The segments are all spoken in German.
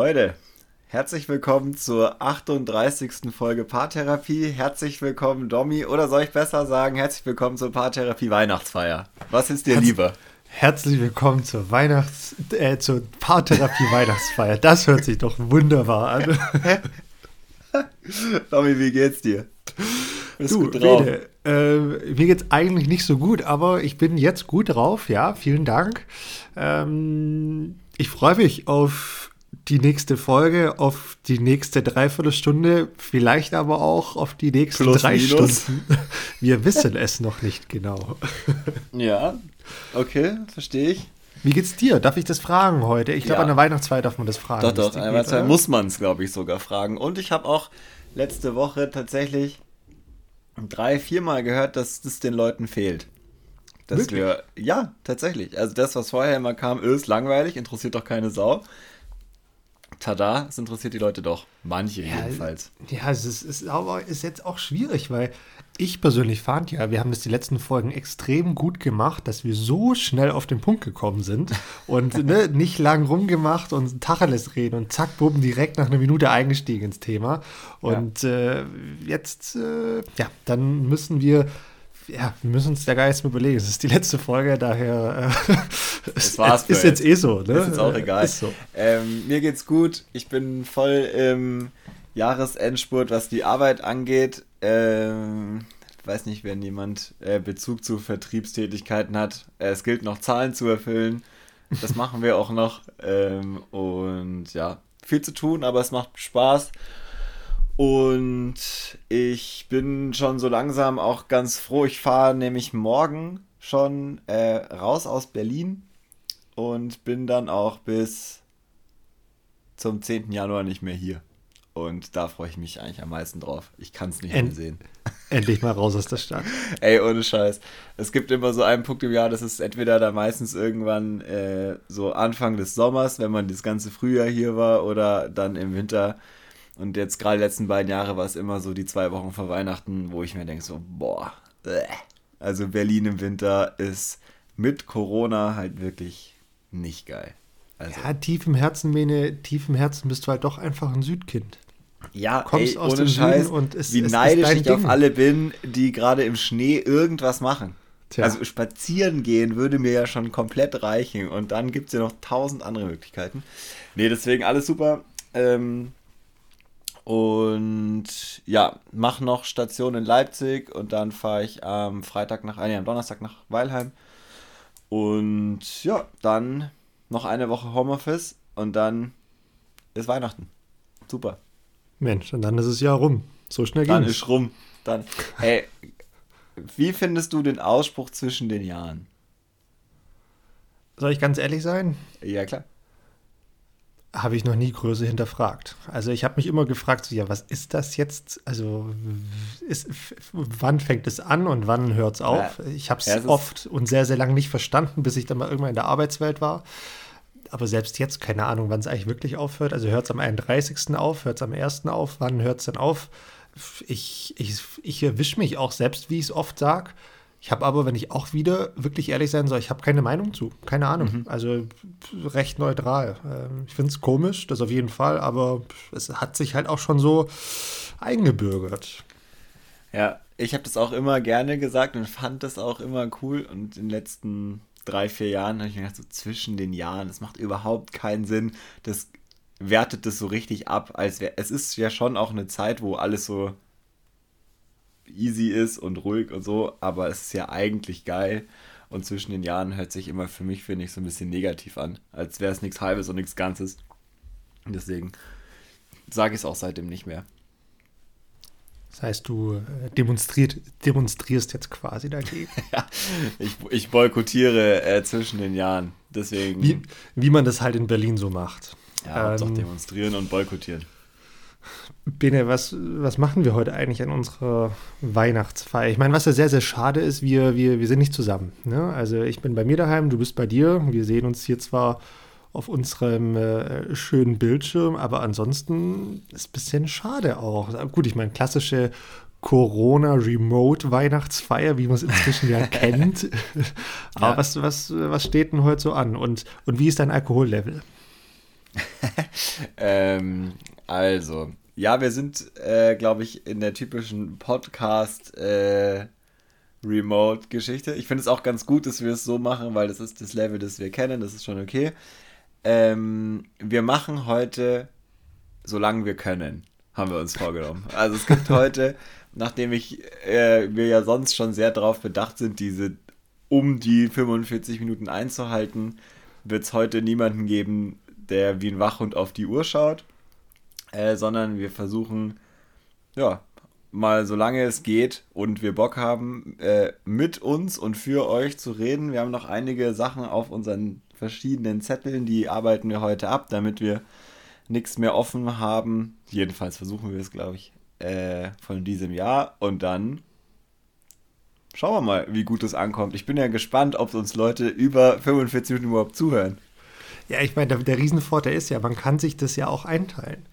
Leute, herzlich willkommen zur 38. Folge Paartherapie. Herzlich willkommen, Domi. Oder soll ich besser sagen, herzlich willkommen zur Paartherapie Weihnachtsfeier. Was ist dir Herz lieber? Herzlich willkommen zur Weihnachts-, äh, zur Paartherapie Weihnachtsfeier. Das hört sich doch wunderbar an. Domi, wie geht's dir? Bist du, gut drauf? Bede, äh, mir geht's eigentlich nicht so gut, aber ich bin jetzt gut drauf. Ja, vielen Dank. Ähm, ich freue mich auf die nächste Folge, auf die nächste Dreiviertelstunde, vielleicht aber auch auf die nächsten Plus, drei minus. Stunden. Wir wissen es noch nicht genau. Ja, okay, verstehe ich. Wie geht's dir? Darf ich das fragen heute? Ich glaube, ja. an der Weihnachtsfeier darf man das fragen. Doch, doch, an der Weihnachtsfeier muss man es, glaube ich, sogar fragen. Und ich habe auch letzte Woche tatsächlich drei, viermal gehört, dass das den Leuten fehlt. Dass Wirklich? wir, ja, tatsächlich. Also das, was vorher immer kam, ist langweilig, interessiert doch keine Sau. Tada, es interessiert die Leute doch. Manche ja, jedenfalls. Ja, es ist, ist, aber ist jetzt auch schwierig, weil ich persönlich fand ja, wir haben das die letzten Folgen extrem gut gemacht, dass wir so schnell auf den Punkt gekommen sind und ne, nicht lang rumgemacht und Tacheles reden und zack, bumm, direkt nach einer Minute eingestiegen ins Thema. Und ja. äh, jetzt, äh, ja, dann müssen wir ja, wir müssen uns da gar nichts mehr überlegen. Es ist die letzte Folge, daher äh, das war's ist jetzt eh so. Ne? Ist jetzt auch egal. So. Ähm, mir geht's gut. Ich bin voll im Jahresendspurt, was die Arbeit angeht. Ähm, ich weiß nicht, wenn jemand äh, Bezug zu Vertriebstätigkeiten hat. Äh, es gilt noch Zahlen zu erfüllen. Das machen wir auch noch. Ähm, und ja, viel zu tun, aber es macht Spaß. Und ich bin schon so langsam auch ganz froh. Ich fahre nämlich morgen schon äh, raus aus Berlin und bin dann auch bis zum 10. Januar nicht mehr hier. Und da freue ich mich eigentlich am meisten drauf. Ich kann es nicht End mehr sehen. Endlich mal raus aus der Stadt. Ey, ohne Scheiß. Es gibt immer so einen Punkt im Jahr, das ist entweder da meistens irgendwann äh, so Anfang des Sommers, wenn man das ganze Frühjahr hier war, oder dann im Winter und jetzt gerade die letzten beiden Jahre war es immer so die zwei Wochen vor Weihnachten, wo ich mir denke so, boah, bleh. also Berlin im Winter ist mit Corona halt wirklich nicht geil. Also, ja, tief im Herzen, Mene, tief im Herzen bist du halt doch einfach ein Südkind. Ja, kommst ey, aus dem Scheiß, Süden und es, wie es neidisch ich Ding. auf alle bin, die gerade im Schnee irgendwas machen. Tja. Also spazieren gehen würde mir ja schon komplett reichen und dann gibt es ja noch tausend andere Möglichkeiten. Nee, deswegen alles super. Ähm, und ja, mache noch Station in Leipzig und dann fahre ich am Freitag nach, äh, nee, am Donnerstag nach Weilheim. Und ja, dann noch eine Woche Homeoffice und dann ist Weihnachten. Super. Mensch, und dann ist es ja rum. So schnell geht es. Dann ist rum. Dann, hey, wie findest du den Ausspruch zwischen den Jahren? Soll ich ganz ehrlich sein? Ja, klar habe ich noch nie größer hinterfragt. Also ich habe mich immer gefragt, so, ja, was ist das jetzt? Also ist, wann fängt es an und wann hört es auf? Ich habe es oft und sehr, sehr lange nicht verstanden, bis ich dann mal irgendwann in der Arbeitswelt war. Aber selbst jetzt, keine Ahnung, wann es eigentlich wirklich aufhört. Also hört es am 31. auf, hört es am 1. auf, wann hört es denn auf? Ich, ich, ich erwische mich auch selbst, wie ich es oft sage ich habe aber, wenn ich auch wieder wirklich ehrlich sein soll, ich habe keine Meinung zu. Keine Ahnung. Mhm. Also recht neutral. Ähm, ich finde es komisch, das auf jeden Fall, aber es hat sich halt auch schon so eingebürgert. Ja, ich habe das auch immer gerne gesagt und fand das auch immer cool. Und in den letzten drei, vier Jahren habe ich mir gedacht, so zwischen den Jahren, das macht überhaupt keinen Sinn. Das wertet das so richtig ab, als wäre. Es ist ja schon auch eine Zeit, wo alles so easy ist und ruhig und so, aber es ist ja eigentlich geil. Und zwischen den Jahren hört sich immer für mich, finde ich, so ein bisschen negativ an. Als wäre es nichts Halbes und nichts Ganzes. Und deswegen sage ich es auch seitdem nicht mehr. Das heißt, du äh, demonstriert, demonstrierst jetzt quasi dagegen. ja, ich, ich boykottiere äh, zwischen den Jahren. Deswegen. Wie, wie man das halt in Berlin so macht. Ja, ähm, demonstrieren und boykottieren. Bene, was, was machen wir heute eigentlich an unserer Weihnachtsfeier? Ich meine, was ja sehr, sehr schade ist, wir, wir, wir sind nicht zusammen. Ne? Also ich bin bei mir daheim, du bist bei dir. Wir sehen uns hier zwar auf unserem äh, schönen Bildschirm, aber ansonsten ist es ein bisschen schade auch. Gut, ich meine, klassische Corona-Remote-Weihnachtsfeier, wie man es inzwischen ja kennt. aber ja. Was, was, was steht denn heute so an? Und, und wie ist dein Alkohollevel? ähm, also, ja, wir sind, äh, glaube ich, in der typischen Podcast äh, Remote-Geschichte. Ich finde es auch ganz gut, dass wir es so machen, weil das ist das Level, das wir kennen, das ist schon okay. Ähm, wir machen heute, solange wir können, haben wir uns vorgenommen. Also es gibt heute, nachdem ich, äh, wir ja sonst schon sehr darauf bedacht sind, diese um die 45 Minuten einzuhalten, wird es heute niemanden geben, der wie ein Wachhund auf die Uhr schaut, äh, sondern wir versuchen, ja, mal solange es geht und wir Bock haben, äh, mit uns und für euch zu reden. Wir haben noch einige Sachen auf unseren verschiedenen Zetteln, die arbeiten wir heute ab, damit wir nichts mehr offen haben. Jedenfalls versuchen wir es, glaube ich, äh, von diesem Jahr. Und dann schauen wir mal, wie gut es ankommt. Ich bin ja gespannt, ob uns Leute über 45 Minuten überhaupt zuhören. Ja, ich meine, der, der Riesenvorteil ist ja, man kann sich das ja auch einteilen.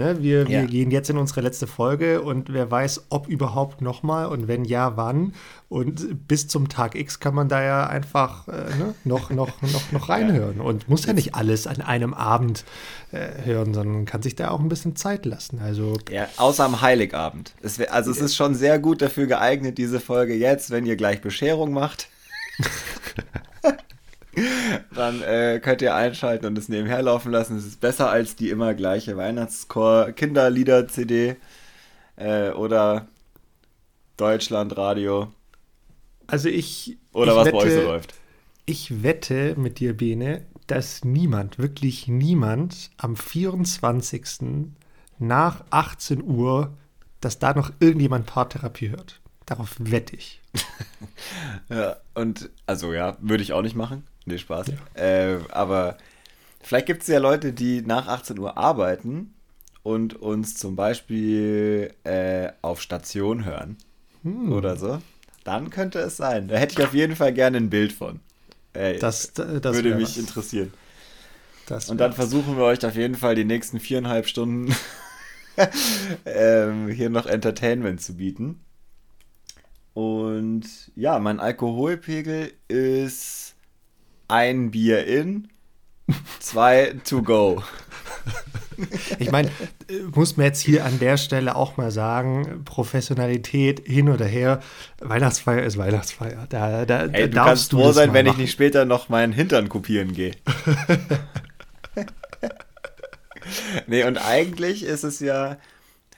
Ne? Wir, ja. wir gehen jetzt in unsere letzte Folge und wer weiß, ob überhaupt nochmal und wenn ja, wann. Und bis zum Tag X kann man da ja einfach äh, ne? noch, noch, noch, noch reinhören ja. und muss ja nicht alles an einem Abend äh, hören, sondern kann sich da auch ein bisschen Zeit lassen. Also, ja, außer am Heiligabend. Es wär, also es ist schon sehr gut dafür geeignet, diese Folge jetzt, wenn ihr gleich Bescherung macht. dann äh, könnt ihr einschalten und es nebenher laufen lassen. Es ist besser als die immer gleiche Weihnachtschor Kinderlieder CD äh, oder Deutschlandradio. Also ich oder ich was wette, bei euch so läuft. Ich wette mit dir, Bene, dass niemand, wirklich niemand am 24. nach 18 Uhr, dass da noch irgendjemand Paartherapie hört. Darauf wette ich. ja, und also ja, würde ich auch nicht machen. Nee, Spaß. Ja. Äh, aber vielleicht gibt es ja Leute, die nach 18 Uhr arbeiten und uns zum Beispiel äh, auf Station hören hm. oder so. Dann könnte es sein. Da hätte ich auf jeden Fall gerne ein Bild von. Ey, das, das würde mich was. interessieren. Und dann versuchen wir euch auf jeden Fall die nächsten viereinhalb Stunden ähm, hier noch Entertainment zu bieten. Und ja, mein Alkoholpegel ist ein Bier in, zwei to go. Ich meine, muss man jetzt hier an der Stelle auch mal sagen, Professionalität hin oder her, Weihnachtsfeier ist Weihnachtsfeier. Da, da, Ey, du kannst froh sein, wenn machen. ich nicht später noch meinen Hintern kopieren gehe. nee, und eigentlich ist es ja,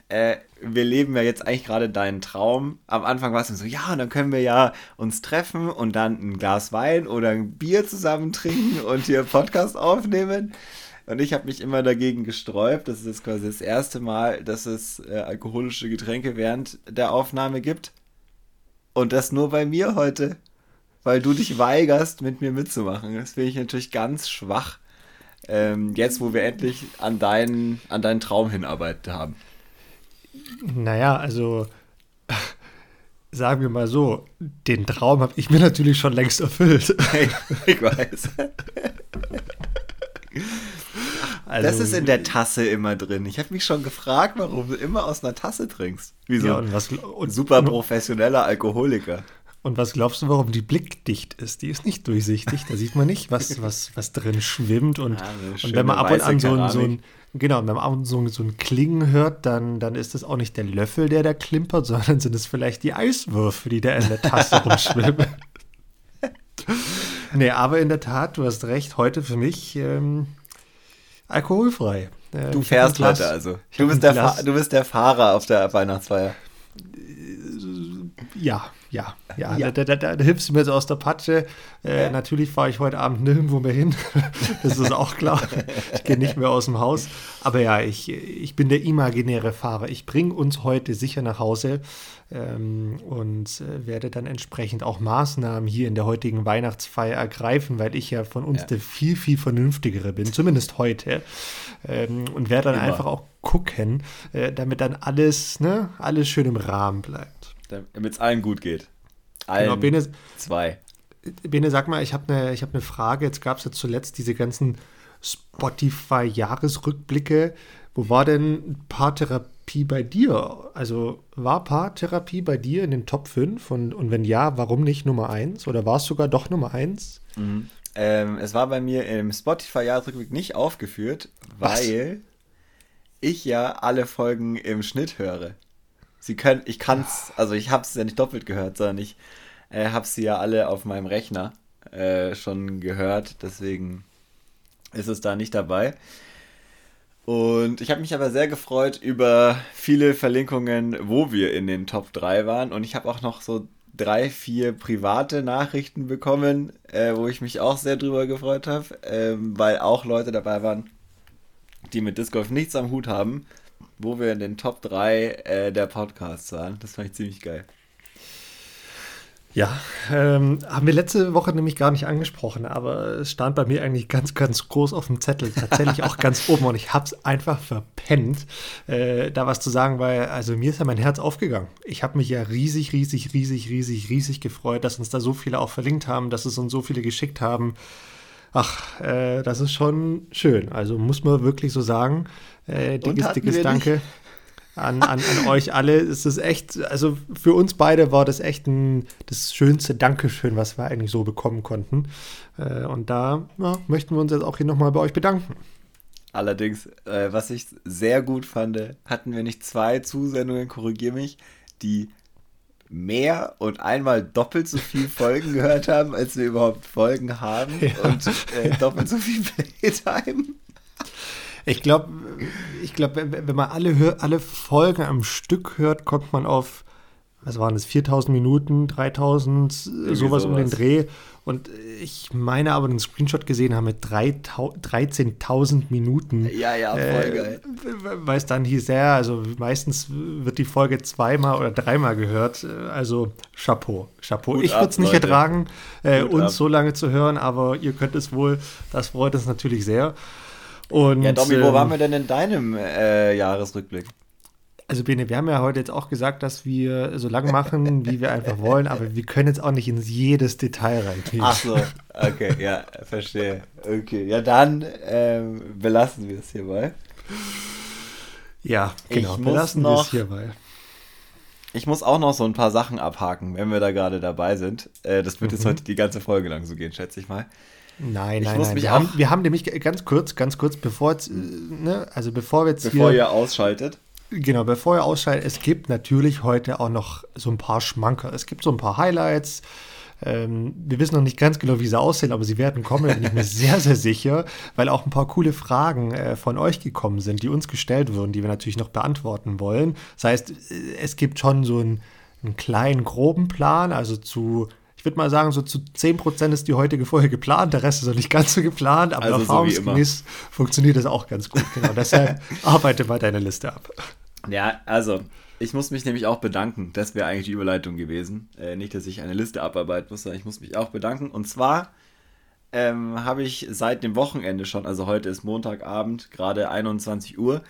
äh, wir leben ja jetzt eigentlich gerade deinen Traum. Am Anfang war es so, ja, dann können wir ja uns treffen und dann ein Glas Wein oder ein Bier zusammen trinken und hier Podcast aufnehmen. Und ich habe mich immer dagegen gesträubt. Das ist quasi das erste Mal, dass es äh, alkoholische Getränke während der Aufnahme gibt. Und das nur bei mir heute. Weil du dich weigerst, mit mir mitzumachen. Das finde ich natürlich ganz schwach. Ähm, jetzt, wo wir endlich an deinen, an deinen Traum hinarbeitet haben. Naja, also sagen wir mal so, den Traum habe ich mir natürlich schon längst erfüllt. ich weiß. Also, das ist in der Tasse immer drin. Ich habe mich schon gefragt, warum du immer aus einer Tasse trinkst. Wieso? Ja, und was, und, super professioneller Alkoholiker. Und was glaubst du, warum die blickdicht ist? Die ist nicht durchsichtig. Da sieht man nicht, was, was, was drin schwimmt. Und, ja, und wenn man ab und an so ein, so ein, genau, wenn man ab und so, so ein Klingen hört, dann, dann ist es auch nicht der Löffel, der da klimpert, sondern sind es vielleicht die Eiswürfel, die da in der Tasse rumschwimmen. nee, aber in der Tat, du hast recht, heute für mich ähm, alkoholfrei. Äh, du fährst heute also. Du bist, der du bist der Fahrer auf der Weihnachtsfeier. Ja, ja, ja, ja. Da, da, da, da, hilfst du mir jetzt aus der Patsche. Äh, ja. Natürlich fahre ich heute Abend nirgendwo mehr hin. das ist auch klar. Ich gehe nicht mehr aus dem Haus. Aber ja, ich, ich bin der imaginäre Fahrer. Ich bringe uns heute sicher nach Hause ähm, und äh, werde dann entsprechend auch Maßnahmen hier in der heutigen Weihnachtsfeier ergreifen, weil ich ja von uns ja. der viel, viel vernünftigere bin, zumindest heute. Ähm, und werde dann Immer. einfach auch gucken, äh, damit dann alles, ne, alles schön im Rahmen bleibt damit es allen gut geht. Allen genau, Bene, zwei. Bene, sag mal, ich habe eine hab ne Frage. Jetzt gab es ja zuletzt diese ganzen Spotify-Jahresrückblicke. Wo war denn Paartherapie bei dir? Also war Paartherapie bei dir in den Top 5? Und, und wenn ja, warum nicht Nummer 1? Oder war es sogar doch Nummer 1? Mhm. Ähm, es war bei mir im Spotify-Jahresrückblick nicht aufgeführt, weil Was? ich ja alle Folgen im Schnitt höre. Sie können, ich kann's, also ich hab's ja nicht doppelt gehört, sondern ich äh, habe sie ja alle auf meinem Rechner äh, schon gehört, deswegen ist es da nicht dabei. Und ich habe mich aber sehr gefreut über viele Verlinkungen, wo wir in den Top 3 waren. Und ich habe auch noch so drei, vier private Nachrichten bekommen, äh, wo ich mich auch sehr drüber gefreut habe, ähm, weil auch Leute dabei waren, die mit Disc Golf nichts am Hut haben, wo wir in den Top 3 äh, der Podcasts waren. Das fand ich ziemlich geil. Ja, ähm, haben wir letzte Woche nämlich gar nicht angesprochen, aber es stand bei mir eigentlich ganz, ganz groß auf dem Zettel, tatsächlich auch ganz oben und ich habe es einfach verpennt, äh, da was zu sagen, weil also mir ist ja mein Herz aufgegangen. Ich habe mich ja riesig, riesig, riesig, riesig, riesig gefreut, dass uns da so viele auch verlinkt haben, dass es uns so viele geschickt haben. Ach, äh, das ist schon schön. Also muss man wirklich so sagen. Äh, dickes, dickes Danke. An, an, an euch alle. Es ist echt, also für uns beide war das echt ein, das schönste Dankeschön, was wir eigentlich so bekommen konnten. Äh, und da ja, möchten wir uns jetzt auch hier nochmal bei euch bedanken. Allerdings, äh, was ich sehr gut fand, hatten wir nicht zwei Zusendungen, korrigiere mich, die mehr und einmal doppelt so viel Folgen gehört haben, als wir überhaupt Folgen haben ja. und äh, doppelt so viel Playtime. Ich glaube, ich glaub, wenn man alle, alle Folgen am Stück hört, kommt man auf, was waren das, 4000 Minuten, 3000, sowas, sowas um den Dreh. Und ich meine aber einen Screenshot gesehen haben mit 13.000 Minuten. Ja, ja, voll äh, geil. Weil es dann hieß, ja, also meistens wird die Folge zweimal oder dreimal gehört. Also Chapeau, Chapeau. Gut ich würde es nicht Leute. ertragen, äh, uns ab. so lange zu hören, aber ihr könnt es wohl. Das freut uns natürlich sehr. Und, ja, Domi, wo ähm, waren wir denn in deinem äh, Jahresrückblick? Also Bene, wir haben ja heute jetzt auch gesagt, dass wir so lang machen, wie wir einfach wollen, aber wir können jetzt auch nicht in jedes Detail reingehen. Ach so, okay, ja, verstehe. Okay, ja dann ähm, belassen wir es hierbei. Ja, genau, ich belassen wir es hierbei. Ich muss auch noch so ein paar Sachen abhaken, wenn wir da gerade dabei sind. Äh, das wird mhm. jetzt heute die ganze Folge lang so gehen, schätze ich mal. Nein, ich nein, nein. Wir haben, wir haben nämlich ganz kurz, ganz kurz, bevor jetzt, äh, ne, also bevor wir jetzt Bevor hier, ihr ausschaltet. Genau, bevor ihr ausschaltet, es gibt natürlich heute auch noch so ein paar Schmanker. Es gibt so ein paar Highlights. Ähm, wir wissen noch nicht ganz genau, wie sie aussehen, aber sie werden kommen, da bin ich mir sehr, sehr sicher, weil auch ein paar coole Fragen äh, von euch gekommen sind, die uns gestellt wurden, die wir natürlich noch beantworten wollen. Das heißt, äh, es gibt schon so einen, einen kleinen, groben Plan, also zu ich würde mal sagen, so zu 10% ist die heutige Folge geplant, der Rest ist noch nicht ganz so geplant, aber also erfahrungsgemäß so funktioniert das auch ganz gut. Genau, deshalb arbeite mal deine Liste ab. Ja, also, ich muss mich nämlich auch bedanken. Das wäre eigentlich die Überleitung gewesen. Äh, nicht, dass ich eine Liste abarbeiten muss, sondern ich muss mich auch bedanken. Und zwar ähm, habe ich seit dem Wochenende schon, also heute ist Montagabend, gerade 21 Uhr,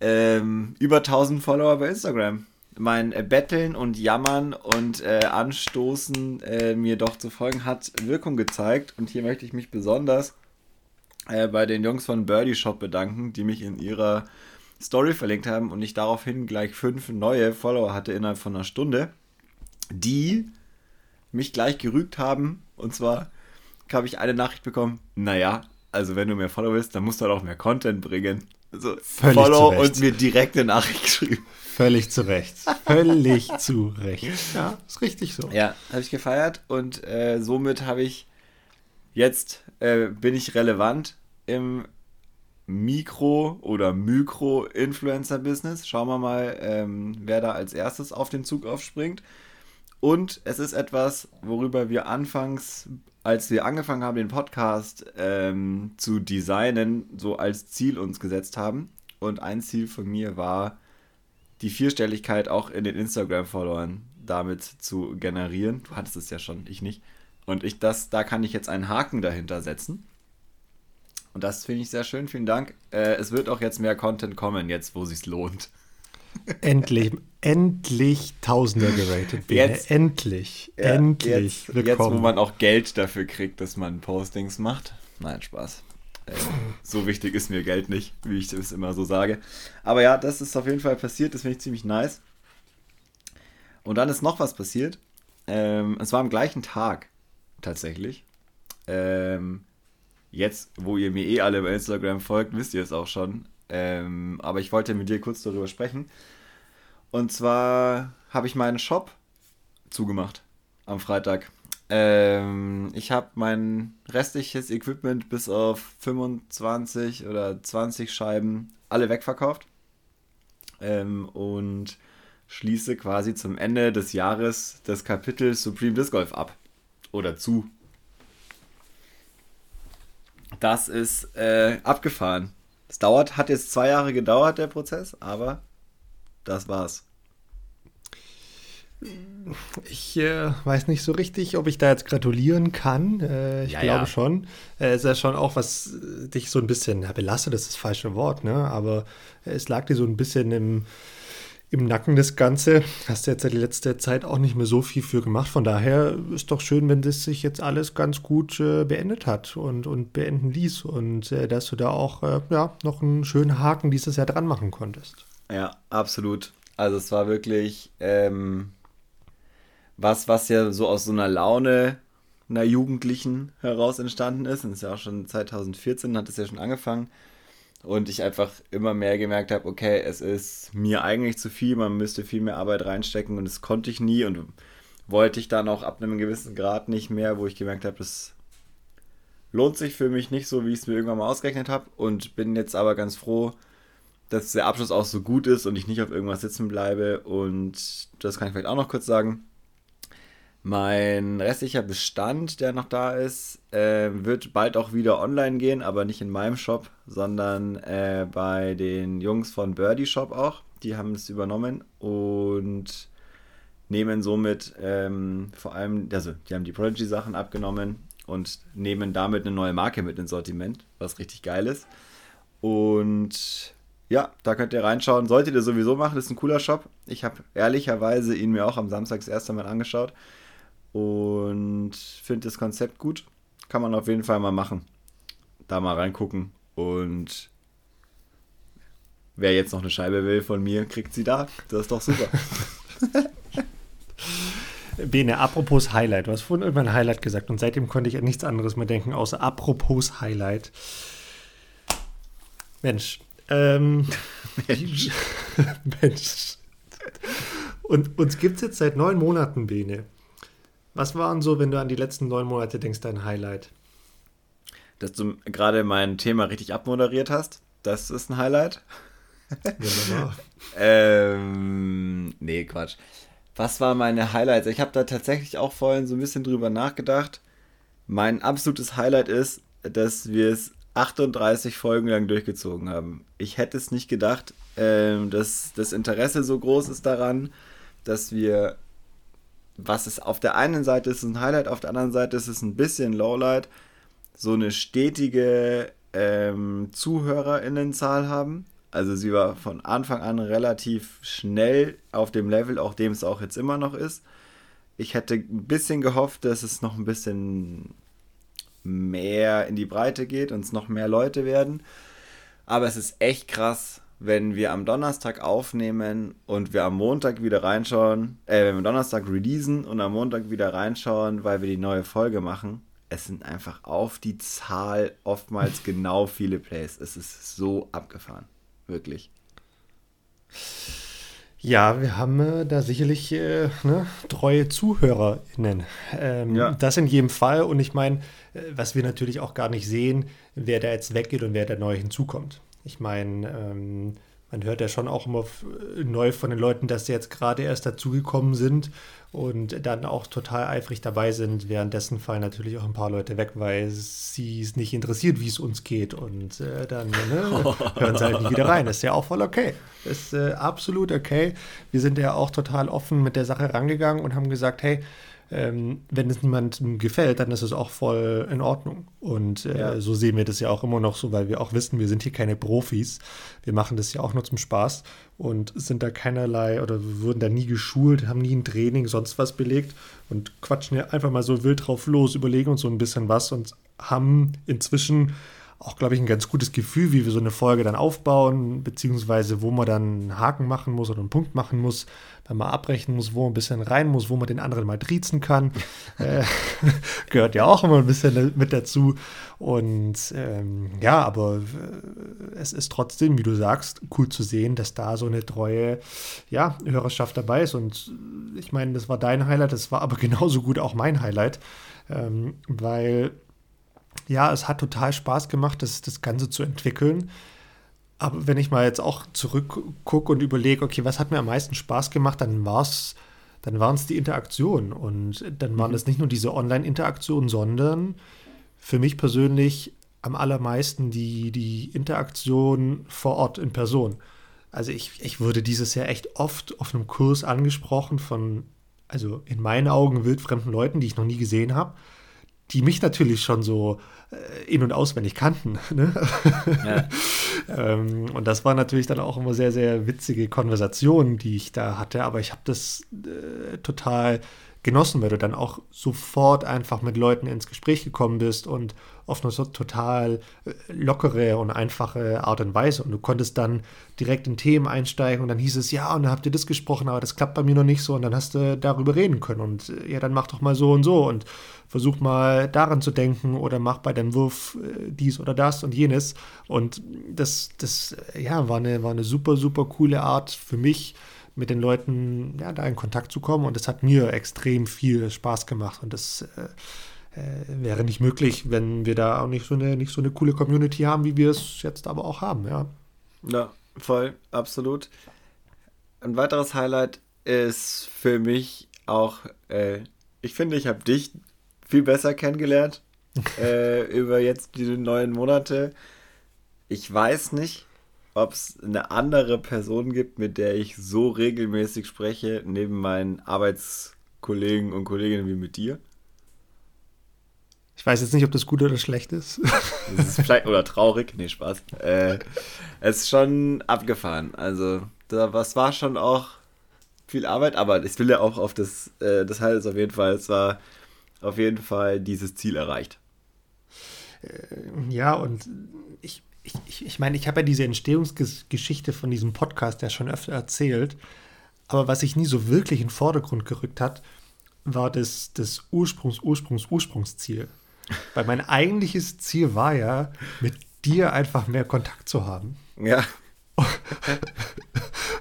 ähm, über 1000 Follower bei Instagram mein äh, Betteln und Jammern und äh, Anstoßen äh, mir doch zu folgen hat Wirkung gezeigt. Und hier möchte ich mich besonders äh, bei den Jungs von Birdie Shop bedanken, die mich in ihrer Story verlinkt haben und ich daraufhin gleich fünf neue Follower hatte innerhalb von einer Stunde, die mich gleich gerügt haben. Und zwar habe ich eine Nachricht bekommen, naja, also wenn du mehr Follower willst, dann musst du halt auch mehr Content bringen. Also Völlig Follow und mir direkt eine Nachricht geschrieben. Völlig zu Recht. Völlig zu Recht. Ja, ist richtig so. Ja, habe ich gefeiert und äh, somit habe ich jetzt äh, bin ich relevant im Mikro- oder Mykro-Influencer-Business. Schauen wir mal, ähm, wer da als erstes auf den Zug aufspringt. Und es ist etwas, worüber wir anfangs, als wir angefangen haben, den Podcast ähm, zu designen, so als Ziel uns gesetzt haben. Und ein Ziel von mir war, die Vierstelligkeit auch in den Instagram-Followern damit zu generieren. Du hattest es ja schon, ich nicht. Und ich das, da kann ich jetzt einen Haken dahinter setzen. Und das finde ich sehr schön, vielen Dank. Äh, es wird auch jetzt mehr Content kommen, jetzt wo sich's lohnt. Endlich, endlich Tausender geratet. Jetzt, endlich, ja, endlich. Jetzt, jetzt, wo man auch Geld dafür kriegt, dass man Postings macht. Nein, Spaß. Äh, so wichtig ist mir Geld nicht, wie ich es immer so sage. Aber ja, das ist auf jeden Fall passiert. Das finde ich ziemlich nice. Und dann ist noch was passiert. Ähm, es war am gleichen Tag tatsächlich. Ähm, jetzt, wo ihr mir eh alle bei Instagram folgt, wisst ihr es auch schon. Ähm, aber ich wollte mit dir kurz darüber sprechen. Und zwar habe ich meinen Shop zugemacht am Freitag. Ähm, ich habe mein restliches Equipment bis auf 25 oder 20 Scheiben alle wegverkauft. Ähm, und schließe quasi zum Ende des Jahres das Kapitel Supreme Disc Golf ab. Oder zu. Das ist äh, abgefahren. Es dauert, hat jetzt zwei Jahre gedauert, der Prozess, aber das war's. Ich äh, weiß nicht so richtig, ob ich da jetzt gratulieren kann. Äh, ich ja, glaube ja. schon. Äh, es ist ja schon auch, was äh, dich so ein bisschen ja, belastet, das ist das falsche Wort, ne? aber es lag dir so ein bisschen im, im Nacken das Ganze. Hast du jetzt die letzte Zeit auch nicht mehr so viel für gemacht. Von daher ist doch schön, wenn das sich jetzt alles ganz gut äh, beendet hat und, und beenden ließ und äh, dass du da auch äh, ja, noch einen schönen Haken dieses Jahr dran machen konntest. Ja, absolut. Also es war wirklich ähm, was, was ja so aus so einer Laune einer Jugendlichen heraus entstanden ist. Und es ist ja auch schon 2014, hat es ja schon angefangen. Und ich einfach immer mehr gemerkt habe, okay, es ist mir eigentlich zu viel, man müsste viel mehr Arbeit reinstecken und das konnte ich nie und wollte ich dann auch ab einem gewissen Grad nicht mehr, wo ich gemerkt habe, das lohnt sich für mich nicht so, wie ich es mir irgendwann mal ausgerechnet habe und bin jetzt aber ganz froh, dass der Abschluss auch so gut ist und ich nicht auf irgendwas sitzen bleibe und das kann ich vielleicht auch noch kurz sagen. Mein restlicher Bestand, der noch da ist, äh, wird bald auch wieder online gehen, aber nicht in meinem Shop, sondern äh, bei den Jungs von Birdie Shop auch. Die haben es übernommen und nehmen somit ähm, vor allem, also die haben die Prodigy-Sachen abgenommen und nehmen damit eine neue Marke mit ins Sortiment, was richtig geil ist. Und ja, da könnt ihr reinschauen. Solltet ihr sowieso machen, ist ein cooler Shop. Ich habe ehrlicherweise ihn mir auch am Samstag das erste Mal angeschaut und finde das Konzept gut. Kann man auf jeden Fall mal machen. Da mal reingucken und wer jetzt noch eine Scheibe will von mir, kriegt sie da. Das ist doch super. Bene, apropos Highlight. Du hast vorhin irgendwann Highlight gesagt und seitdem konnte ich an nichts anderes mehr denken, außer apropos Highlight. Mensch. Ähm, Mensch. Mensch. Und uns gibt es jetzt seit neun Monaten, Bene. Was waren so, wenn du an die letzten neun Monate denkst, dein Highlight? Dass du gerade mein Thema richtig abmoderiert hast. Das ist ein Highlight. Wunderbar. ähm, nee, Quatsch. Was waren meine Highlights? Ich habe da tatsächlich auch vorhin so ein bisschen drüber nachgedacht. Mein absolutes Highlight ist, dass wir es 38 Folgen lang durchgezogen haben. Ich hätte es nicht gedacht, ähm, dass das Interesse so groß ist daran, dass wir was ist auf der einen Seite ist ein Highlight, auf der anderen Seite ist es ein bisschen Lowlight, so eine stetige ähm, ZuhörerInnenzahl haben. Also sie war von Anfang an relativ schnell auf dem Level, auf dem es auch jetzt immer noch ist. Ich hätte ein bisschen gehofft, dass es noch ein bisschen mehr in die Breite geht und es noch mehr Leute werden. Aber es ist echt krass, wenn wir am Donnerstag aufnehmen und wir am Montag wieder reinschauen, äh, wenn wir Donnerstag releasen und am Montag wieder reinschauen, weil wir die neue Folge machen, es sind einfach auf die Zahl oftmals genau viele Plays. Es ist so abgefahren. Wirklich. Ja, wir haben äh, da sicherlich äh, ne, treue ZuhörerInnen. Ähm, ja. Das in jedem Fall. Und ich meine, äh, was wir natürlich auch gar nicht sehen, wer da jetzt weggeht und wer da neu hinzukommt. Ich meine, ähm, man hört ja schon auch immer neu von den Leuten, dass sie jetzt gerade erst dazugekommen sind und dann auch total eifrig dabei sind. Währenddessen fallen natürlich auch ein paar Leute weg, weil sie es nicht interessiert, wie es uns geht. Und äh, dann ne, hören sie halt nicht wieder rein. Ist ja auch voll okay. Ist äh, absolut okay. Wir sind ja auch total offen mit der Sache rangegangen und haben gesagt, hey, ähm, wenn es niemandem gefällt, dann ist es auch voll in Ordnung. Und äh, ja. so sehen wir das ja auch immer noch so, weil wir auch wissen, wir sind hier keine Profis. Wir machen das ja auch nur zum Spaß und sind da keinerlei oder wurden da nie geschult, haben nie ein Training, sonst was belegt und quatschen ja einfach mal so wild drauf los, überlegen uns so ein bisschen was und haben inzwischen auch, glaube ich, ein ganz gutes Gefühl, wie wir so eine Folge dann aufbauen, beziehungsweise wo man dann einen Haken machen muss oder einen Punkt machen muss, wenn man abbrechen muss, wo man ein bisschen rein muss, wo man den anderen mal triezen kann. äh, gehört ja auch immer ein bisschen mit dazu. Und ähm, ja, aber äh, es ist trotzdem, wie du sagst, cool zu sehen, dass da so eine treue ja, Hörerschaft dabei ist. Und ich meine, das war dein Highlight, das war aber genauso gut auch mein Highlight, ähm, weil ja, es hat total Spaß gemacht, das, das Ganze zu entwickeln. Aber wenn ich mal jetzt auch zurückgucke und überlege, okay, was hat mir am meisten Spaß gemacht, dann war es dann waren es die Interaktionen. Und dann waren mhm. es nicht nur diese Online-Interaktionen, sondern für mich persönlich am allermeisten die, die Interaktion vor Ort in Person. Also ich, ich wurde dieses Jahr echt oft auf einem Kurs angesprochen von, also in meinen Augen wildfremden Leuten, die ich noch nie gesehen habe die mich natürlich schon so äh, in- und auswendig kannten. Ne? Ja. ähm, und das war natürlich dann auch immer sehr, sehr witzige Konversationen, die ich da hatte. Aber ich habe das äh, total genossen, weil du dann auch sofort einfach mit Leuten ins Gespräch gekommen bist und auf eine so total äh, lockere und einfache Art und Weise. Und du konntest dann direkt in Themen einsteigen und dann hieß es, ja, und dann habt ihr das gesprochen, aber das klappt bei mir noch nicht so. Und dann hast du darüber reden können. Und äh, ja, dann mach doch mal so und so und versuch mal daran zu denken oder mach bei deinem Wurf äh, dies oder das und jenes. Und das, das ja, war eine, war eine super, super coole Art für mich, mit den Leuten ja, da in Kontakt zu kommen. Und es hat mir extrem viel Spaß gemacht. Und das äh, äh, wäre nicht möglich, wenn wir da auch nicht so, eine, nicht so eine coole Community haben, wie wir es jetzt aber auch haben. Ja, ja voll, absolut. Ein weiteres Highlight ist für mich auch, äh, ich finde, ich habe dich viel besser kennengelernt äh, über jetzt die neuen Monate. Ich weiß nicht, ob es eine andere Person gibt, mit der ich so regelmäßig spreche, neben meinen Arbeitskollegen und Kolleginnen wie mit dir. Ich weiß jetzt nicht, ob das gut oder schlecht ist. Das ist vielleicht oder traurig. Nee, Spaß. Äh, es ist schon abgefahren. Also, da, was war schon auch viel Arbeit, aber ich will ja auch auf das, äh, das heißt auf jeden Fall, es war auf jeden Fall dieses Ziel erreicht. Äh, ja, und ich ich, ich, ich meine, ich habe ja diese Entstehungsgeschichte von diesem Podcast ja schon öfter erzählt, aber was sich nie so wirklich in den Vordergrund gerückt hat, war das, das Ursprungs, Ursprungs, Ursprungsziel. Weil mein eigentliches Ziel war ja, mit dir einfach mehr Kontakt zu haben. Ja.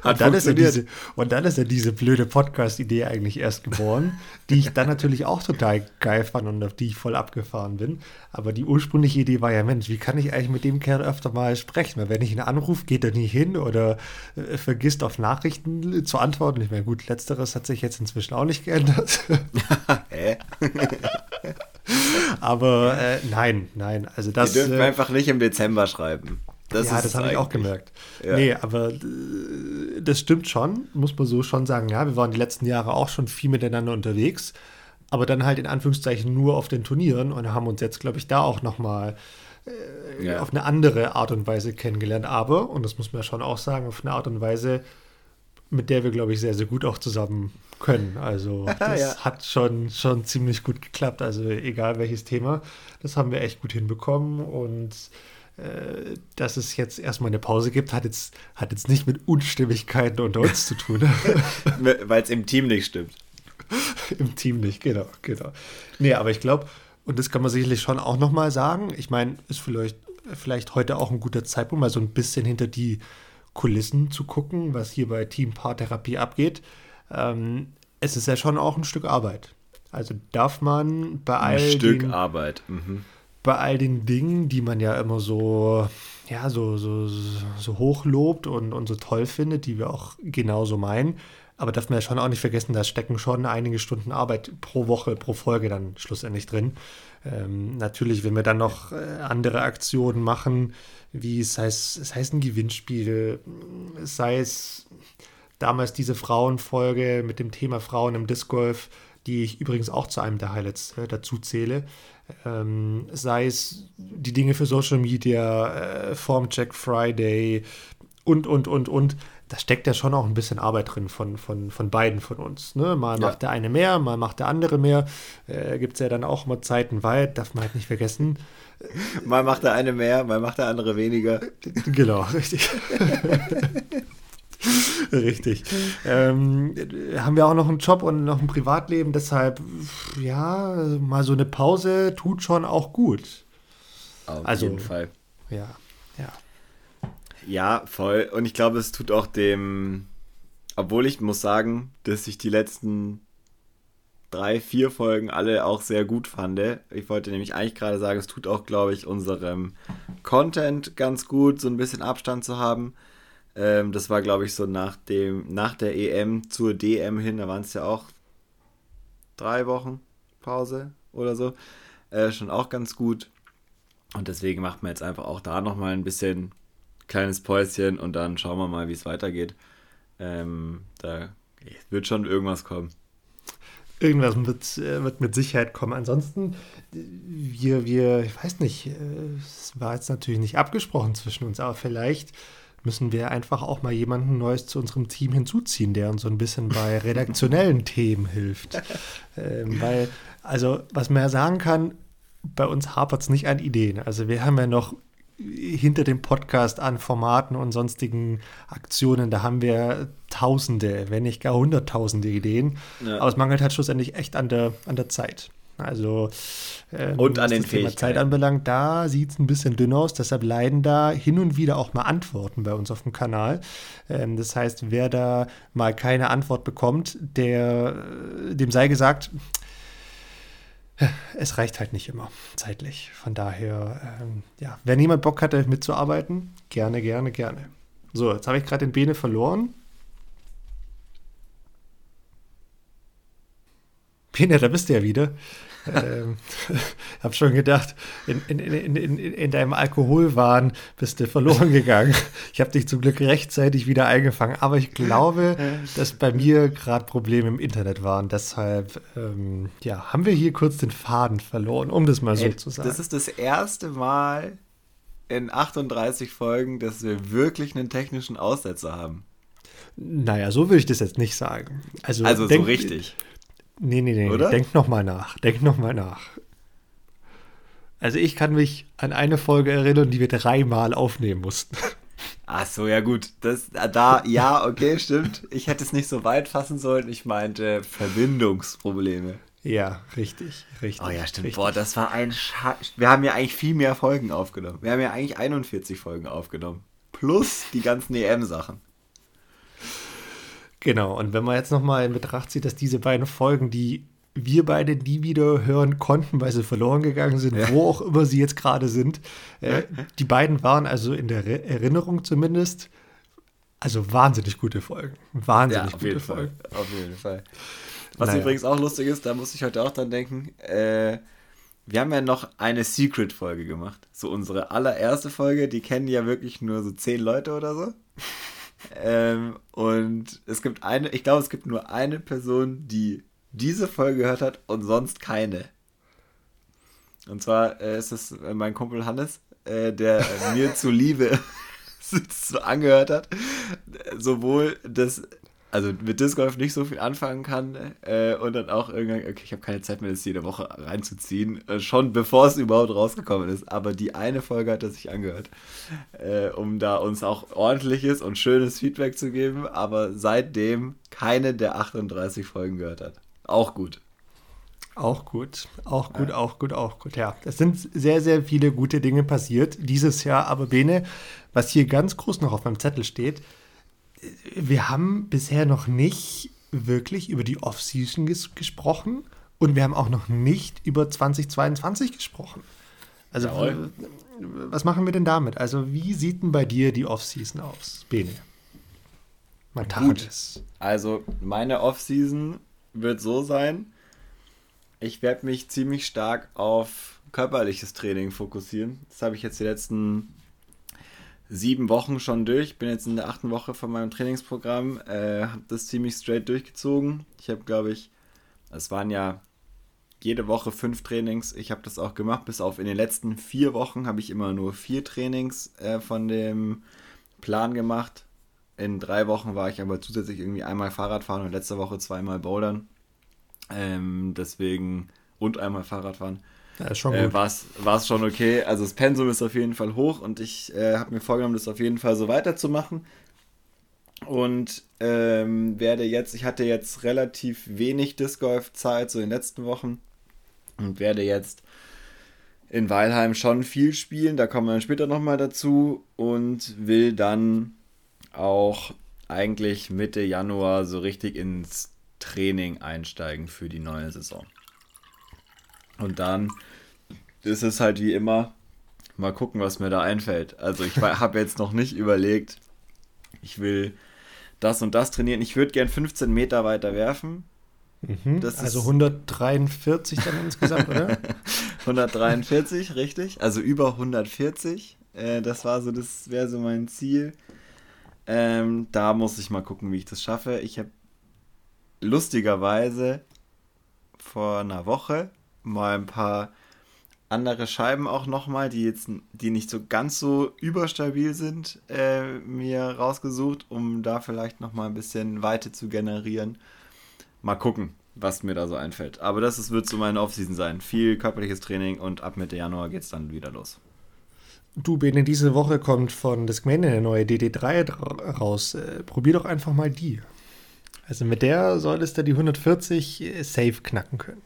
Und, dann ist ja diese, und dann ist ja diese blöde Podcast-Idee eigentlich erst geboren, die ich dann natürlich auch total geil fand und auf die ich voll abgefahren bin. Aber die ursprüngliche Idee war ja, Mensch, wie kann ich eigentlich mit dem Kerl öfter mal sprechen? Weil wenn ich ihn anrufe, geht er nie hin oder äh, vergisst auf Nachrichten zu antworten. Ich meine, gut, letzteres hat sich jetzt inzwischen auch nicht geändert. Aber äh, nein, nein. Also das. Wir dürfen äh, einfach nicht im Dezember schreiben. Das ja, das habe ich auch gemerkt. Ja. Nee, aber äh, das stimmt schon, muss man so schon sagen. Ja, wir waren die letzten Jahre auch schon viel miteinander unterwegs, aber dann halt in Anführungszeichen nur auf den Turnieren und haben uns jetzt, glaube ich, da auch nochmal äh, ja. auf eine andere Art und Weise kennengelernt. Aber, und das muss man ja schon auch sagen, auf eine Art und Weise, mit der wir, glaube ich, sehr, sehr gut auch zusammen können. Also das ja. hat schon, schon ziemlich gut geklappt. Also egal welches Thema, das haben wir echt gut hinbekommen und dass es jetzt erstmal eine Pause gibt, hat jetzt, hat jetzt nicht mit Unstimmigkeiten unter uns zu tun. Weil es im Team nicht stimmt. Im Team nicht, genau, genau. Nee, aber ich glaube, und das kann man sicherlich schon auch nochmal sagen, ich meine, ist vielleicht, vielleicht heute auch ein guter Zeitpunkt, mal so ein bisschen hinter die Kulissen zu gucken, was hier bei Team Paartherapie abgeht. Ähm, es ist ja schon auch ein Stück Arbeit. Also darf man bei all Ein Stück den, Arbeit. Mhm bei all den Dingen, die man ja immer so, ja, so, so, so hoch lobt und, und so toll findet, die wir auch genauso meinen. Aber darf man ja schon auch nicht vergessen, da stecken schon einige Stunden Arbeit pro Woche, pro Folge dann schlussendlich drin. Ähm, natürlich, wenn wir dann noch äh, andere Aktionen machen, wie es heißt, es heißt ein Gewinnspiel, sei es damals diese Frauenfolge mit dem Thema Frauen im Disc Golf, die ich übrigens auch zu einem der Highlights äh, dazu zähle. Ähm, sei es die Dinge für Social Media, äh, Formcheck Friday und, und, und, und. da steckt ja schon auch ein bisschen Arbeit drin von, von, von beiden von uns. Ne? Mal ja. macht der eine mehr, mal macht der andere mehr. Äh, Gibt es ja dann auch mal Zeiten weit, darf man halt nicht vergessen. Mal macht der eine mehr, mal macht der andere weniger. Genau, richtig. richtig. Ähm, haben wir auch noch einen Job und noch ein Privatleben, deshalb, ja, mal so eine Pause tut schon auch gut. Auf also, jeden Fall. Ja, ja. Ja, voll. Und ich glaube, es tut auch dem, obwohl ich muss sagen, dass ich die letzten drei, vier Folgen alle auch sehr gut fand. Ich wollte nämlich eigentlich gerade sagen, es tut auch, glaube ich, unserem Content ganz gut, so ein bisschen Abstand zu haben. Ähm, das war, glaube ich, so nach dem, nach der EM zur DM hin, da waren es ja auch drei Wochen Pause oder so. Äh, schon auch ganz gut. Und deswegen macht man jetzt einfach auch da nochmal ein bisschen kleines Päuschen und dann schauen wir mal, wie es weitergeht. Ähm, da wird schon irgendwas kommen. Irgendwas wird, äh, wird mit Sicherheit kommen. Ansonsten, wir, wir, ich weiß nicht, äh, es war jetzt natürlich nicht abgesprochen zwischen uns, aber vielleicht müssen wir einfach auch mal jemanden Neues zu unserem Team hinzuziehen, der uns so ein bisschen bei redaktionellen Themen hilft. Ähm, weil, also, was man ja sagen kann, bei uns hapert es nicht an Ideen. Also wir haben ja noch hinter dem Podcast an Formaten und sonstigen Aktionen, da haben wir Tausende, wenn nicht gar Hunderttausende Ideen. Ja. Aber es mangelt halt schlussendlich echt an der, an der Zeit. Also ähm, und an den das Thema Zeit anbelangt, da sieht es ein bisschen dünn aus. Deshalb leiden da hin und wieder auch mal Antworten bei uns auf dem Kanal. Ähm, das heißt, wer da mal keine Antwort bekommt, der, dem sei gesagt, es reicht halt nicht immer zeitlich. Von daher, ähm, ja, wenn jemand Bock hatte, mitzuarbeiten, gerne, gerne, gerne. So, jetzt habe ich gerade den Bene verloren. Bene, da bist du ja wieder ähm, habe schon gedacht, in, in, in, in, in deinem Alkoholwahn bist du verloren gegangen. Ich habe dich zum Glück rechtzeitig wieder eingefangen, aber ich glaube, dass bei mir gerade Probleme im Internet waren. Deshalb ähm, ja, haben wir hier kurz den Faden verloren, um das mal so Ey, zu sagen. Das ist das erste Mal in 38 Folgen, dass wir wirklich einen technischen Aussetzer haben. Naja, so will ich das jetzt nicht sagen. Also, also denk, so richtig. Nee, nee, nee. Oder? Denk nochmal nach. Denk nochmal nach. Also ich kann mich an eine Folge erinnern, die wir dreimal aufnehmen mussten. Ach so, ja gut. Das, da, ja, okay, stimmt. Ich hätte es nicht so weit fassen sollen. Ich meinte Verbindungsprobleme. Ja, richtig, richtig. Oh ja, stimmt. Richtig. Boah, das war ein Scha Wir haben ja eigentlich viel mehr Folgen aufgenommen. Wir haben ja eigentlich 41 Folgen aufgenommen. Plus die ganzen EM-Sachen. Genau, und wenn man jetzt nochmal in Betracht zieht, dass diese beiden Folgen, die wir beide nie wieder hören konnten, weil sie verloren gegangen sind, ja. wo auch immer sie jetzt gerade sind. Äh, die beiden waren also in der Re Erinnerung zumindest, also wahnsinnig gute Folgen. Wahnsinnig ja, gute Folgen. Fall. Auf jeden Fall. Was naja. übrigens auch lustig ist, da muss ich heute auch dran denken, äh, wir haben ja noch eine Secret-Folge gemacht. So unsere allererste Folge, die kennen ja wirklich nur so zehn Leute oder so. Ähm, und es gibt eine, ich glaube, es gibt nur eine Person, die diese Folge gehört hat und sonst keine. Und zwar äh, ist es mein Kumpel Hannes, äh, der mir zuliebe angehört hat. Sowohl das also mit Disc Golf nicht so viel anfangen kann äh, und dann auch irgendwann, okay, ich habe keine Zeit mehr, das jede Woche reinzuziehen, äh, schon bevor es überhaupt rausgekommen ist. Aber die eine Folge hat er sich angehört, äh, um da uns auch ordentliches und schönes Feedback zu geben, aber seitdem keine der 38 Folgen gehört hat. Auch gut. Auch gut, auch gut, ja. auch gut, auch gut. Ja, es sind sehr, sehr viele gute Dinge passiert dieses Jahr. Aber Bene, was hier ganz groß noch auf meinem Zettel steht, wir haben bisher noch nicht wirklich über die Offseason ges gesprochen und wir haben auch noch nicht über 2022 gesprochen. Also, Jawohl. was machen wir denn damit? Also, wie sieht denn bei dir die Offseason aus, Bene? Mein Gut. Also, meine Offseason wird so sein, ich werde mich ziemlich stark auf körperliches Training fokussieren. Das habe ich jetzt die letzten sieben Wochen schon durch. Bin jetzt in der achten Woche von meinem Trainingsprogramm. Äh, habe das ziemlich straight durchgezogen. Ich habe, glaube ich, es waren ja jede Woche fünf Trainings. Ich habe das auch gemacht. Bis auf in den letzten vier Wochen habe ich immer nur vier Trainings äh, von dem Plan gemacht. In drei Wochen war ich aber zusätzlich irgendwie einmal Fahrrad fahren und letzte Woche zweimal Bouldern. Ähm, deswegen und einmal Fahrrad fahren. Ja, schon äh, gut. Äh, war es schon okay. Also das Pensum ist auf jeden Fall hoch und ich äh, habe mir vorgenommen, das auf jeden Fall so weiterzumachen. Und ähm, werde jetzt, ich hatte jetzt relativ wenig Disc Golf Zeit, so in den letzten Wochen. Und werde jetzt in Weilheim schon viel spielen. Da kommen wir dann später nochmal dazu. Und will dann auch eigentlich Mitte Januar so richtig ins Training einsteigen für die neue Saison. Und dann ist es halt wie immer, mal gucken, was mir da einfällt. Also ich habe jetzt noch nicht überlegt, ich will das und das trainieren. Ich würde gern 15 Meter weiter werfen. Mhm, also 143 dann insgesamt, oder? 143, richtig. Also über 140. Äh, das war so, das wäre so mein Ziel. Ähm, da muss ich mal gucken, wie ich das schaffe. Ich habe lustigerweise vor einer Woche mal ein paar andere Scheiben auch nochmal, die jetzt, die nicht so ganz so überstabil sind, äh, mir rausgesucht, um da vielleicht nochmal ein bisschen Weite zu generieren. Mal gucken, was mir da so einfällt. Aber das ist, wird so meine Offseason sein. Viel körperliches Training und ab Mitte Januar geht es dann wieder los. Du, Bene, diese Woche kommt von Discman eine neue DD3 raus. Äh, probier doch einfach mal die. Also mit der solltest du die 140 äh, safe knacken können.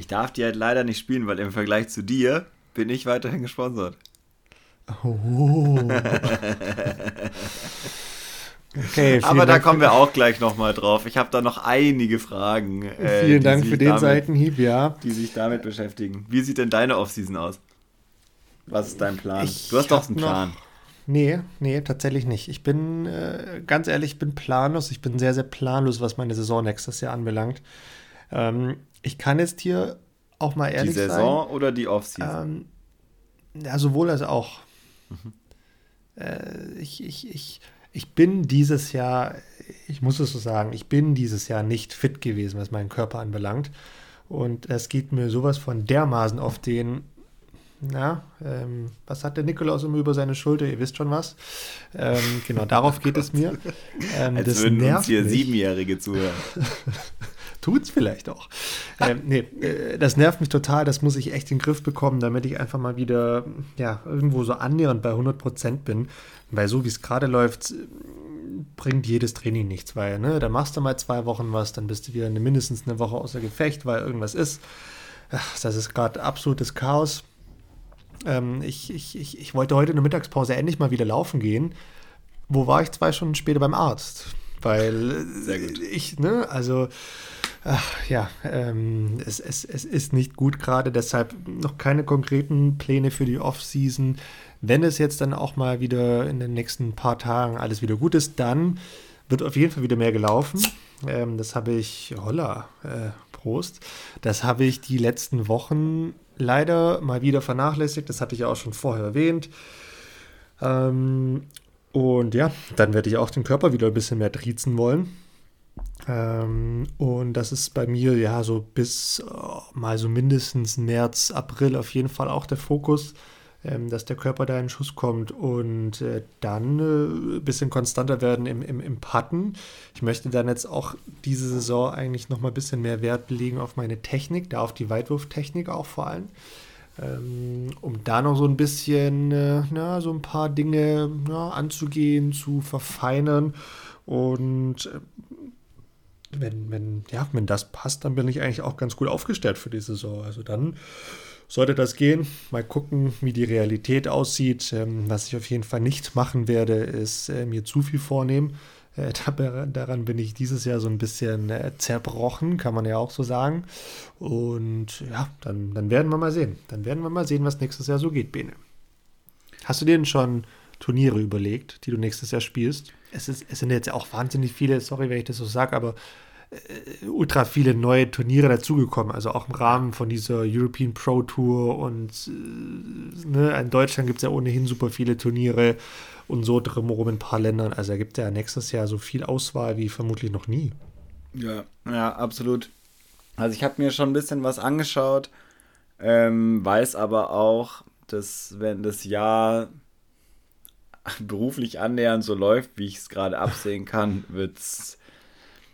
Ich darf die halt leider nicht spielen, weil im Vergleich zu dir bin ich weiterhin gesponsert. Oh. okay, Aber da Dank kommen wir auch gleich nochmal drauf. Ich habe da noch einige Fragen. Äh, vielen Dank für den damit, Seitenhieb, ja. Die sich damit beschäftigen. Wie sieht denn deine Offseason aus? Was ist dein Plan? Ich du hast doch einen Plan. Nee, nee, tatsächlich nicht. Ich bin, äh, ganz ehrlich, ich bin planlos. Ich bin sehr, sehr planlos, was meine Saison nächstes Jahr anbelangt. Ähm, ich kann jetzt hier auch mal ehrlich sein. Die Saison sein, oder die Offseason? Ähm, ja, sowohl als auch. Mhm. Äh, ich, ich, ich, ich bin dieses Jahr, ich muss es so sagen, ich bin dieses Jahr nicht fit gewesen, was meinen Körper anbelangt. Und es geht mir sowas von dermaßen auf den, na, ähm, was hat der Nikolaus immer über seine Schulter? Ihr wisst schon was. Ähm, genau, darauf geht es mir. Ähm, Als das würden uns hier mich. Siebenjährige zuhören. Tut's vielleicht auch. ähm, nee, äh, das nervt mich total. Das muss ich echt in den Griff bekommen, damit ich einfach mal wieder ja, irgendwo so annähernd bei 100 Prozent bin. Weil so wie es gerade läuft, bringt jedes Training nichts, weil ne, da machst du mal zwei Wochen was, dann bist du wieder eine, mindestens eine Woche außer Gefecht, weil irgendwas ist. Das ist gerade absolutes Chaos. Ähm, ich, ich, ich, ich wollte heute in der Mittagspause endlich mal wieder laufen gehen. Wo war ich zwei Stunden später beim Arzt? Weil ich, ne, also Ach, ja, ähm, es, es, es ist nicht gut gerade, deshalb noch keine konkreten Pläne für die Off-Season. Wenn es jetzt dann auch mal wieder in den nächsten paar Tagen alles wieder gut ist, dann wird auf jeden Fall wieder mehr gelaufen. Ähm, das habe ich, holla, äh, Prost, das habe ich die letzten Wochen leider mal wieder vernachlässigt. Das hatte ich ja auch schon vorher erwähnt. Ähm, und ja, dann werde ich auch den Körper wieder ein bisschen mehr triezen wollen. Ähm, und das ist bei mir ja so bis oh, mal so mindestens März, April auf jeden Fall auch der Fokus, ähm, dass der Körper da in Schuss kommt und äh, dann äh, ein bisschen konstanter werden im, im, im Putten. Ich möchte dann jetzt auch diese Saison eigentlich nochmal ein bisschen mehr Wert legen auf meine Technik, da auf die Weitwurftechnik auch vor allem. Ähm, um da noch so ein bisschen, äh, na, so ein paar Dinge na, anzugehen, zu verfeinern und äh, wenn, wenn, ja, wenn das passt, dann bin ich eigentlich auch ganz gut aufgestellt für die Saison. Also dann sollte das gehen. Mal gucken, wie die Realität aussieht. Ähm, was ich auf jeden Fall nicht machen werde, ist äh, mir zu viel vornehmen. Äh, daran bin ich dieses Jahr so ein bisschen äh, zerbrochen, kann man ja auch so sagen. Und ja, dann, dann werden wir mal sehen. Dann werden wir mal sehen, was nächstes Jahr so geht, Bene. Hast du dir denn schon Turniere überlegt, die du nächstes Jahr spielst? Es, ist, es sind jetzt auch wahnsinnig viele, sorry, wenn ich das so sage, aber äh, ultra viele neue Turniere dazugekommen. Also auch im Rahmen von dieser European Pro Tour und äh, ne, in Deutschland gibt es ja ohnehin super viele Turniere und so drumherum in ein paar Ländern. Also da gibt es ja nächstes Jahr so viel Auswahl wie vermutlich noch nie. Ja, ja, absolut. Also ich habe mir schon ein bisschen was angeschaut, ähm, weiß aber auch, dass wenn das Jahr beruflich annähernd so läuft, wie ich es gerade absehen kann, wird's,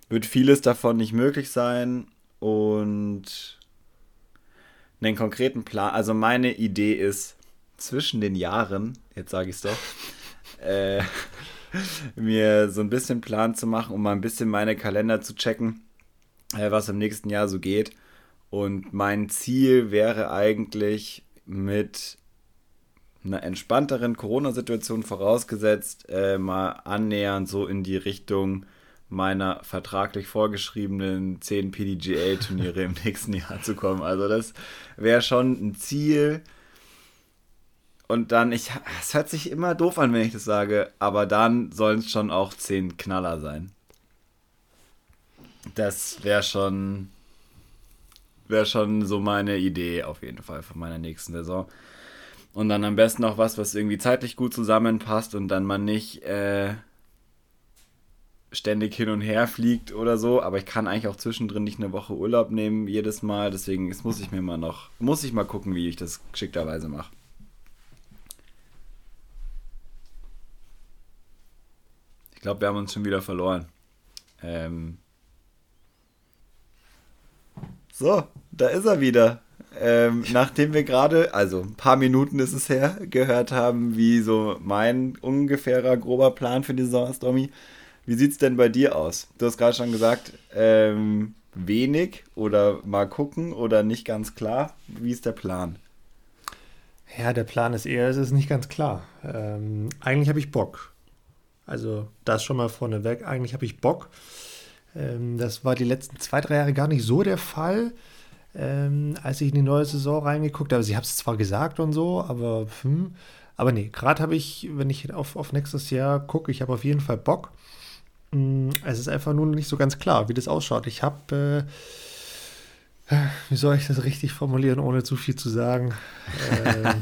wird vieles davon nicht möglich sein. Und einen konkreten Plan, also meine Idee ist, zwischen den Jahren, jetzt sage ich es doch, äh, mir so ein bisschen Plan zu machen, um mal ein bisschen meine Kalender zu checken, äh, was im nächsten Jahr so geht. Und mein Ziel wäre eigentlich mit einer entspannteren Corona-Situation vorausgesetzt, äh, mal annähernd so in die Richtung meiner vertraglich vorgeschriebenen 10 PDGA-Turniere im nächsten Jahr zu kommen. Also das wäre schon ein Ziel. Und dann, ich, es hört sich immer doof an, wenn ich das sage, aber dann sollen es schon auch 10 Knaller sein. Das wäre schon, wäre schon so meine Idee auf jeden Fall von meiner nächsten Saison. Und dann am besten auch was, was irgendwie zeitlich gut zusammenpasst und dann man nicht äh, ständig hin und her fliegt oder so. Aber ich kann eigentlich auch zwischendrin nicht eine Woche Urlaub nehmen jedes Mal. Deswegen das muss ich mir mal noch, muss ich mal gucken, wie ich das geschickterweise mache. Ich glaube, wir haben uns schon wieder verloren. Ähm so, da ist er wieder ähm, nachdem wir gerade, also ein paar Minuten ist es her, gehört haben, wie so mein ungefährer grober Plan für die Saison ist, Domi. Wie sieht es denn bei dir aus? Du hast gerade schon gesagt, ähm, wenig oder mal gucken oder nicht ganz klar. Wie ist der Plan? Ja, der Plan ist eher, es ist nicht ganz klar. Ähm, eigentlich habe ich Bock. Also das schon mal vorneweg. Eigentlich habe ich Bock. Ähm, das war die letzten zwei, drei Jahre gar nicht so der Fall ähm, als ich in die neue Saison reingeguckt habe. Sie haben es zwar gesagt und so, aber hm, aber nee, gerade habe ich, wenn ich auf, auf nächstes Jahr gucke, ich habe auf jeden Fall Bock. Hm, es ist einfach nur nicht so ganz klar, wie das ausschaut. Ich habe, äh, wie soll ich das richtig formulieren, ohne zu viel zu sagen? ähm,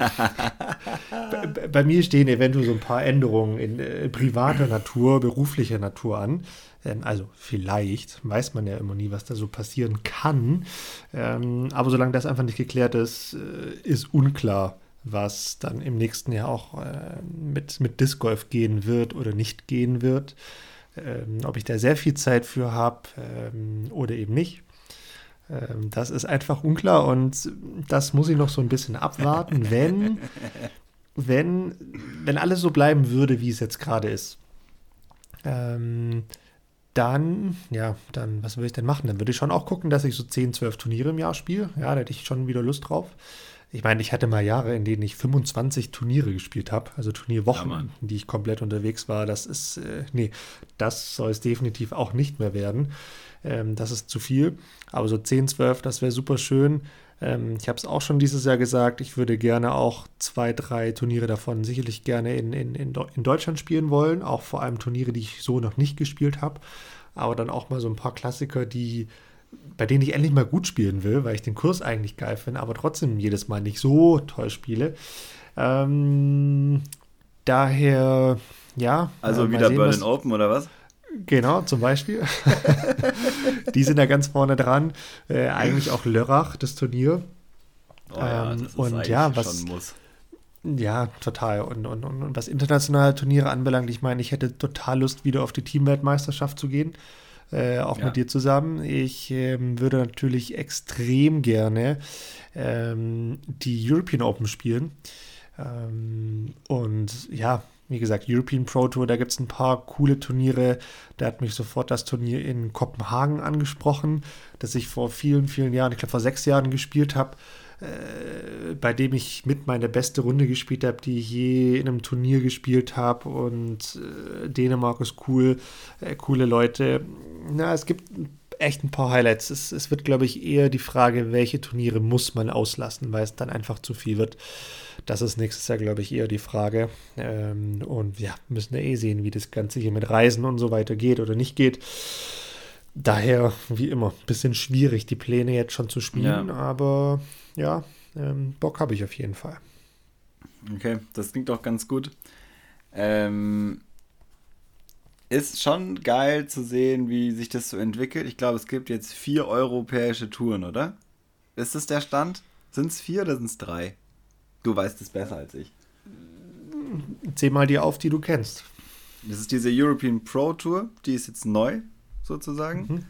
bei, bei, mir stehen eventuell so ein paar Änderungen in äh, privater Natur, beruflicher Natur an. Ähm, also vielleicht, weiß man ja immer nie, was da so passieren kann. Ähm, aber solange das einfach nicht geklärt ist, äh, ist unklar, was dann im nächsten Jahr auch äh, mit, mit Disc Golf gehen wird oder nicht gehen wird. Ähm, ob ich da sehr viel Zeit für habe oder eben nicht. das ist einfach unklar und das muss ich noch so ein bisschen abwarten, wenn, wenn, wenn alles so bleiben würde, wie es jetzt gerade ist. Ähm, dann, ja, dann, was würde ich denn machen? Dann würde ich schon auch gucken, dass ich so 10, 12 Turniere im Jahr spiele. Ja, da hätte ich schon wieder Lust drauf. Ich meine, ich hatte mal Jahre, in denen ich 25 Turniere gespielt habe, also Turnierwochen, ja, in die ich komplett unterwegs war. Das ist, äh, nee, das soll es definitiv auch nicht mehr werden. Ähm, das ist zu viel. Aber so 10, 12, das wäre super schön. Ähm, ich habe es auch schon dieses Jahr gesagt, ich würde gerne auch zwei, drei Turniere davon sicherlich gerne in, in, in, in Deutschland spielen wollen. Auch vor allem Turniere, die ich so noch nicht gespielt habe. Aber dann auch mal so ein paar Klassiker, die bei denen ich endlich mal gut spielen will, weil ich den Kurs eigentlich geil finde, aber trotzdem jedes Mal nicht so toll spiele. Ähm, daher, ja. Also äh, wieder sehen, Berlin was, Open oder was? Genau, zum Beispiel. die sind da ganz vorne dran. Äh, eigentlich auch Lörrach, das Turnier. Oh ja, ähm, das und ja, was. Ja, total. Und, und, und, und was internationale Turniere anbelangt, ich meine, ich hätte total Lust, wieder auf die Teamweltmeisterschaft zu gehen. Äh, auch ja. mit dir zusammen. Ich ähm, würde natürlich extrem gerne ähm, die European Open spielen. Ähm, und ja, wie gesagt, European Pro Tour, da gibt es ein paar coole Turniere. Da hat mich sofort das Turnier in Kopenhagen angesprochen, das ich vor vielen, vielen Jahren, ich glaube vor sechs Jahren gespielt habe, äh, bei dem ich mit meine beste Runde gespielt habe, die ich je in einem Turnier gespielt habe. Und äh, Dänemark ist cool, äh, coole Leute. Na, es gibt echt ein paar Highlights. Es, es wird, glaube ich, eher die Frage, welche Turniere muss man auslassen, weil es dann einfach zu viel wird. Das ist nächstes Jahr, glaube ich, eher die Frage. Ähm, und ja, müssen ja eh sehen, wie das Ganze hier mit Reisen und so weiter geht oder nicht geht. Daher, wie immer, ein bisschen schwierig, die Pläne jetzt schon zu spielen, ja. aber ja, ähm, Bock habe ich auf jeden Fall. Okay, das klingt doch ganz gut. Ähm, ist schon geil zu sehen, wie sich das so entwickelt. Ich glaube, es gibt jetzt vier europäische Touren, oder? Ist das der Stand? Sind es vier oder sind es drei? Du weißt es besser als ich. zähl mal die auf, die du kennst. Das ist diese European Pro Tour, die ist jetzt neu sozusagen. Mhm.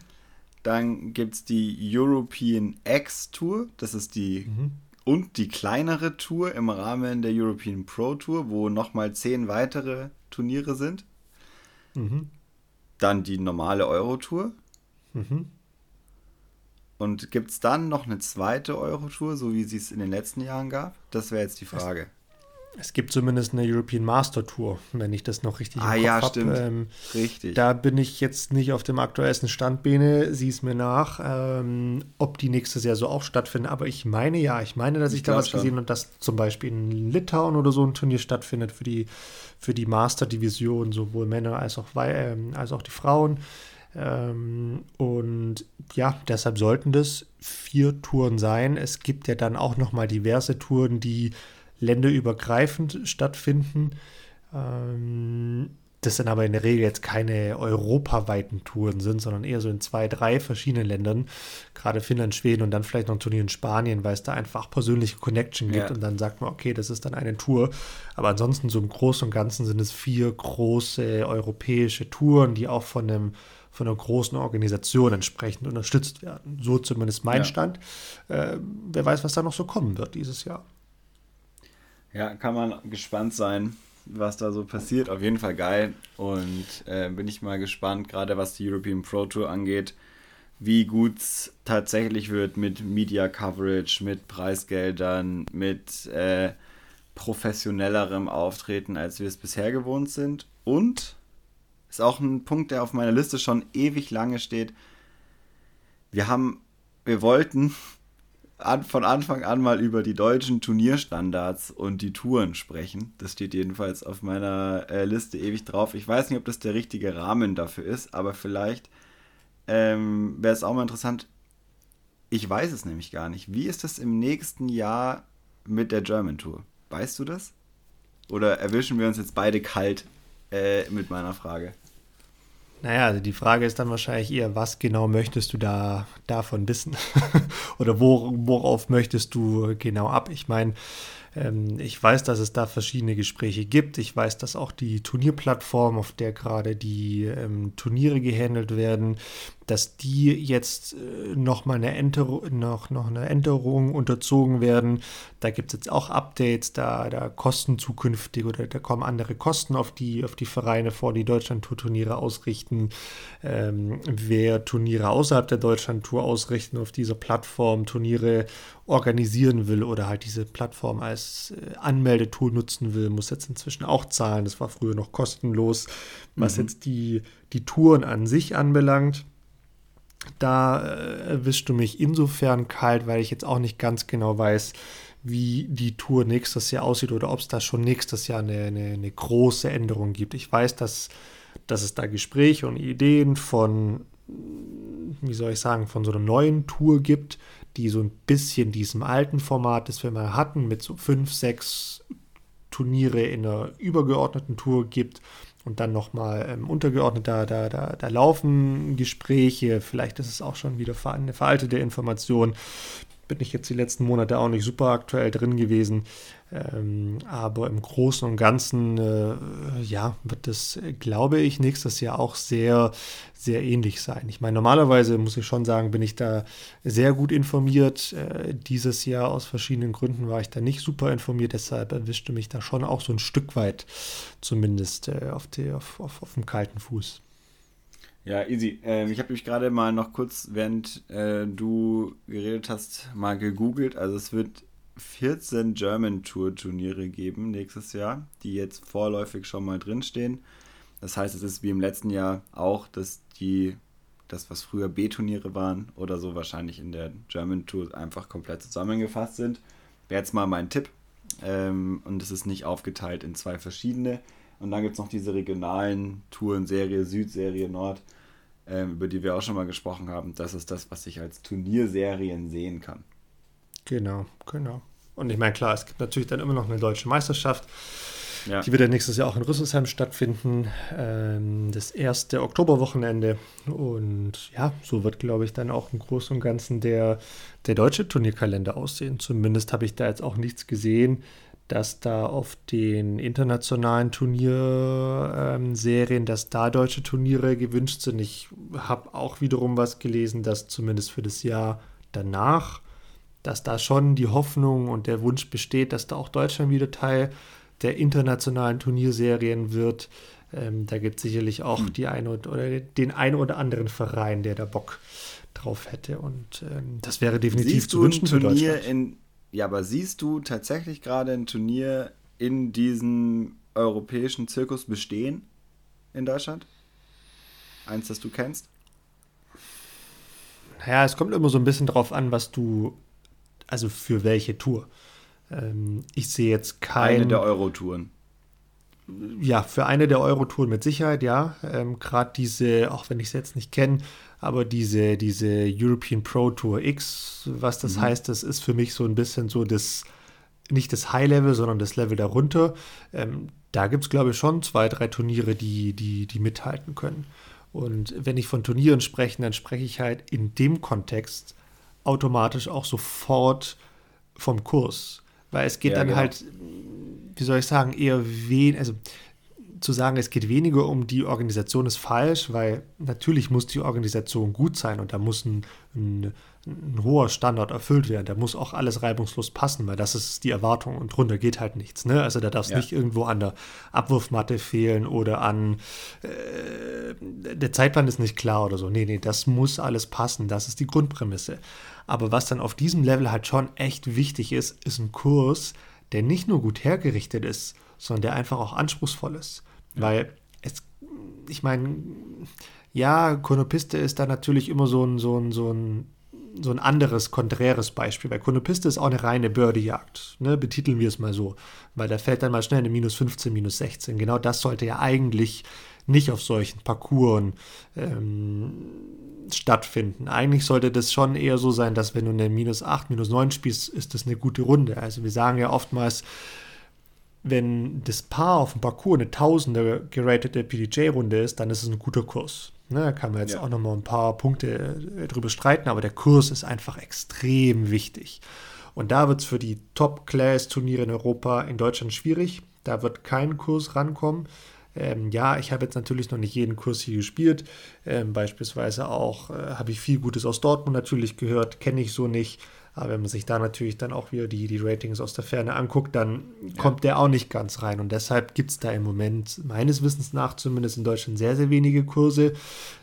Dann gibt es die European X Tour, das ist die mhm. und die kleinere Tour im Rahmen der European Pro Tour, wo nochmal zehn weitere Turniere sind. Mhm. Dann die normale Euro Tour. Mhm. Und gibt es dann noch eine zweite Euro-Tour, so wie sie es in den letzten Jahren gab? Das wäre jetzt die Frage. Es, gibt zumindest eine European Master Tour, wenn ich das noch richtig ah, im Kopf ja, stimmt. Ähm, richtig. Da bin ich jetzt nicht auf dem aktuellsten Stand, Bene, sieh es mir nach, ähm, ob die nächstes Jahr so auch stattfindet. Aber ich meine ja, ich meine, dass ich, ich da was schon. gesehen und dass zum Beispiel in Litauen oder so ein Turnier stattfindet für die, für die Master-Division, sowohl Männer als auch, ähm, als auch die Frauen. Ähm, und ja, deshalb sollten das vier Touren sein. Es gibt ja dann auch noch mal diverse Touren, die länderübergreifend stattfinden. Ähm, das sind aber in der Regel jetzt keine europaweiten Touren sind, sondern eher so in zwei, drei verschiedenen Ländern. Gerade Finnland, Schweden und dann vielleicht noch ein Turnier in Spanien, weil es da einfach persönliche Connection gibt. Ja. Und dann sagt man, okay, das ist dann eine Tour. Aber ansonsten so im Großen und Ganzen sind es vier große europäische Touren, die auch von einem von einer großen Organisation entsprechend unterstützt werden. So zumindest mein ja. Stand. Äh, wer weiß, was da noch so kommen wird dieses Jahr. Ja, kann man gespannt sein, was da so passiert. Auf jeden Fall geil. Und äh, bin ich mal gespannt, gerade was die European Pro Tour angeht, wie gut es tatsächlich wird mit Media Coverage, mit Preisgeldern, mit äh, professionellerem Auftreten, als wir es bisher gewohnt sind. Und ist auch ein Punkt, der auf meiner Liste schon ewig lange steht. Wir haben, wir wollten an, von Anfang an mal über die deutschen Turnierstandards und die Touren sprechen. Das steht jedenfalls auf meiner äh, Liste ewig drauf. Ich weiß nicht, ob das der richtige Rahmen dafür ist, aber vielleicht ähm, wäre es auch mal interessant. Ich weiß es nämlich gar nicht. Wie ist das im nächsten Jahr mit der German Tour? Weißt du das? Oder erwischen wir uns jetzt beide kalt äh, mit meiner Frage? Naja, also die Frage ist dann wahrscheinlich eher, was genau möchtest du da davon wissen? Oder wo, worauf möchtest du genau ab? Ich meine, ähm, ich weiß, dass es da verschiedene Gespräche gibt. Ich weiß, dass auch die Turnierplattform, auf der gerade die ähm, Turniere gehandelt werden, dass die jetzt äh, nochmal eine Änderung, noch, noch eine Änderung unterzogen werden. Da gibt es jetzt auch Updates, da, da Kosten zukünftig oder da kommen andere Kosten auf die, auf die Vereine vor, die Deutschland-Tour-Turniere ausrichten. Ähm, wer Turniere außerhalb der Deutschland-Tour ausrichten, auf dieser Plattform Turniere organisieren will oder halt diese Plattform als äh, Anmeldetool nutzen will, muss jetzt inzwischen auch zahlen. Das war früher noch kostenlos. Was mhm. jetzt die, die Touren an sich anbelangt, da äh, erwischst du mich insofern kalt, weil ich jetzt auch nicht ganz genau weiß, wie die Tour nächstes Jahr aussieht oder ob es da schon nächstes Jahr eine, eine, eine, große Änderung gibt. Ich weiß, dass, dass es da Gespräche und Ideen von, wie soll ich sagen, von so einer neuen Tour gibt, die so ein bisschen diesem alten Format, das wir mal hatten, mit so fünf, sechs Turniere in einer übergeordneten Tour gibt und dann nochmal ähm, untergeordnet, da, da, da, da laufen Gespräche, vielleicht ist es auch schon wieder eine veraltete Information. Bin ich jetzt die letzten Monate auch nicht super aktuell drin gewesen. Ähm, aber im Großen und Ganzen, äh, ja, wird das, glaube ich, nächstes Jahr auch sehr, sehr ähnlich sein. Ich meine, normalerweise muss ich schon sagen, bin ich da sehr gut informiert. Äh, dieses Jahr aus verschiedenen Gründen war ich da nicht super informiert, deshalb erwischte mich da schon auch so ein Stück weit zumindest äh, auf, die, auf, auf, auf dem kalten Fuß. Ja, easy. Ähm, ich habe mich gerade mal noch kurz, während äh, du geredet hast, mal gegoogelt. Also es wird 14 German Tour Turniere geben nächstes Jahr, die jetzt vorläufig schon mal drinstehen. Das heißt, es ist wie im letzten Jahr auch, dass die, das was früher B-Turniere waren oder so wahrscheinlich in der German Tour einfach komplett zusammengefasst sind. Wäre jetzt mal mein Tipp. Ähm, und es ist nicht aufgeteilt in zwei verschiedene. Und dann gibt es noch diese regionalen Touren, Serie Süd, Serie Nord, ähm, über die wir auch schon mal gesprochen haben. Das ist das, was ich als Turnierserien sehen kann. Genau, genau. Und ich meine, klar, es gibt natürlich dann immer noch eine deutsche Meisterschaft. Ja. Die wird ja nächstes Jahr auch in Rüsselsheim stattfinden. Ähm, das erste Oktoberwochenende. Und ja, so wird, glaube ich, dann auch im Großen und Ganzen der, der deutsche Turnierkalender aussehen. Zumindest habe ich da jetzt auch nichts gesehen, dass da auf den internationalen Turnierserien, ähm, dass da deutsche Turniere gewünscht sind. Ich habe auch wiederum was gelesen, dass zumindest für das Jahr danach, dass da schon die Hoffnung und der Wunsch besteht, dass da auch Deutschland wieder Teil der internationalen Turnierserien wird. Ähm, da gibt es sicherlich auch hm. die eine oder den einen oder anderen Verein, der da Bock drauf hätte. Und ähm, das wäre definitiv Siehst zu wünschen für Deutschland. In, ja, aber siehst du tatsächlich gerade ein Turnier in diesem europäischen Zirkus bestehen in Deutschland? Eins, das du kennst? Ja, es kommt immer so ein bisschen drauf an, was du, also für welche Tour. Ähm, ich sehe jetzt keine. Eine der Euro-Touren. Ja, für eine der Euro-Touren mit Sicherheit, ja. Ähm, Gerade diese, auch wenn ich es jetzt nicht kenne, aber diese, diese European Pro Tour X, was das mhm. heißt, das ist für mich so ein bisschen so das, nicht das High-Level, sondern das Level darunter. Ähm, da gibt es, glaube ich, schon zwei, drei Turniere, die, die, die mithalten können. Und wenn ich von Turnieren spreche, dann spreche ich halt in dem Kontext automatisch auch sofort vom Kurs. Weil es geht ja, dann genau. halt, wie soll ich sagen, eher wen, also zu sagen, es geht weniger um die Organisation ist falsch, weil natürlich muss die Organisation gut sein und da muss ein, ein, ein, hoher Standard erfüllt werden. Da muss auch alles reibungslos passen, weil das ist die Erwartung und drunter geht halt nichts. Ne? Also da darf es ja. nicht irgendwo an der Abwurfmatte fehlen oder an äh, der Zeitplan ist nicht klar oder so. Nee, nee, das muss alles passen. Das ist die Grundprämisse. Aber was dann auf diesem Level halt schon echt wichtig ist, ist ein Kurs, der nicht nur gut hergerichtet ist, sondern der einfach auch anspruchsvoll ist. Weil es, ich meine, ja, Konopiste ist da natürlich immer so ein, so ein, so ein, so ein anderes, konträres Beispiel. Weil Konopiste ist auch eine reine Birdie-Jagd. Ne? Betiteln wir es mal so. Weil da fällt dann mal schnell eine minus 15, minus 16. Genau das sollte ja eigentlich nicht auf solchen Parcours ähm, stattfinden. Eigentlich sollte das schon eher so sein, dass wenn du eine minus 8, minus 9 spielst, ist das eine gute Runde. Also wir sagen ja oftmals, wenn das Paar auf dem Parcours eine tausende geratete PDJ-Runde ist, dann ist es ein guter Kurs. Ne, da kann man jetzt ja. auch nochmal ein paar Punkte äh, drüber streiten, aber der Kurs ist einfach extrem wichtig. Und da wird es für die Top-Class-Turniere in Europa in Deutschland schwierig. Da wird kein Kurs rankommen. Ähm, ja, ich habe jetzt natürlich noch nicht jeden Kurs hier gespielt. Ähm, beispielsweise auch äh, habe ich viel Gutes aus Dortmund natürlich gehört, kenne ich so nicht. Aber wenn man sich da natürlich dann auch wieder die, die Ratings aus der Ferne anguckt, dann ja. kommt der auch nicht ganz rein. Und deshalb gibt es da im Moment meines Wissens nach zumindest in Deutschland sehr, sehr wenige Kurse,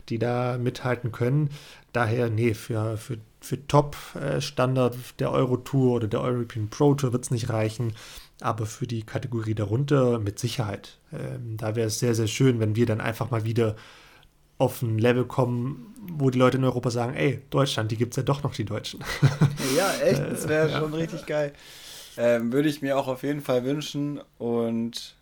die da mithalten können. Daher, nee, für, für, für Top-Standard der Euro-Tour oder der European Pro Tour wird es nicht reichen. Aber für die Kategorie darunter mit Sicherheit. Ähm, da wäre es sehr, sehr schön, wenn wir dann einfach mal wieder auf ein Level kommen, wo die Leute in Europa sagen, ey, Deutschland, die gibt es ja doch noch, die Deutschen. ja, echt, das wäre ja. schon richtig geil. Ähm, würde ich mir auch auf jeden Fall wünschen und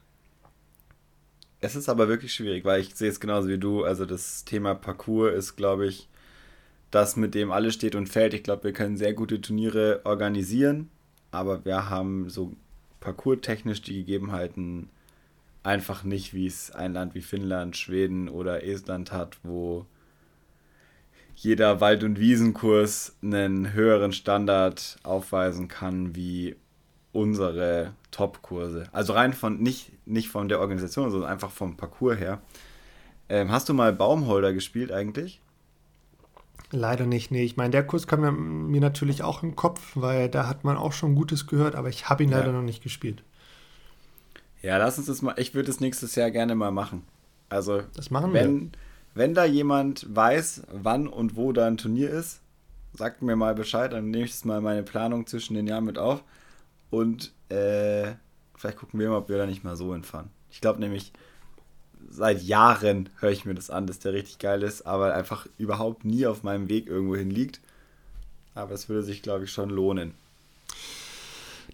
es ist aber wirklich schwierig, weil ich sehe es genauso wie du. Also das Thema Parcours ist, glaube ich, das, mit dem alles steht und fällt. Ich glaube, wir können sehr gute Turniere organisieren, aber wir haben so parcours-technisch die Gegebenheiten einfach nicht, wie es ein Land wie Finnland, Schweden oder Estland hat, wo jeder Wald- und Wiesenkurs einen höheren Standard aufweisen kann wie unsere Top-Kurse. Also rein von, nicht, nicht von der Organisation, sondern einfach vom Parcours her. Ähm, hast du mal Baumholder gespielt eigentlich? Leider nicht, nee. Ich meine, der Kurs kam mir natürlich auch im Kopf, weil da hat man auch schon Gutes gehört, aber ich habe ihn leider ja. noch nicht gespielt. Ja, lass uns das mal. Ich würde das nächstes Jahr gerne mal machen. Also, das machen wenn, wir. Wenn da jemand weiß, wann und wo da ein Turnier ist, sagt mir mal Bescheid, dann nehme ich das mal in meine Planung zwischen den Jahren mit auf. Und äh, vielleicht gucken wir mal, ob wir da nicht mal so hinfahren. Ich glaube nämlich, seit Jahren höre ich mir das an, dass der richtig geil ist, aber einfach überhaupt nie auf meinem Weg irgendwo hin liegt. Aber es würde sich, glaube ich, schon lohnen.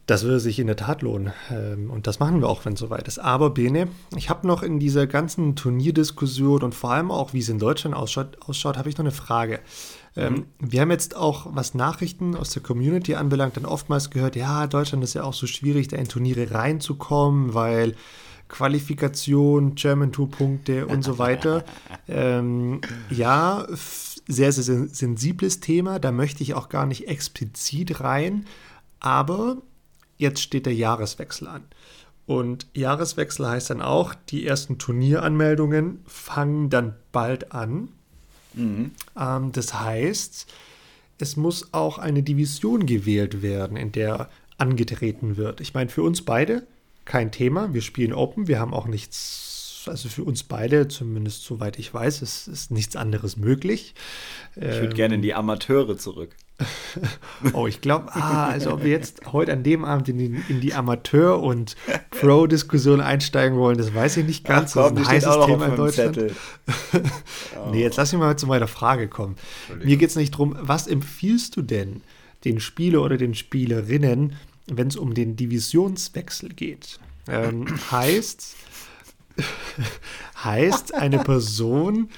Das würde sich in der Tat lohnen. Ähm, und das machen wir auch, wenn es soweit ist. Aber Bene, ich habe noch in dieser ganzen Turnierdiskussion und vor allem auch, wie es in Deutschland ausschaut, ausschaut habe ich noch eine Frage. Ähm, mhm. Wir haben jetzt auch, was Nachrichten aus der Community anbelangt, dann oftmals gehört, ja, Deutschland ist ja auch so schwierig, da in Turniere reinzukommen, weil Qualifikation, German Tour Punkte und so weiter. ähm, ja, sehr, sehr sensibles Thema. Da möchte ich auch gar nicht explizit rein. Aber jetzt steht der Jahreswechsel an. Und Jahreswechsel heißt dann auch, die ersten Turnieranmeldungen fangen dann bald an. Mhm. Ähm, das heißt, es muss auch eine Division gewählt werden, in der angetreten wird. Ich meine, für uns beide kein Thema. Wir spielen Open. Wir haben auch nichts, also für uns beide, zumindest soweit ich weiß, ist, ist nichts anderes möglich. Ich würde ähm, gerne in die Amateure zurück. oh, ich glaube, ah, also ob wir jetzt heute an dem Abend in die, in die Amateur- und Pro-Diskussion einsteigen wollen, das weiß ich nicht ganz. Ach, komm, das ist ein heißes Thema in Deutschland. oh. Nee, jetzt lass mich mal zu meiner Frage kommen. Mir geht es nicht darum, was empfiehlst du denn den Spieler oder den Spielerinnen, wenn es um den Divisionswechsel geht? Ähm, heißt, heißt eine Person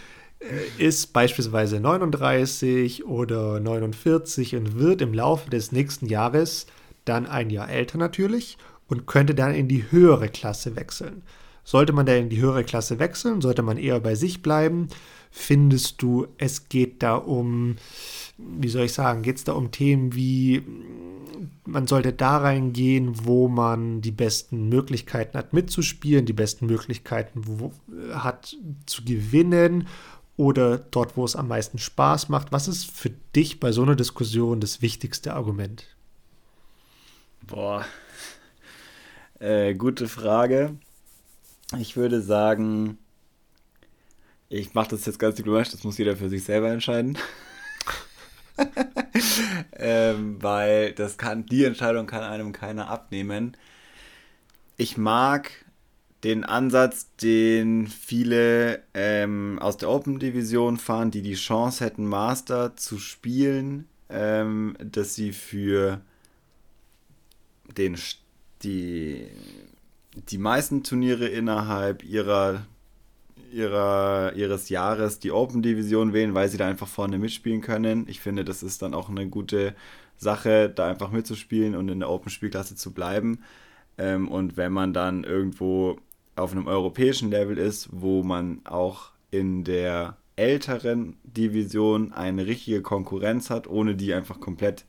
äh, ist beispielsweise 39 oder 49 und wird im Laufe des nächsten Jahres dann ein Jahr älter natürlich und könnte dann in die höhere Klasse wechseln. Sollte man da in die höhere Klasse wechseln, sollte man eher bei sich bleiben? Findest du, es geht da um, wie soll ich sagen, geht es da um Themen wie, man sollte da reingehen, wo man die besten Möglichkeiten hat mitzuspielen, die besten Möglichkeiten wo, hat zu gewinnen oder dort, wo es am meisten Spaß macht? Was ist für dich bei so einer Diskussion das wichtigste Argument? Boah, äh, gute Frage. Ich würde sagen, ich mache das jetzt ganz diplomatisch, das muss jeder für sich selber entscheiden. ähm, weil das kann, die Entscheidung kann einem keiner abnehmen. Ich mag den Ansatz, den viele ähm, aus der Open-Division fahren, die die Chance hätten, Master zu spielen, ähm, dass sie für den, die, die meisten Turniere innerhalb ihrer, ihrer, ihres Jahres die Open-Division wählen, weil sie da einfach vorne mitspielen können. Ich finde, das ist dann auch eine gute Sache, da einfach mitzuspielen und in der Open-Spielklasse zu bleiben. Ähm, und wenn man dann irgendwo auf einem europäischen Level ist, wo man auch in der älteren Division eine richtige Konkurrenz hat, ohne die einfach komplett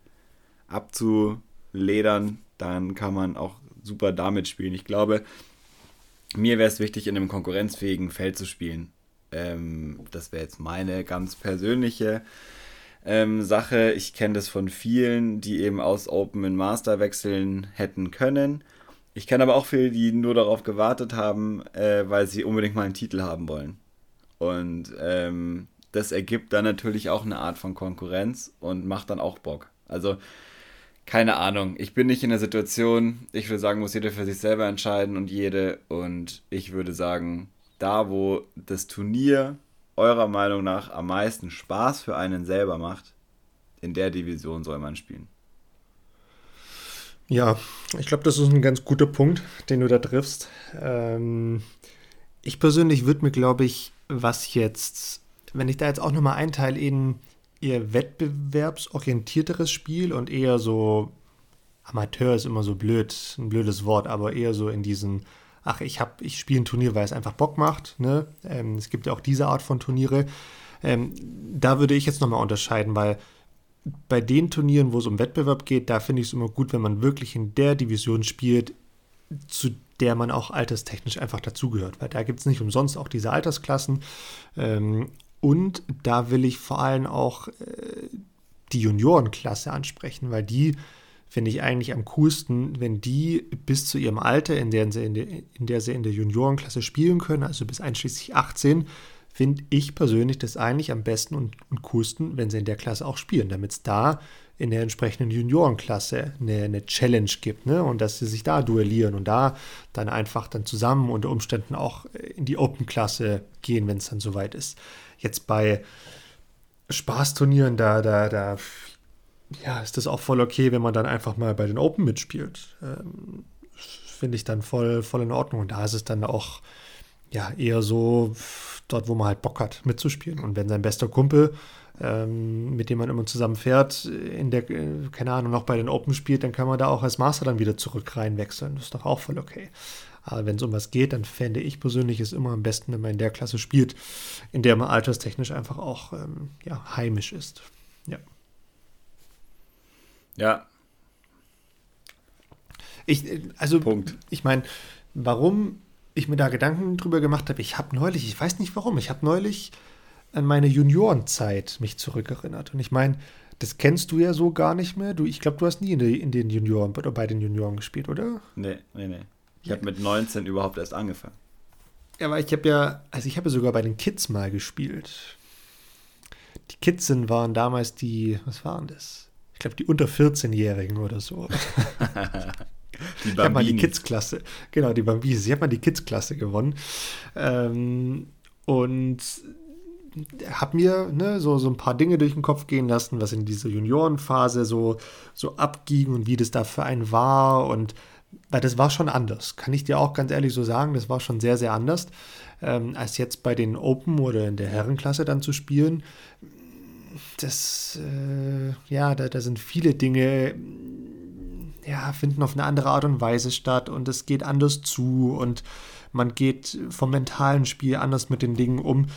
abzuledern, dann kann man auch super damit spielen. Ich glaube, mir wäre es wichtig, in einem konkurrenzfähigen Feld zu spielen. Ähm, das wäre jetzt meine ganz persönliche ähm, Sache. Ich kenne das von vielen, die eben aus Open in Master wechseln hätten können ich kenne aber auch viele, die nur darauf gewartet haben, äh, weil sie unbedingt mal einen Titel haben wollen. Und ähm, das ergibt dann natürlich auch eine Art von Konkurrenz und macht dann auch Bock. Also, keine Ahnung. Ich bin nicht in der Situation, ich würde sagen, muss jeder für sich selber entscheiden und jede. Und ich würde sagen, da wo das Turnier eurer Meinung nach am meisten Spaß für einen selber macht, in der Division soll man spielen. Ja, ich glaube, das ist ein ganz guter Punkt, den du da triffst. Ähm, ich persönlich würde mir, glaube ich, was jetzt, wenn ich da jetzt auch nochmal einteile in eher wettbewerbsorientierteres Spiel und eher so, Amateur ist immer so blöd, ein blödes Wort, aber eher so in diesen, ach, ich ich spiele ein Turnier, weil es einfach Bock macht. Ne? Ähm, es gibt ja auch diese Art von Turniere. Ähm, da würde ich jetzt nochmal unterscheiden, weil bei den Turnieren, wo es um Wettbewerb geht, da finde ich es immer gut, wenn man wirklich in der Division spielt, zu der man auch alterstechnisch einfach dazugehört. Weil da gibt es nicht umsonst auch diese Altersklassen. Ähm, und da will ich vor allem auch äh, die Juniorenklasse ansprechen, weil die finde ich eigentlich am coolsten, wenn die bis zu ihrem Alter, in der sie in der, in der, sie in der Juniorenklasse spielen können, also bis einschließlich 18, finde ich persönlich das eigentlich am besten und, und coolsten, wenn sie in der Klasse auch spielen, damit es da in der entsprechenden Juniorenklasse eine, eine Challenge gibt ne? und dass sie sich da duellieren und da dann einfach dann zusammen unter Umständen auch in die Open-Klasse gehen, wenn es dann soweit ist. Jetzt bei Spaßturnieren, da, da, da ja, ist das auch voll okay, wenn man dann einfach mal bei den Open mitspielt. Ähm, Finde ich dann voll, voll in Ordnung. Und da ist es dann auch ja eher so dort, wo man halt Bock hat, mitzuspielen. Und wenn sein bester Kumpel, ähm, mit dem man immer zusammen fährt, in der, äh, keine Ahnung, noch bei den Open spielt, dann kann man da auch als Master dann wieder zurück reinwechseln. Das ist doch auch voll okay. Aber wenn es um was geht, dann fände ich persönlich es immer am besten, wenn man in der Klasse spielt, in der man alterstechnisch einfach auch ähm, ja, heimisch ist. Ja. Ja. Ich, also, Punkt. ich meine, warum ich mir da Gedanken drüber gemacht habe, ich habe neulich, ich weiß nicht warum, ich habe neulich an meine Juniorenzeit mich zurückerinnert. Und ich meine, das kennst du ja so gar nicht mehr. Du, ich glaube, du hast nie in, die, in, den Junioren oder bei den Junioren gespielt, oder? Nee, nee, nee. Ich habe mit 19 überhaupt erst angefangen. Ja, aber ich habe ja, also ich habe ja sogar bei den Kids mal gespielt. Die Kids waren damals die, was waren das? Ich glaube, die unter 14-Jährigen oder so. die ich habe mal die Kids-Klasse, genau, die Bambis. Ich habe mal die Kids-Klasse gewonnen. Ähm, und habe mir ne, so, so ein paar Dinge durch den Kopf gehen lassen, was in dieser Juniorenphase so, so abging und wie das da für einen war. Und weil das war schon anders, kann ich dir auch ganz ehrlich so sagen, das war schon sehr, sehr anders, ähm, als jetzt bei den Open oder in der Herrenklasse dann zu spielen. Das, äh, ja, da, da sind viele Dinge, ja, finden auf eine andere Art und Weise statt und es geht anders zu und man geht vom mentalen Spiel anders mit den Dingen um.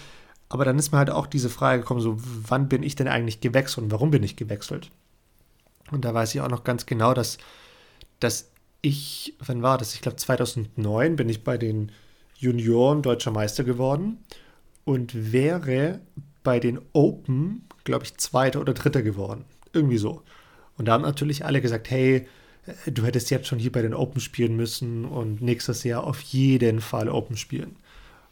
Aber dann ist mir halt auch diese Frage gekommen, so wann bin ich denn eigentlich gewechselt und warum bin ich gewechselt? Und da weiß ich auch noch ganz genau, dass, dass ich, wann war das? Ich glaube 2009 bin ich bei den Junioren deutscher Meister geworden und wäre bei den Open, glaube ich, zweiter oder dritter geworden. Irgendwie so. Und da haben natürlich alle gesagt, hey, du hättest jetzt schon hier bei den Open spielen müssen und nächstes Jahr auf jeden Fall Open spielen.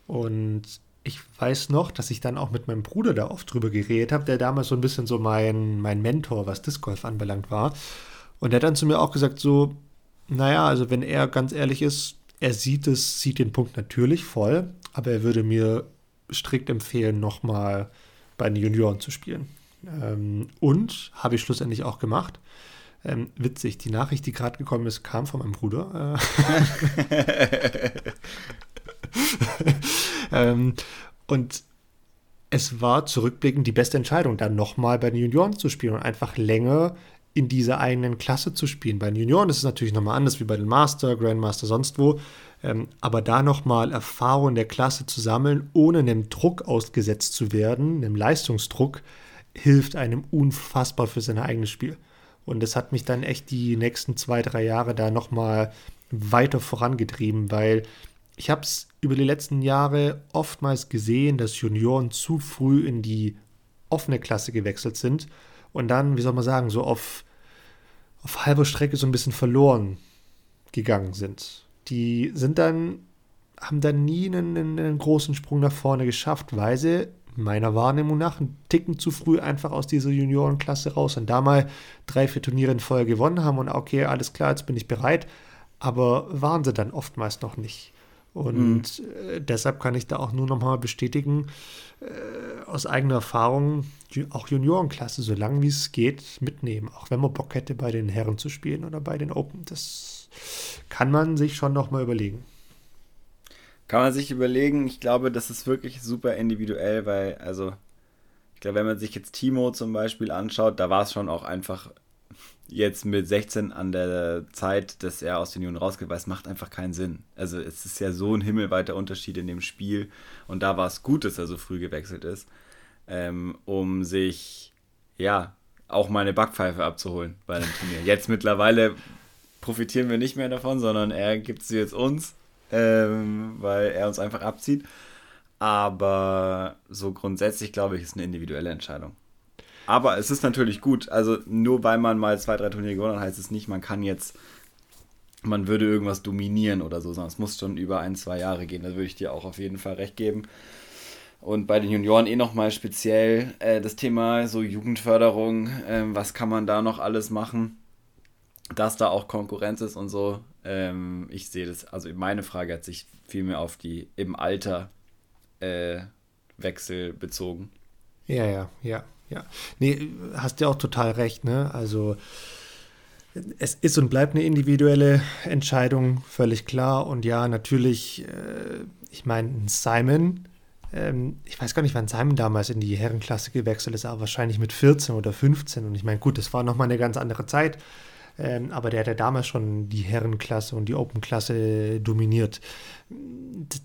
Und ich weiß noch, dass ich dann auch mit meinem Bruder da oft drüber geredet habe, der damals so ein bisschen so mein, mein Mentor, was Disc Golf anbelangt war. Und der hat dann zu mir auch gesagt, so, naja, also wenn er ganz ehrlich ist, er sieht es, sieht den Punkt natürlich voll, aber er würde mir strikt empfehlen, nochmal bei den Junioren zu spielen. Ähm, und habe ich schlussendlich auch gemacht. Ähm, witzig, die Nachricht, die gerade gekommen ist, kam von meinem Bruder. Äh, ähm, und es war zurückblickend die beste Entscheidung, dann nochmal bei den Junioren zu spielen und einfach länger in dieser eigenen Klasse zu spielen. Bei den Junioren ist es natürlich nochmal anders wie bei den Master, Grandmaster, sonst wo. Ähm, aber da nochmal Erfahrung der Klasse zu sammeln, ohne einem Druck ausgesetzt zu werden, einem Leistungsdruck, hilft einem unfassbar für sein eigenes Spiel. Und das hat mich dann echt die nächsten zwei, drei Jahre da nochmal weiter vorangetrieben, weil ich habe es über die letzten Jahre oftmals gesehen, dass Junioren zu früh in die offene Klasse gewechselt sind und dann, wie soll man sagen, so auf, auf halber Strecke so ein bisschen verloren gegangen sind. Die sind dann, haben dann nie einen, einen großen Sprung nach vorne geschafft, weil sie meiner Wahrnehmung nach einen Ticken zu früh einfach aus dieser Juniorenklasse raus und da mal drei, vier Turniere in Folge gewonnen haben und okay, alles klar, jetzt bin ich bereit, aber waren sie dann oftmals noch nicht. Und mhm. deshalb kann ich da auch nur noch mal bestätigen, äh, aus eigener Erfahrung, auch Juniorenklasse, so lange wie es geht, mitnehmen. Auch wenn man Bock hätte, bei den Herren zu spielen oder bei den Open. Das kann man sich schon noch mal überlegen. Kann man sich überlegen. Ich glaube, das ist wirklich super individuell, weil, also, ich glaube, wenn man sich jetzt Timo zum Beispiel anschaut, da war es schon auch einfach jetzt mit 16 an der Zeit, dass er aus den Jungen rausgeht, weil es macht einfach keinen Sinn. Also es ist ja so ein himmelweiter Unterschied in dem Spiel und da war es gut, dass er so früh gewechselt ist, ähm, um sich, ja, auch mal eine Backpfeife abzuholen bei dem Turnier. Jetzt mittlerweile profitieren wir nicht mehr davon, sondern er gibt sie jetzt uns, ähm, weil er uns einfach abzieht. Aber so grundsätzlich, glaube ich, ist eine individuelle Entscheidung. Aber es ist natürlich gut. Also nur weil man mal zwei, drei Turniere gewonnen hat, heißt es nicht, man kann jetzt, man würde irgendwas dominieren oder so, sondern es muss schon über ein, zwei Jahre gehen. Da würde ich dir auch auf jeden Fall recht geben. Und bei den Junioren eh nochmal speziell äh, das Thema so Jugendförderung, äh, was kann man da noch alles machen, dass da auch Konkurrenz ist und so. Ähm, ich sehe das, also meine Frage hat sich vielmehr auf die im Alter äh, Wechsel bezogen. Ja, ja, ja. Ja, nee, hast ja auch total recht, ne? Also es ist und bleibt eine individuelle Entscheidung, völlig klar. Und ja, natürlich, äh, ich meine, Simon, ähm, ich weiß gar nicht, wann Simon damals in die Herrenklasse gewechselt ist, aber wahrscheinlich mit 14 oder 15. Und ich meine, gut, das war nochmal eine ganz andere Zeit. Ähm, aber der hat ja damals schon die Herrenklasse und die Open-Klasse dominiert.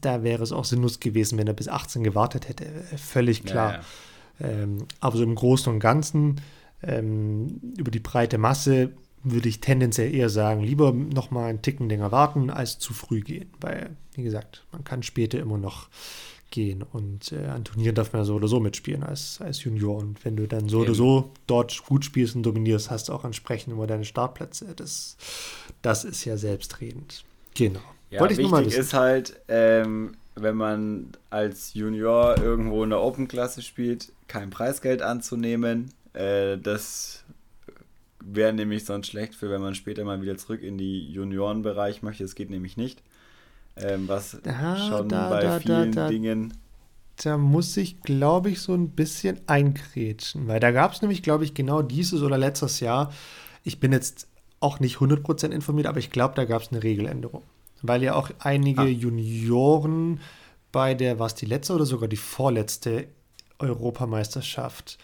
Da wäre es auch sinnlos gewesen, wenn er bis 18 gewartet hätte. Völlig klar. Ja, ja. Ähm, aber so im Großen und Ganzen, ähm, über die breite Masse, würde ich tendenziell eher sagen, lieber noch mal einen Ticken länger warten, als zu früh gehen. Weil, wie gesagt, man kann später immer noch gehen und äh, an Turnieren darf man ja so oder so mitspielen als, als Junior. Und wenn du dann so Eben. oder so dort gut spielst und dominierst, hast du auch entsprechend immer deine Startplätze. Das, das ist ja selbstredend. Genau. Ja, Wollte ich wichtig ist halt, ähm, wenn man als Junior irgendwo in der Open-Klasse spielt, kein Preisgeld anzunehmen. Äh, das wäre nämlich sonst schlecht für, wenn man später mal wieder zurück in die Juniorenbereich möchte. Das geht nämlich nicht. Ähm, was da, schon da, bei da, vielen Dingen. Da muss ich, glaube ich, so ein bisschen eingrätschen, weil da gab es nämlich, glaube ich, genau dieses oder letztes Jahr. Ich bin jetzt auch nicht 100% informiert, aber ich glaube, da gab es eine Regeländerung. Weil ja auch einige ah. Junioren bei der, was die letzte oder sogar die vorletzte Europameisterschaft,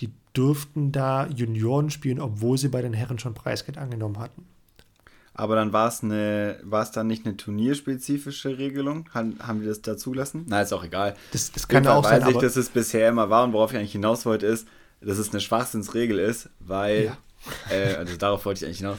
die durften da Junioren spielen, obwohl sie bei den Herren schon Preisgeld angenommen hatten. Aber dann war es eine, war es dann nicht eine turnierspezifische Regelung? Haben, haben die das da zulassen? Na, ist auch egal. Das, das kann auch sein. Weiß ich, dass es bisher immer war und worauf ich eigentlich hinaus wollte, ist, dass es eine Schwachsinnsregel ist, weil, ja. äh, also darauf wollte ich eigentlich hinaus,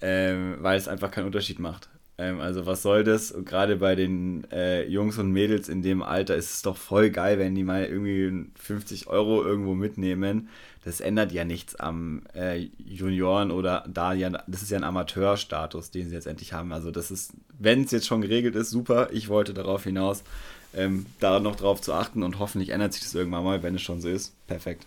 äh, weil es einfach keinen Unterschied macht. Ähm, also was soll das? Und gerade bei den äh, Jungs und Mädels in dem Alter ist es doch voll geil, wenn die mal irgendwie 50 Euro irgendwo mitnehmen das ändert ja nichts am äh, Junioren oder da ja, das ist ja ein Amateurstatus, den sie jetzt endlich haben. Also das ist, wenn es jetzt schon geregelt ist, super. Ich wollte darauf hinaus, ähm, da noch drauf zu achten und hoffentlich ändert sich das irgendwann mal, wenn es schon so ist. Perfekt.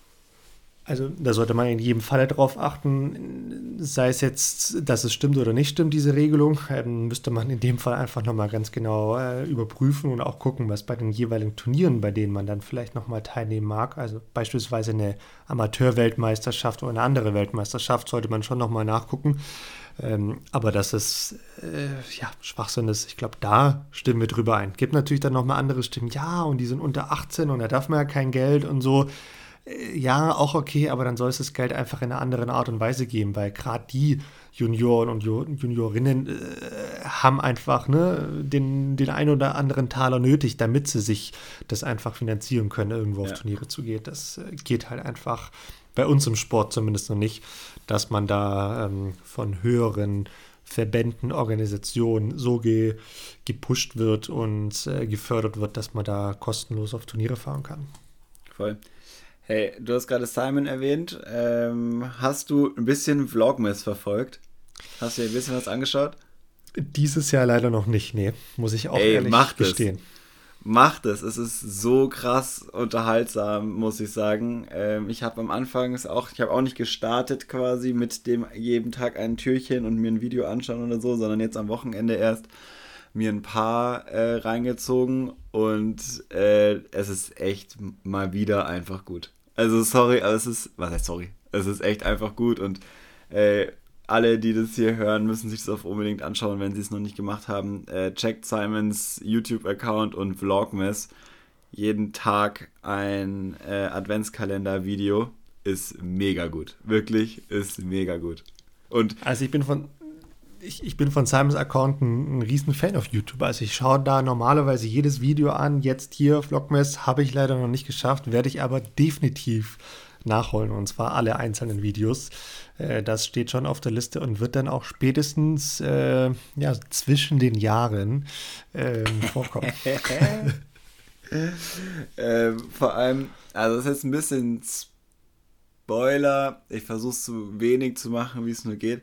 Also da sollte man in jedem Falle darauf achten, sei es jetzt, dass es stimmt oder nicht stimmt, diese Regelung. Ähm, müsste man in dem Fall einfach nochmal ganz genau äh, überprüfen und auch gucken, was bei den jeweiligen Turnieren, bei denen man dann vielleicht nochmal teilnehmen mag, also beispielsweise eine Amateurweltmeisterschaft oder eine andere Weltmeisterschaft, sollte man schon nochmal nachgucken. Ähm, aber dass es äh, ja, Schwachsinn ist, ich glaube, da stimmen wir drüber ein. Gibt natürlich dann nochmal andere Stimmen, ja, und die sind unter 18 und da darf man ja kein Geld und so. Äh, ja, auch okay, aber dann soll es das Geld einfach in einer anderen Art und Weise geben, weil gerade die Junioren und Juniorinnen äh, haben einfach ne, den, den einen oder anderen Taler nötig, damit sie sich das einfach finanzieren können, irgendwo ja. auf Turniere zu gehen. Das äh, geht halt einfach bei uns im Sport zumindest noch nicht, dass man da ähm, von höheren Verbänden, Organisationen so ge, gepusht wird und äh, gefördert wird, dass man da kostenlos auf Turniere fahren kann. Voll. Hey, du hast gerade Simon erwähnt. Ähm, hast du ein bisschen Vlogmas verfolgt? Hast du dir ein bisschen was angeschaut? Dieses Jahr leider noch nicht, nee. Muss ich auch Ey, ehrlich macht gestehen. Es. Macht es. Es ist so krass unterhaltsam, muss ich sagen. Ähm, ich habe am Anfang es auch, ich habe auch nicht gestartet quasi mit dem jeden Tag ein Türchen und mir ein Video anschauen oder so, sondern jetzt am Wochenende erst mir ein paar äh, reingezogen und äh, es ist echt mal wieder einfach gut. Also sorry, aber es ist, was heißt sorry? Es ist echt einfach gut und äh, alle, die das hier hören, müssen sich das auch unbedingt anschauen, wenn sie es noch nicht gemacht haben. Äh, checkt Simons YouTube-Account und Vlogmas. Jeden Tag ein äh, Adventskalender-Video ist mega gut. Wirklich ist mega gut. Und also ich bin von ich, ich bin von Simons Account ein, ein riesen Fan auf YouTube. Also ich schaue da normalerweise jedes Video an. Jetzt hier Vlogmas habe ich leider noch nicht geschafft, werde ich aber definitiv nachholen und zwar alle einzelnen Videos. Äh, das steht schon auf der Liste und wird dann auch spätestens äh, ja, zwischen den Jahren äh, vorkommen. ähm, vor allem, also das ist jetzt ein bisschen Spoiler. Ich versuche es so wenig zu machen, wie es nur geht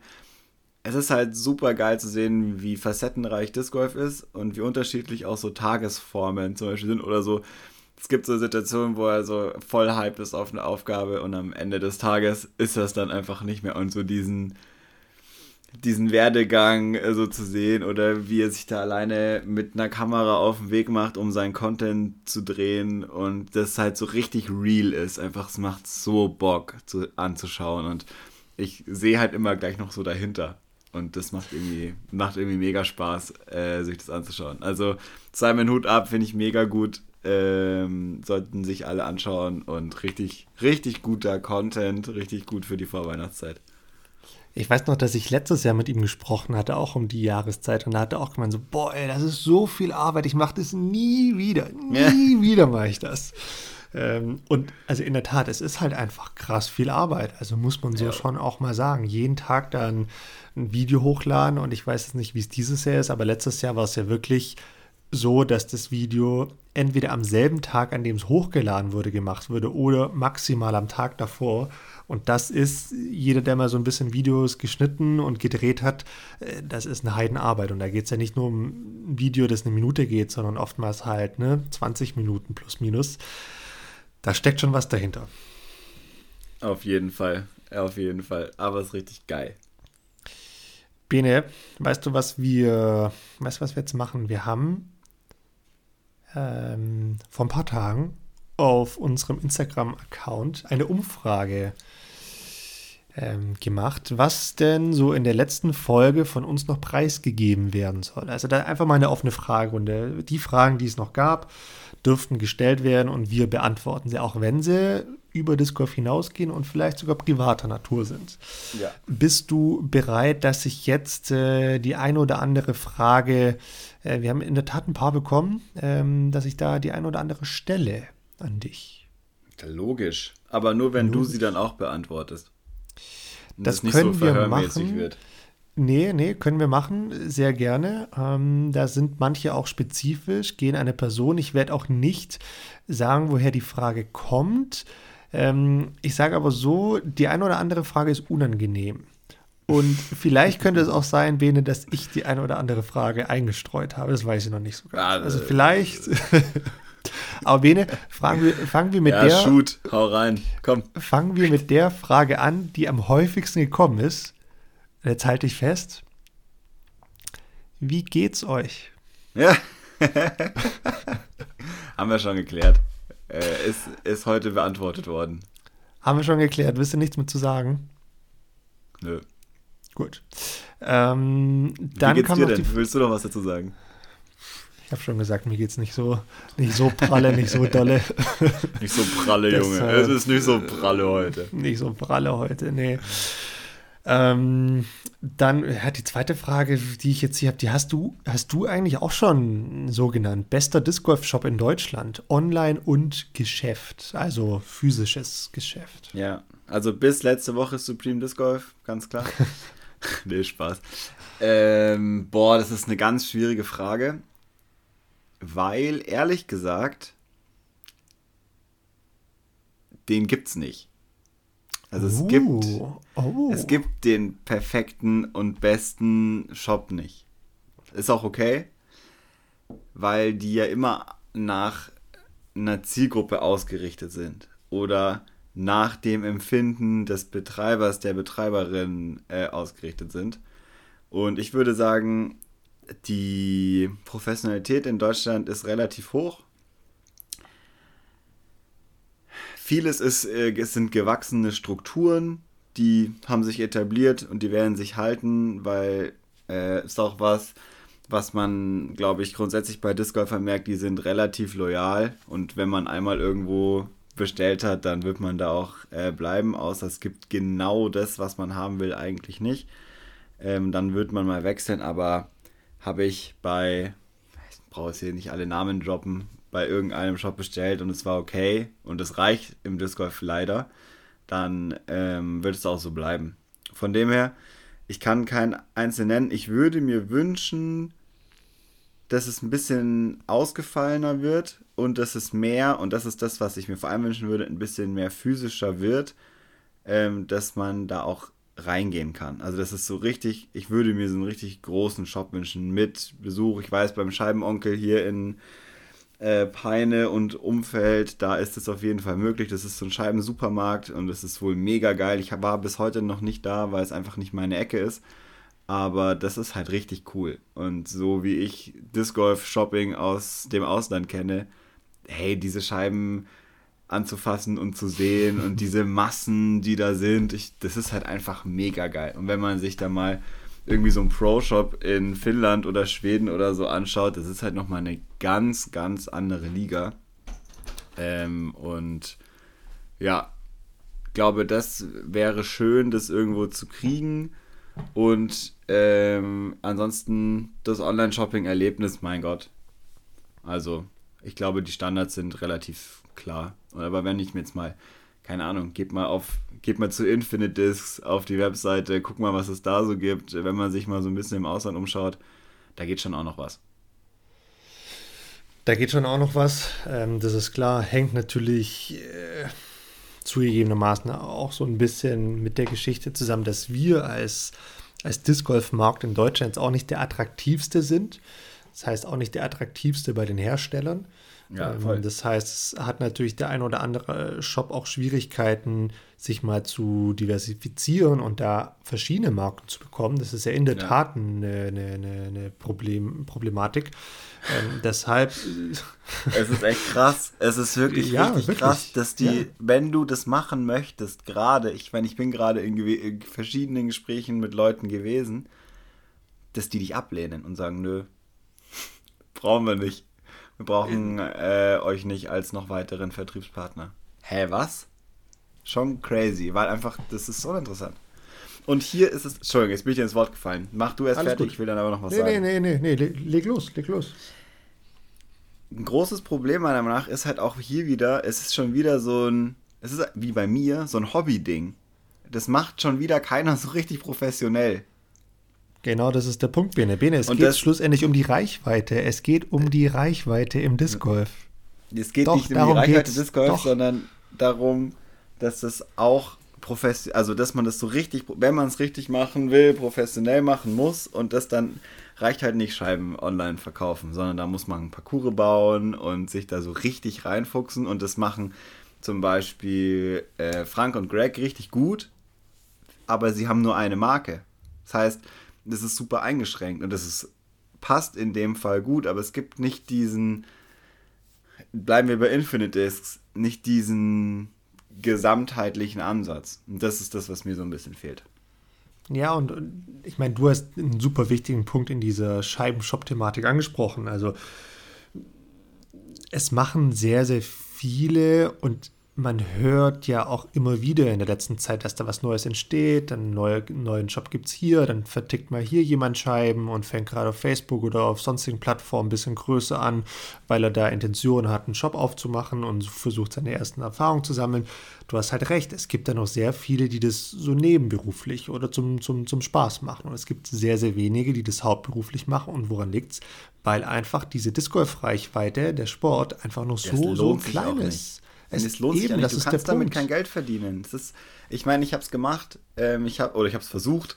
es ist halt super geil zu sehen, wie facettenreich Disc Golf ist und wie unterschiedlich auch so Tagesformen zum Beispiel sind oder so. Es gibt so Situationen, wo er so voll hype ist auf eine Aufgabe und am Ende des Tages ist das dann einfach nicht mehr und so diesen, diesen Werdegang äh, so zu sehen oder wie er sich da alleine mit einer Kamera auf den Weg macht, um seinen Content zu drehen und das halt so richtig real ist. Einfach, es macht so Bock zu, anzuschauen und ich sehe halt immer gleich noch so dahinter. Und das macht irgendwie, macht irgendwie mega Spaß, äh, sich das anzuschauen. Also Simon Hut ab, finde ich mega gut. Ähm, sollten sich alle anschauen und richtig, richtig guter Content, richtig gut für die Vorweihnachtszeit. Ich weiß noch, dass ich letztes Jahr mit ihm gesprochen hatte, auch um die Jahreszeit, und da hat er auch gemeint, so, boah, ey, das ist so viel Arbeit, ich mache das nie wieder, nie ja. wieder mache ich das. Ähm, und also in der Tat, es ist halt einfach krass viel Arbeit. Also muss man so ja. schon auch mal sagen. Jeden Tag dann ein Video hochladen und ich weiß jetzt nicht, wie es dieses Jahr ist, aber letztes Jahr war es ja wirklich so, dass das Video entweder am selben Tag, an dem es hochgeladen wurde, gemacht wurde oder maximal am Tag davor. Und das ist, jeder, der mal so ein bisschen Videos geschnitten und gedreht hat, äh, das ist eine Heidenarbeit. Und da geht es ja nicht nur um ein Video, das eine Minute geht, sondern oftmals halt ne, 20 Minuten plus minus. Da steckt schon was dahinter. Auf jeden Fall, auf jeden Fall. Aber es ist richtig geil. Bene, weißt du, was wir, weißt du, was wir jetzt machen? Wir haben ähm, vor ein paar Tagen auf unserem Instagram-Account eine Umfrage ähm, gemacht, was denn so in der letzten Folge von uns noch preisgegeben werden soll. Also da einfach mal eine offene Fragerunde. Die Fragen, die es noch gab, dürften gestellt werden und wir beantworten sie, auch wenn sie über Disc Golf hinausgehen und vielleicht sogar privater Natur sind. Ja. Bist du bereit, dass ich jetzt äh, die eine oder andere Frage, äh, wir haben in der Tat ein paar bekommen, ähm, dass ich da die eine oder andere stelle an dich? Logisch. Aber nur wenn Logisch. du sie dann auch beantwortest. Und das, das nicht können so wir machen. Wird. Nee, nee, können wir machen, sehr gerne. Ähm, da sind manche auch spezifisch, gehen eine Person. Ich werde auch nicht sagen, woher die Frage kommt. Ähm, ich sage aber so, die eine oder andere Frage ist unangenehm. Und vielleicht könnte es auch sein, Bene, dass ich die eine oder andere Frage eingestreut habe. Das weiß ich noch nicht so ganz. Also vielleicht. aber Bene, fangen wir, fangen wir mit ja, der. Shoot, hau rein, komm. Fangen wir mit der Frage an, die am häufigsten gekommen ist. Jetzt halte ich fest. Wie geht's euch? Ja. Haben wir schon geklärt. Äh, ist, ist heute beantwortet worden. Haben wir schon geklärt. Wisst ihr nichts mit zu sagen? Nö. Gut. Ähm, dann Wie geht's dir denn? Willst du noch was dazu sagen? Ich habe schon gesagt, mir geht's nicht so, nicht so pralle, nicht so dolle. nicht so pralle, Junge. es ist nicht so pralle heute. Nicht so pralle heute, nee. Ähm, dann ja, die zweite Frage, die ich jetzt hier habe, die hast du, hast du eigentlich auch schon so genannt. Bester Disc Golf Shop in Deutschland, Online und Geschäft, also physisches Geschäft. Ja, also bis letzte Woche Supreme Disc Golf, ganz klar. nee, Spaß. Ähm, boah, das ist eine ganz schwierige Frage, weil ehrlich gesagt, den gibt's nicht. Also es uh, gibt oh. es gibt den perfekten und besten Shop nicht. Ist auch okay, weil die ja immer nach einer Zielgruppe ausgerichtet sind oder nach dem Empfinden des Betreibers, der Betreiberin äh, ausgerichtet sind. Und ich würde sagen, die Professionalität in Deutschland ist relativ hoch Vieles ist, äh, es sind gewachsene Strukturen, die haben sich etabliert und die werden sich halten, weil äh, ist auch was, was man, glaube ich, grundsätzlich bei Disc Golfern merkt, die sind relativ loyal und wenn man einmal irgendwo bestellt hat, dann wird man da auch äh, bleiben, außer es gibt genau das, was man haben will, eigentlich nicht. Ähm, dann wird man mal wechseln, aber habe ich bei, ich brauche jetzt hier nicht alle Namen droppen, bei irgendeinem Shop bestellt und es war okay und es reicht im Disc Golf leider, dann ähm, wird es auch so bleiben. Von dem her, ich kann keinen einzelnen nennen. Ich würde mir wünschen, dass es ein bisschen ausgefallener wird und dass es mehr, und das ist das, was ich mir vor allem wünschen würde, ein bisschen mehr physischer wird, ähm, dass man da auch reingehen kann. Also das ist so richtig, ich würde mir so einen richtig großen Shop wünschen mit Besuch. Ich weiß, beim Scheibenonkel hier in äh, Peine und Umfeld, da ist es auf jeden Fall möglich. Das ist so ein Scheibensupermarkt und es ist wohl mega geil. Ich war bis heute noch nicht da, weil es einfach nicht meine Ecke ist. Aber das ist halt richtig cool. Und so wie ich Disc Golf Shopping aus dem Ausland kenne, hey, diese Scheiben anzufassen und zu sehen und diese Massen, die da sind, ich, das ist halt einfach mega geil. Und wenn man sich da mal irgendwie so einen Pro-Shop in Finnland oder Schweden oder so anschaut, das ist halt nochmal eine ganz, ganz andere Liga. Ähm, und ja, glaube, das wäre schön, das irgendwo zu kriegen. Und ähm, ansonsten das Online-Shopping-Erlebnis, mein Gott. Also, ich glaube, die Standards sind relativ klar. Aber wenn ich mir jetzt mal, keine Ahnung, geht mal auf, geht mal zu Infinite Discs auf die Webseite, guck mal, was es da so gibt, wenn man sich mal so ein bisschen im Ausland umschaut, da geht schon auch noch was. Da geht schon auch noch was. Ähm, das ist klar, hängt natürlich äh, zugegebenermaßen auch so ein bisschen mit der Geschichte zusammen, dass wir als, als Disc Golf Markt in Deutschland jetzt auch nicht der attraktivste sind. Das heißt auch nicht der attraktivste bei den Herstellern. Ja, ähm. Das heißt, es hat natürlich der ein oder andere Shop auch Schwierigkeiten, sich mal zu diversifizieren und da verschiedene Marken zu bekommen. Das ist ja in der ja. Tat eine, eine, eine Problem, Problematik. Ähm, deshalb. Es ist echt krass. Es ist wirklich ja, richtig wirklich. krass, dass die, ja. wenn du das machen möchtest, gerade, ich meine, ich bin gerade in, in verschiedenen Gesprächen mit Leuten gewesen, dass die dich ablehnen und sagen, nö, brauchen wir nicht. Wir brauchen äh, euch nicht als noch weiteren Vertriebspartner. Hä, was? Schon crazy, weil einfach, das ist so interessant. Und hier ist es, Entschuldigung, jetzt bin ich dir ins Wort gefallen. Mach du erst Alles fertig, gut. ich will dann aber noch was nee, sagen. Nee, nee, nee, nee, leg los, leg los. Ein großes Problem meiner Meinung nach ist halt auch hier wieder, es ist schon wieder so ein, es ist wie bei mir, so ein Hobby-Ding. Das macht schon wieder keiner so richtig professionell. Genau, das ist der Punkt, Bene. Bene, es und geht schlussendlich um die Reichweite. Es geht um die Reichweite im Disc Golf. Es geht Doch, nicht um die Reichweite Disc Golf, sondern darum, dass das auch professionell, also dass man das so richtig, wenn man es richtig machen will, professionell machen muss und das dann reicht halt nicht Scheiben online verkaufen, sondern da muss man Parcours bauen und sich da so richtig reinfuchsen und das machen zum Beispiel äh, Frank und Greg richtig gut, aber sie haben nur eine Marke. Das heißt, das ist super eingeschränkt und das ist, passt in dem Fall gut, aber es gibt nicht diesen, bleiben wir bei Infinite Discs, nicht diesen gesamtheitlichen Ansatz. Und das ist das, was mir so ein bisschen fehlt. Ja, und ich meine, du hast einen super wichtigen Punkt in dieser Scheibenshop-Thematik angesprochen. Also es machen sehr, sehr viele und man hört ja auch immer wieder in der letzten Zeit, dass da was Neues entsteht. Dann neue, neuen Job gibt es hier, dann vertickt mal hier jemand Scheiben und fängt gerade auf Facebook oder auf sonstigen Plattformen ein bisschen größer an, weil er da Intention hat, einen Shop aufzumachen und versucht seine ersten Erfahrungen zu sammeln. Du hast halt recht, es gibt da noch sehr viele, die das so nebenberuflich oder zum, zum, zum Spaß machen. Und es gibt sehr, sehr wenige, die das hauptberuflich machen. Und woran liegt es? Weil einfach diese Disc Golf-Reichweite, der Sport, einfach noch so, so klein ist. Es, es lohnt eben, sich ja nicht. Du kannst damit Punkt. kein Geld verdienen. Ist, ich meine, ich habe es gemacht, ähm, ich hab, oder ich habe es versucht.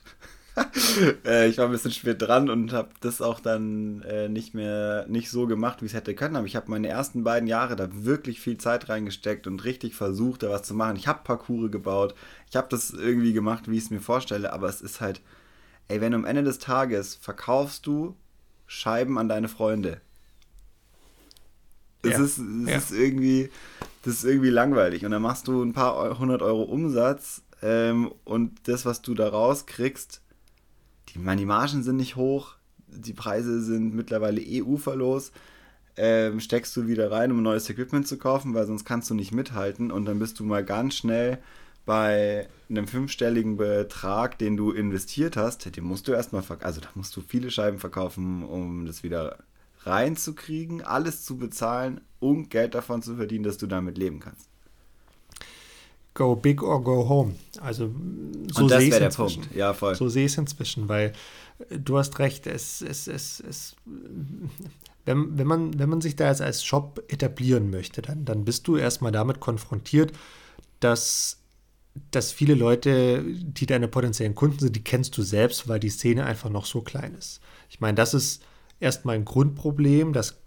äh, ich war ein bisschen spät dran und habe das auch dann äh, nicht mehr nicht so gemacht, wie es hätte können. Aber ich habe meine ersten beiden Jahre da wirklich viel Zeit reingesteckt und richtig versucht, da was zu machen. Ich habe Parcours gebaut. Ich habe das irgendwie gemacht, wie ich es mir vorstelle. Aber es ist halt, ey, wenn am Ende des Tages verkaufst du Scheiben an deine Freunde. Es, ja. ist, es ja. ist irgendwie, das ist irgendwie langweilig. Und dann machst du ein paar hundert Euro Umsatz ähm, und das, was du da rauskriegst, die, meine, die Margen sind nicht hoch, die Preise sind mittlerweile eh uferlos. Ähm, steckst du wieder rein, um neues Equipment zu kaufen, weil sonst kannst du nicht mithalten und dann bist du mal ganz schnell bei einem fünfstelligen Betrag, den du investiert hast, den musst du erstmal verkaufen. Also da musst du viele Scheiben verkaufen, um das wieder reinzukriegen, alles zu bezahlen und Geld davon zu verdienen, dass du damit leben kannst. Go big or go home. Also so sehe ich es inzwischen. Punkt. Ja, voll. So sehe ich es inzwischen, weil äh, du hast recht, es, es, es, es wenn, wenn, man, wenn man sich da jetzt als Shop etablieren möchte, dann, dann bist du erstmal damit konfrontiert, dass, dass viele Leute, die deine potenziellen Kunden sind, die kennst du selbst, weil die Szene einfach noch so klein ist. Ich meine, das ist erstmal ein Grundproblem, dass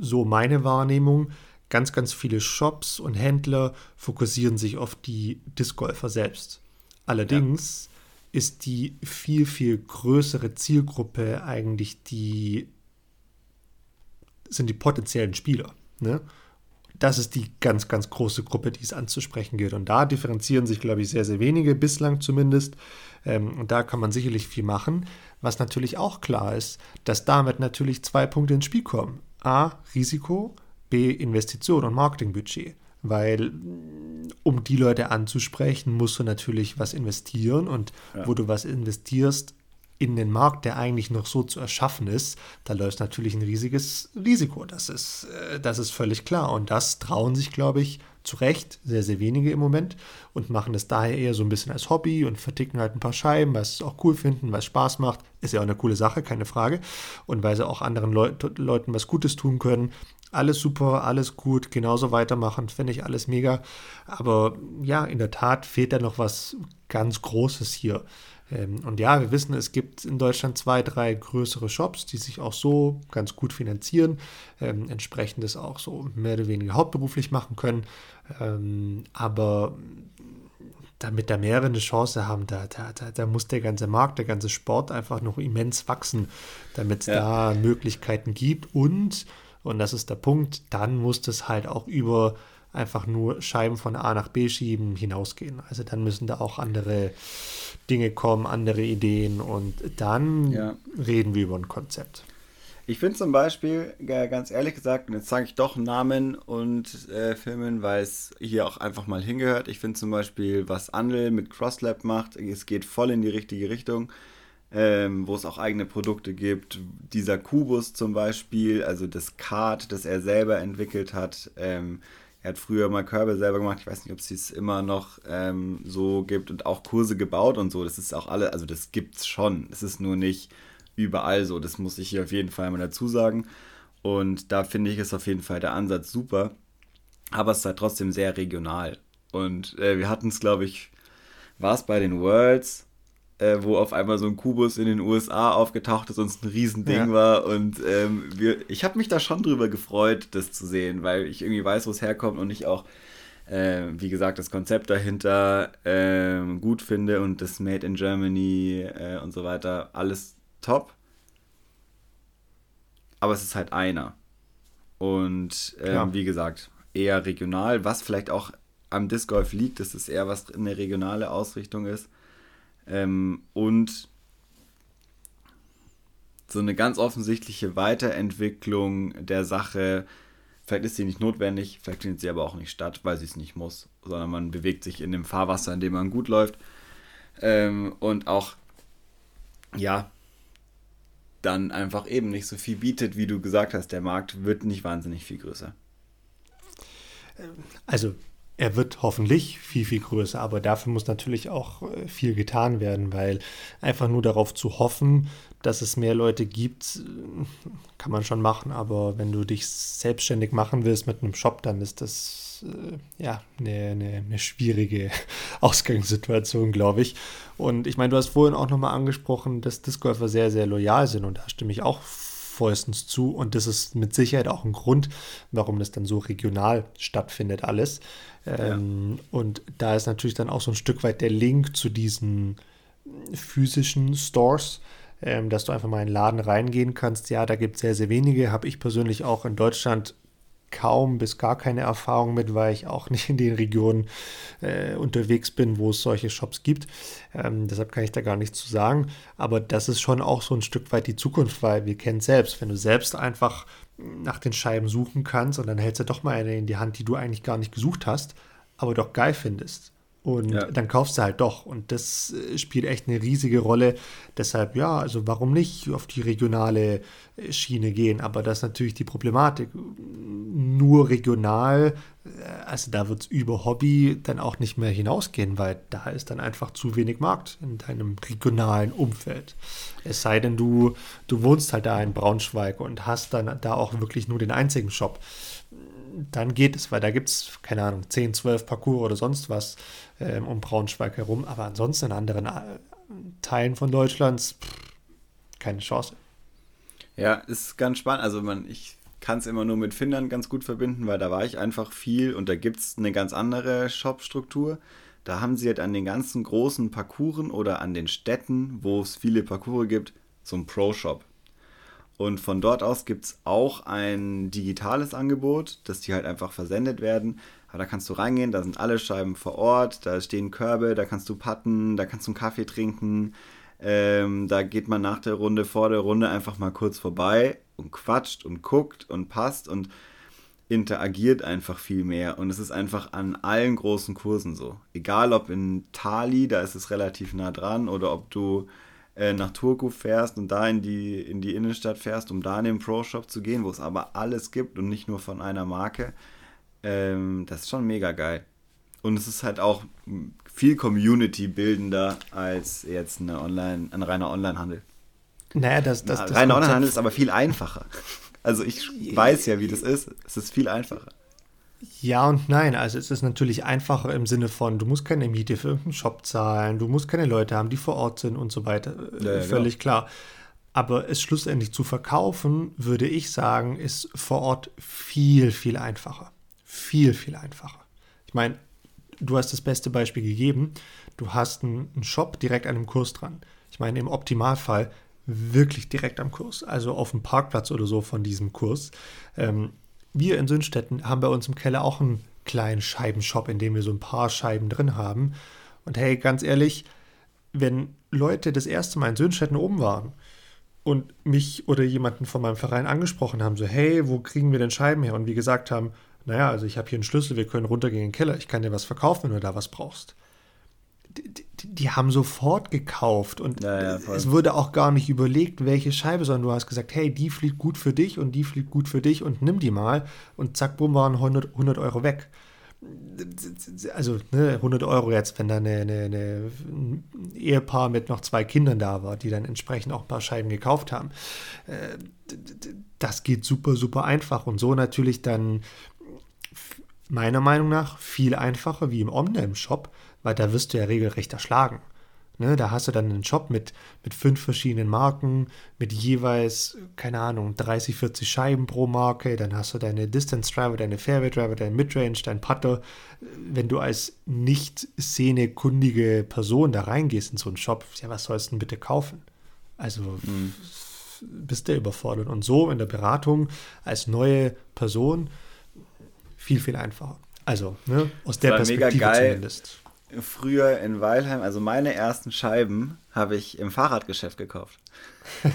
so meine Wahrnehmung, ganz, ganz viele Shops und Händler fokussieren sich auf die Discgolfer selbst. Allerdings ja. ist die viel, viel größere Zielgruppe eigentlich die, sind die potenziellen Spieler. Ne? Das ist die ganz, ganz große Gruppe, die es anzusprechen gilt. Und da differenzieren sich, glaube ich, sehr, sehr wenige, bislang zumindest. Ähm, und da kann man sicherlich viel machen. Was natürlich auch klar ist, dass damit natürlich zwei Punkte ins Spiel kommen. A, Risiko, B, Investition und Marketingbudget. Weil um die Leute anzusprechen, musst du natürlich was investieren und ja. wo du was investierst, in den Markt, der eigentlich noch so zu erschaffen ist, da läuft natürlich ein riesiges Risiko. Das ist, äh, das ist völlig klar. Und das trauen sich, glaube ich, zu Recht sehr, sehr wenige im Moment und machen es daher eher so ein bisschen als Hobby und verticken halt ein paar Scheiben, weil sie es auch cool finden, weil es Spaß macht. Ist ja auch eine coole Sache, keine Frage. Und weil sie auch anderen Leut Leuten was Gutes tun können. Alles super, alles gut, genauso weitermachen, finde ich alles mega. Aber ja, in der Tat fehlt da noch was ganz Großes hier. Ähm, und ja, wir wissen, es gibt in Deutschland zwei, drei größere Shops, die sich auch so ganz gut finanzieren, ähm, entsprechend das auch so mehr oder weniger hauptberuflich machen können. Ähm, aber damit da mehrere eine Chance haben, da, da, da, da, muss der ganze Markt, der ganze Sport einfach noch immens wachsen, damit es ja. da Möglichkeiten gibt. Und, und das ist der Punkt, dann muss das halt auch über einfach nur Scheiben von A nach B schieben hinausgehen. Also dann müssen da auch andere Dinge kommen, andere Ideen und dann ja. reden wir über ein Konzept. Ich finde zum Beispiel, ganz ehrlich gesagt, und jetzt sage ich doch Namen und äh, Filmen, weil es hier auch einfach mal hingehört. Ich finde zum Beispiel, was Andel mit CrossLab macht, es geht voll in die richtige Richtung, ähm, wo es auch eigene Produkte gibt. Dieser Kubus zum Beispiel, also das Kart, das er selber entwickelt hat, ähm, er hat früher mal Körbe selber gemacht. Ich weiß nicht, ob es dies immer noch ähm, so gibt und auch Kurse gebaut und so. Das ist auch alle, also das gibt's schon. Es ist nur nicht überall so. Das muss ich hier auf jeden Fall mal dazu sagen. Und da finde ich es auf jeden Fall der Ansatz super. Aber es ist halt trotzdem sehr regional. Und äh, wir hatten es, glaube ich, war es bei den Worlds, äh, wo auf einmal so ein Kubus in den USA aufgetaucht ist und es ein Riesending ja. war. Und ähm, wir, ich habe mich da schon drüber gefreut, das zu sehen, weil ich irgendwie weiß, wo es herkommt und ich auch, äh, wie gesagt, das Konzept dahinter äh, gut finde und das Made in Germany äh, und so weiter, alles top. Aber es ist halt einer. Und ähm, wie gesagt, eher regional, was vielleicht auch am Disc Golf liegt, dass es eher was eine regionale Ausrichtung ist. Ähm, und so eine ganz offensichtliche Weiterentwicklung der Sache, vielleicht ist sie nicht notwendig, vielleicht findet sie aber auch nicht statt, weil sie es nicht muss, sondern man bewegt sich in dem Fahrwasser, in dem man gut läuft. Ähm, und auch, ja, dann einfach eben nicht so viel bietet, wie du gesagt hast. Der Markt wird nicht wahnsinnig viel größer. Also er wird hoffentlich viel, viel größer, aber dafür muss natürlich auch äh, viel getan werden, weil einfach nur darauf zu hoffen, dass es mehr Leute gibt, äh, kann man schon machen, aber wenn du dich selbstständig machen willst mit einem Shop, dann ist das äh, ja eine, eine, eine schwierige Ausgangssituation, glaube ich. Und ich meine, du hast vorhin auch nochmal angesprochen, dass Discgolfer sehr, sehr loyal sind und da stimme ich auch vollstens zu und das ist mit Sicherheit auch ein Grund, warum das dann so regional stattfindet alles. Ähm, ja. Und da ist natürlich dann auch so ein Stück weit der Link zu diesen physischen Stores, ähm, dass du einfach mal in einen Laden reingehen kannst. Ja, da gibt es sehr, sehr wenige. Habe ich persönlich auch in Deutschland kaum bis gar keine Erfahrung mit, weil ich auch nicht in den Regionen äh, unterwegs bin, wo es solche Shops gibt. Ähm, deshalb kann ich da gar nichts zu sagen. Aber das ist schon auch so ein Stück weit die Zukunft, weil wir kennen selbst. Wenn du selbst einfach nach den Scheiben suchen kannst und dann hältst du doch mal eine in die Hand, die du eigentlich gar nicht gesucht hast, aber doch geil findest und ja. dann kaufst du halt doch. Und das äh, spielt echt eine riesige Rolle. Deshalb, ja, also warum nicht auf die regionale äh, Schiene gehen? Aber das ist natürlich die Problematik. Nur regional, äh, also da wird es über Hobby dann auch nicht mehr hinausgehen, weil da ist dann einfach zu wenig Markt in deinem regionalen Umfeld. Es sei denn, du, du wohnst halt da in Braunschweig und hast dann da auch wirklich nur den einzigen Shop dann geht es, weil da gibt es, keine Ahnung, 10, 12 Parcours oder sonst was ähm, um Braunschweig herum. Aber ansonsten in anderen äh, Teilen von Deutschlands pff, keine Chance. Ja, ist ganz spannend. Also man, ich kann es immer nur mit Finnland ganz gut verbinden, weil da war ich einfach viel und da gibt es eine ganz andere Shop-Struktur. Da haben sie halt an den ganzen großen Parcours oder an den Städten, wo es viele Parcours gibt, einen Pro-Shop. Und von dort aus gibt es auch ein digitales Angebot, dass die halt einfach versendet werden. Aber da kannst du reingehen, da sind alle Scheiben vor Ort, da stehen Körbe, da kannst du patten, da kannst du einen Kaffee trinken. Ähm, da geht man nach der Runde, vor der Runde einfach mal kurz vorbei und quatscht und guckt und passt und interagiert einfach viel mehr. Und es ist einfach an allen großen Kursen so. Egal ob in Tali, da ist es relativ nah dran, oder ob du äh, nach Turku fährst und da in die, in die Innenstadt fährst, um da in den Pro-Shop zu gehen, wo es aber alles gibt und nicht nur von einer Marke, ähm, das ist schon mega geil. Und es ist halt auch viel Community-bildender als jetzt eine Online, ein reiner Online-Handel. Naja, das, das, das Reiner Onlinehandel ist aber viel einfacher. Also ich weiß ja, wie das ist. Es ist viel einfacher. Ja und nein. Also es ist natürlich einfacher im Sinne von, du musst keine Miete für irgendeinen Shop zahlen, du musst keine Leute haben, die vor Ort sind und so weiter. Ja, ja, Völlig genau. klar. Aber es schlussendlich zu verkaufen, würde ich sagen, ist vor Ort viel, viel einfacher. Viel, viel einfacher. Ich meine, du hast das beste Beispiel gegeben. Du hast einen Shop direkt an einem Kurs dran. Ich meine, im Optimalfall wirklich direkt am Kurs, also auf dem Parkplatz oder so von diesem Kurs. Ähm, wir in Sündstetten haben bei uns im Keller auch einen kleinen Scheibenshop, in dem wir so ein paar Scheiben drin haben. Und hey, ganz ehrlich, wenn Leute das erste Mal in Sündstetten oben waren und mich oder jemanden von meinem Verein angesprochen haben, so, hey, wo kriegen wir denn Scheiben her? Und wir gesagt haben, naja, also ich habe hier einen Schlüssel, wir können runtergehen in den Keller, ich kann dir was verkaufen, wenn du da was brauchst die, die, haben sofort gekauft und ja, ja, es wurde auch gar nicht überlegt, welche Scheibe, sondern du hast gesagt, hey, die fliegt gut für dich und die fliegt gut für dich und nimm die mal und zack, bumm, waren 100, 100 Euro weg. Also ne, 100 Euro jetzt, wenn da eine, eine, eine, ein Ehepaar mit noch zwei Kindern da war, die dann entsprechend auch ein paar Scheiben gekauft haben. Äh, das geht super, super einfach und so natürlich dann meiner Meinung nach viel einfacher wie im Omnium-Shop, weil da wirst du ja regelrecht erschlagen. Ne, da hast du dann einen Shop mit, mit fünf verschiedenen Marken, mit jeweils, keine Ahnung, 30, 40 Scheiben pro Marke. Dann hast du deine Distance Driver, deine Fairway Driver, dein Midrange, dein Putter. Wenn du als nicht szenekundige Person da reingehst in so einen Shop, ja, was sollst du denn bitte kaufen? Also mhm. bist du überfordert. Und so in der Beratung als neue Person viel, viel einfacher. Also, ne, aus der Perspektive zumindest früher in Weilheim, also meine ersten Scheiben habe ich im Fahrradgeschäft gekauft.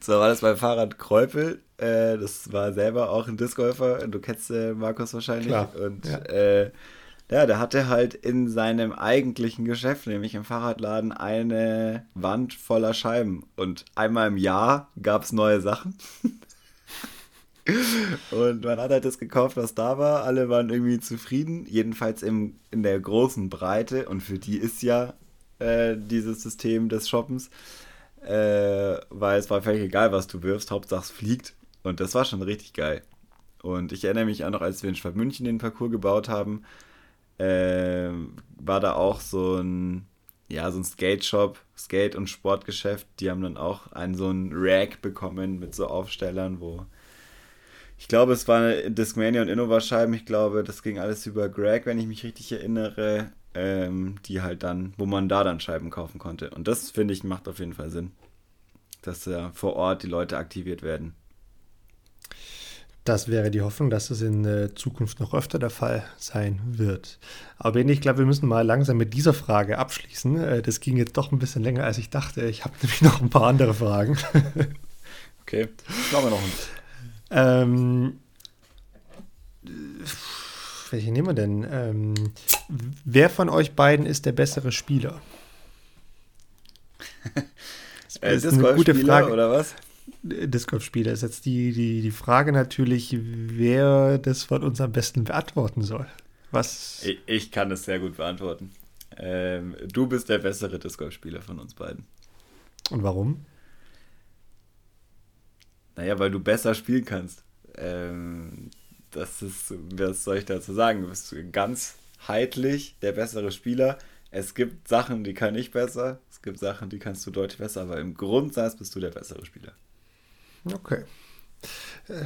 so war das beim Fahrrad Kräupel. Äh, das war selber auch ein Discgolfer. Du kennst äh, Markus wahrscheinlich. Klar, und ja. Äh, ja, der hatte halt in seinem eigentlichen Geschäft, nämlich im Fahrradladen, eine Wand voller Scheiben. Und einmal im Jahr gab es neue Sachen. Und man hat halt das gekauft, was da war. Alle waren irgendwie zufrieden, jedenfalls im, in der großen Breite. Und für die ist ja äh, dieses System des Shoppens, äh, weil es war völlig egal, was du wirfst, Hauptsache es fliegt. Und das war schon richtig geil. Und ich erinnere mich auch noch, als wir in Schwab München den Parcours gebaut haben, äh, war da auch so ein, ja, so ein Skate-Shop, Skate- und Sportgeschäft. Die haben dann auch einen so einen Rack bekommen mit so Aufstellern, wo ich glaube, es war Discmania und Innova-Scheiben. Ich glaube, das ging alles über Greg, wenn ich mich richtig erinnere. Ähm, die halt dann, wo man da dann Scheiben kaufen konnte. Und das, finde ich, macht auf jeden Fall Sinn. Dass ja vor Ort die Leute aktiviert werden. Das wäre die Hoffnung, dass es in äh, Zukunft noch öfter der Fall sein wird. Aber ich glaube, wir müssen mal langsam mit dieser Frage abschließen. Äh, das ging jetzt doch ein bisschen länger, als ich dachte. Ich habe nämlich noch ein paar andere Fragen. okay, schauen wir noch. Ähm, welche nehmen wir denn? Ähm, wer von euch beiden ist der bessere Spieler? Das ist eine gute Frage. Oder was? Disc Golf-Spieler ist jetzt die, die, die Frage natürlich, wer das von uns am besten beantworten soll. Was? Ich, ich kann es sehr gut beantworten. Ähm, du bist der bessere Disc Golf-Spieler von uns beiden. Und warum? Naja, weil du besser spielen kannst. Ähm, das ist, was soll ich dazu sagen? Du bist ganzheitlich der bessere Spieler. Es gibt Sachen, die kann ich besser. Es gibt Sachen, die kannst du deutlich besser. Aber im Grundsatz bist du der bessere Spieler. Okay. Äh,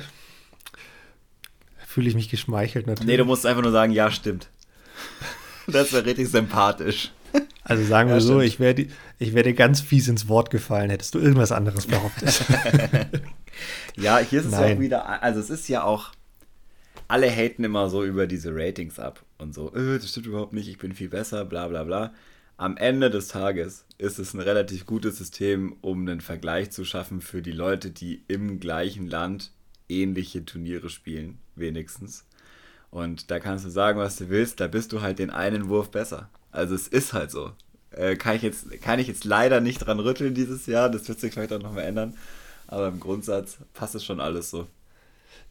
Fühle ich mich geschmeichelt natürlich. Nee, du musst einfach nur sagen, ja, stimmt. Das wäre richtig sympathisch. Also sagen wir ja, so, ich wäre ich wär dir ganz fies ins Wort gefallen, hättest du irgendwas anderes behauptet. ja, hier ist es Nein. auch wieder, also es ist ja auch, alle haten immer so über diese Ratings ab und so, äh, das stimmt überhaupt nicht, ich bin viel besser, bla bla bla. Am Ende des Tages ist es ein relativ gutes System, um einen Vergleich zu schaffen für die Leute, die im gleichen Land ähnliche Turniere spielen, wenigstens. Und da kannst du sagen, was du willst, da bist du halt den einen Wurf besser. Also es ist halt so. Äh, kann, ich jetzt, kann ich jetzt leider nicht dran rütteln dieses Jahr. Das wird sich vielleicht auch nochmal ändern. Aber im Grundsatz passt es schon alles so.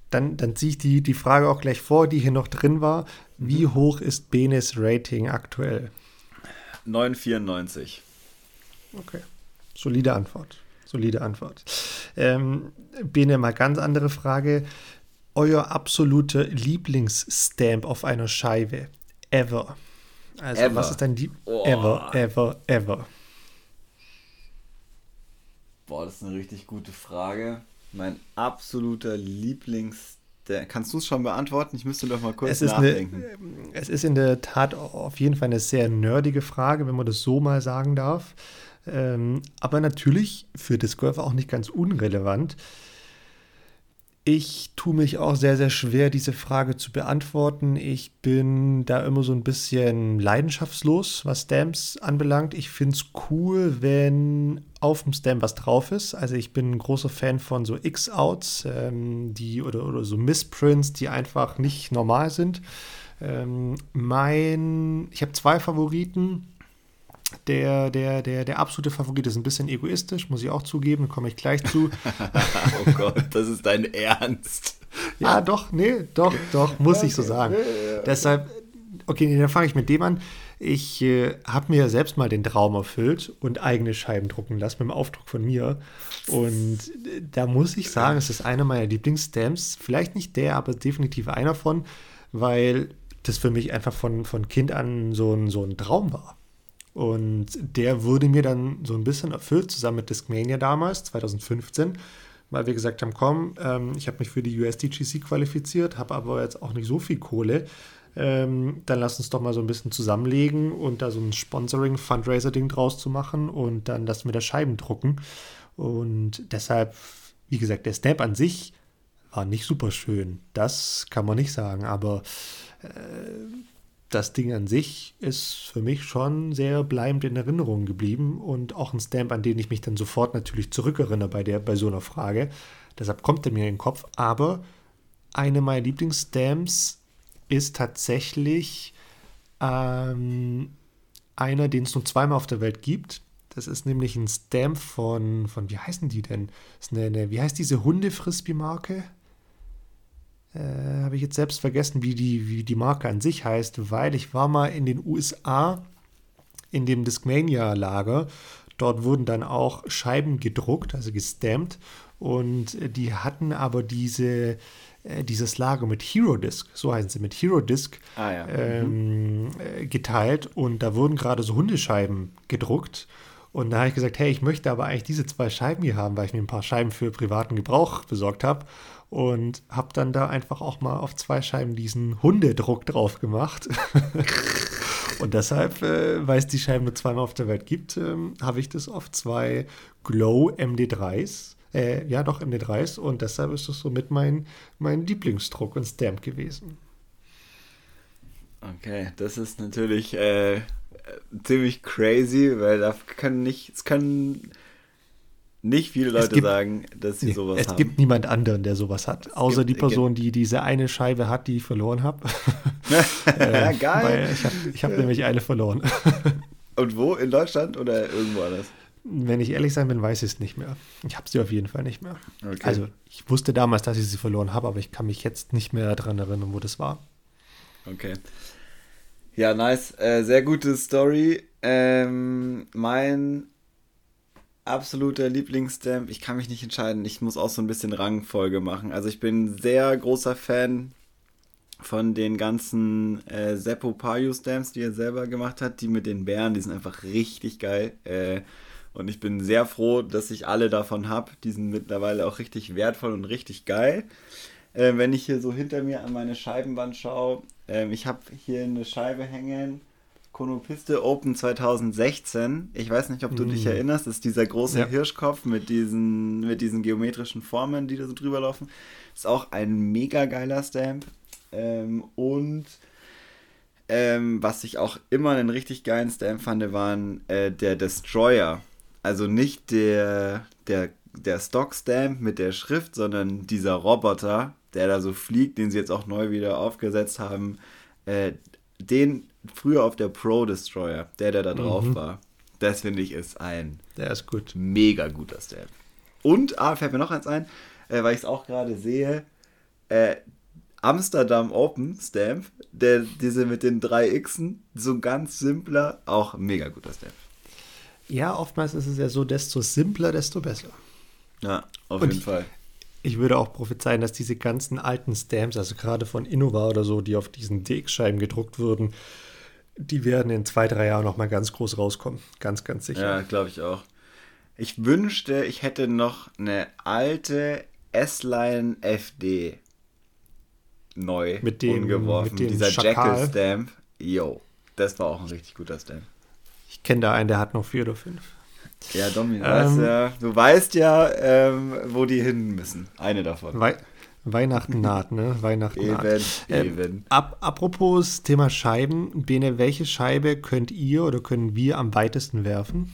Dann, dann ziehe ich die, die Frage auch gleich vor, die hier noch drin war. Wie mhm. hoch ist Benes Rating aktuell? 9,94. Okay. Solide Antwort. Solide Antwort. Ähm, Bene, mal ganz andere Frage. Euer absoluter Lieblingsstamp auf einer Scheibe. Ever. Also, ever. was ist dein Lieb oh. Ever, ever, ever. Boah, das ist eine richtig gute Frage. Mein absoluter Lieblingsstamp. Kannst du es schon beantworten? Ich müsste doch mal kurz es nachdenken. Eine, es ist in der Tat auf jeden Fall eine sehr nerdige Frage, wenn man das so mal sagen darf. Ähm, aber natürlich für Disc Golf auch nicht ganz unrelevant. Ich tue mich auch sehr, sehr schwer, diese Frage zu beantworten. Ich bin da immer so ein bisschen leidenschaftslos, was Stamps anbelangt. Ich finde es cool, wenn auf dem Stamp was drauf ist. Also ich bin ein großer Fan von so X-Outs, ähm, die oder, oder so Missprints, die einfach nicht normal sind. Ähm, mein, ich habe zwei Favoriten der, der, der, der absolute Favorit ist ein bisschen egoistisch, muss ich auch zugeben, komme ich gleich zu. oh Gott, das ist dein Ernst. ja, doch, nee, doch, doch, muss okay, ich so sagen. Ja, ja, Deshalb, okay, nee, dann fange ich mit dem an. Ich äh, habe mir selbst mal den Traum erfüllt und eigene Scheiben drucken lassen mit dem Aufdruck von mir. Und äh, da muss ich sagen, es ist einer meiner Lieblingsstamps. Vielleicht nicht der, aber definitiv einer von, weil das für mich einfach von, von Kind an so ein, so ein Traum war. Und der wurde mir dann so ein bisschen erfüllt, zusammen mit Discmania damals, 2015, weil wir gesagt haben, komm, ähm, ich habe mich für die USDGC qualifiziert, habe aber jetzt auch nicht so viel Kohle. Ähm, dann lass uns doch mal so ein bisschen zusammenlegen und da so ein Sponsoring-Fundraiser-Ding draus zu machen und dann das mit der Scheiben drucken. Und deshalb, wie gesagt, der Snap an sich war nicht super schön. Das kann man nicht sagen, aber äh, das Ding an sich ist für mich schon sehr bleibend in Erinnerung geblieben und auch ein Stamp, an den ich mich dann sofort natürlich zurückerinnere bei, der, bei so einer Frage. Deshalb kommt er mir in den Kopf. Aber eine meiner Lieblingsstamps ist tatsächlich ähm, einer, den es nur zweimal auf der Welt gibt. Das ist nämlich ein Stamp von, von wie heißen die denn? Eine, eine, wie heißt diese Hunde-Frisbee-Marke? Äh, habe ich jetzt selbst vergessen, wie die, wie die Marke an sich heißt, weil ich war mal in den USA in dem Discmania-Lager. Dort wurden dann auch Scheiben gedruckt, also gestampt. Und die hatten aber diese, äh, dieses Lager mit Hero Disc, so heißen sie, mit Hero Disc ah, ja. ähm, mhm. Äh, geteilt. Und da wurden gerade so Hundescheiben gedruckt. Und da habe ich gesagt, hey, ich möchte aber eigentlich diese zwei Scheiben hier haben, weil ich mir ein paar Scheiben für privaten Gebrauch besorgt habe und habe dann da einfach auch mal auf zwei Scheiben diesen Hundedruck drauf gemacht. und deshalb, äh, weil es die Scheiben nur zweimal auf der Welt gibt, ähm, habe ich das auf zwei Glow MD3s. Äh, ja, doch MD3s und deshalb ist das somit mein, mein Lieblingsdruck und Stamp gewesen. Okay, das ist natürlich äh, ziemlich crazy, weil da können nicht, es können nicht viele Leute gibt, sagen, dass sie nee, sowas es haben. Es gibt niemand anderen, der sowas hat, außer gibt, die Person, die diese eine Scheibe hat, die ich verloren habe. äh, Geil. ich habe hab nämlich eine verloren. Und wo? In Deutschland oder irgendwo anders? Wenn ich ehrlich sein bin, weiß ich es nicht mehr. Ich habe sie auf jeden Fall nicht mehr. Okay. Also ich wusste damals, dass ich sie verloren habe, aber ich kann mich jetzt nicht mehr daran erinnern, wo das war. Okay. Ja, nice. Äh, sehr gute Story. Ähm, mein absoluter Lieblingsstamp. Ich kann mich nicht entscheiden. Ich muss auch so ein bisschen Rangfolge machen. Also ich bin sehr großer Fan von den ganzen äh, Seppo Payu Stamps, die er selber gemacht hat. Die mit den Bären, die sind einfach richtig geil. Äh, und ich bin sehr froh, dass ich alle davon habe. Die sind mittlerweile auch richtig wertvoll und richtig geil. Äh, wenn ich hier so hinter mir an meine Scheibenwand schaue, ähm, ich habe hier eine Scheibe hängen Konopiste Open 2016. Ich weiß nicht, ob du mm. dich erinnerst. Das ist dieser große ja. Hirschkopf mit diesen, mit diesen geometrischen Formen, die da so drüber laufen. Ist auch ein mega geiler Stamp. Ähm, und ähm, was ich auch immer einen richtig geilen Stamp fand, waren äh, der Destroyer. Also nicht der, der, der Stock-Stamp mit der Schrift, sondern dieser Roboter, der da so fliegt, den sie jetzt auch neu wieder aufgesetzt haben. Äh, den früher auf der Pro Destroyer, der, der da drauf mhm. war. Das finde ich ist ein Der ist gut. mega guter Stamp. Und, ah, fällt mir noch eins ein, äh, weil ich es auch gerade sehe, äh, Amsterdam Open Stamp, der, diese mit den drei Xen, so ganz simpler, auch mega guter Stamp. Ja, oftmals ist es ja so, desto simpler, desto besser. Ja, auf Und jeden Fall. Ich würde auch prophezeien, dass diese ganzen alten Stamps, also gerade von Innova oder so, die auf diesen DX-Scheiben gedruckt wurden, die werden in zwei, drei Jahren nochmal ganz groß rauskommen. Ganz, ganz sicher. Ja, glaube ich auch. Ich wünschte, ich hätte noch eine alte S-Line FD neu Mit dem- umgeworfen. mit dem Dieser. Jackal-Stamp. Yo, das war auch ein richtig guter Stamp. Ich kenne da einen, der hat noch vier oder fünf. Ja, Domi, du, Ähm. weißt ja, du weißt ja, ähm, wo die hin müssen. Eine davon. Wei Weihnachten naht, ne? Weihnachten naht. Eben, Ähm, eben. Ab, apropos Thema Scheiben. Bene, welche Scheibe könnt ihr oder können wir am weitesten werfen?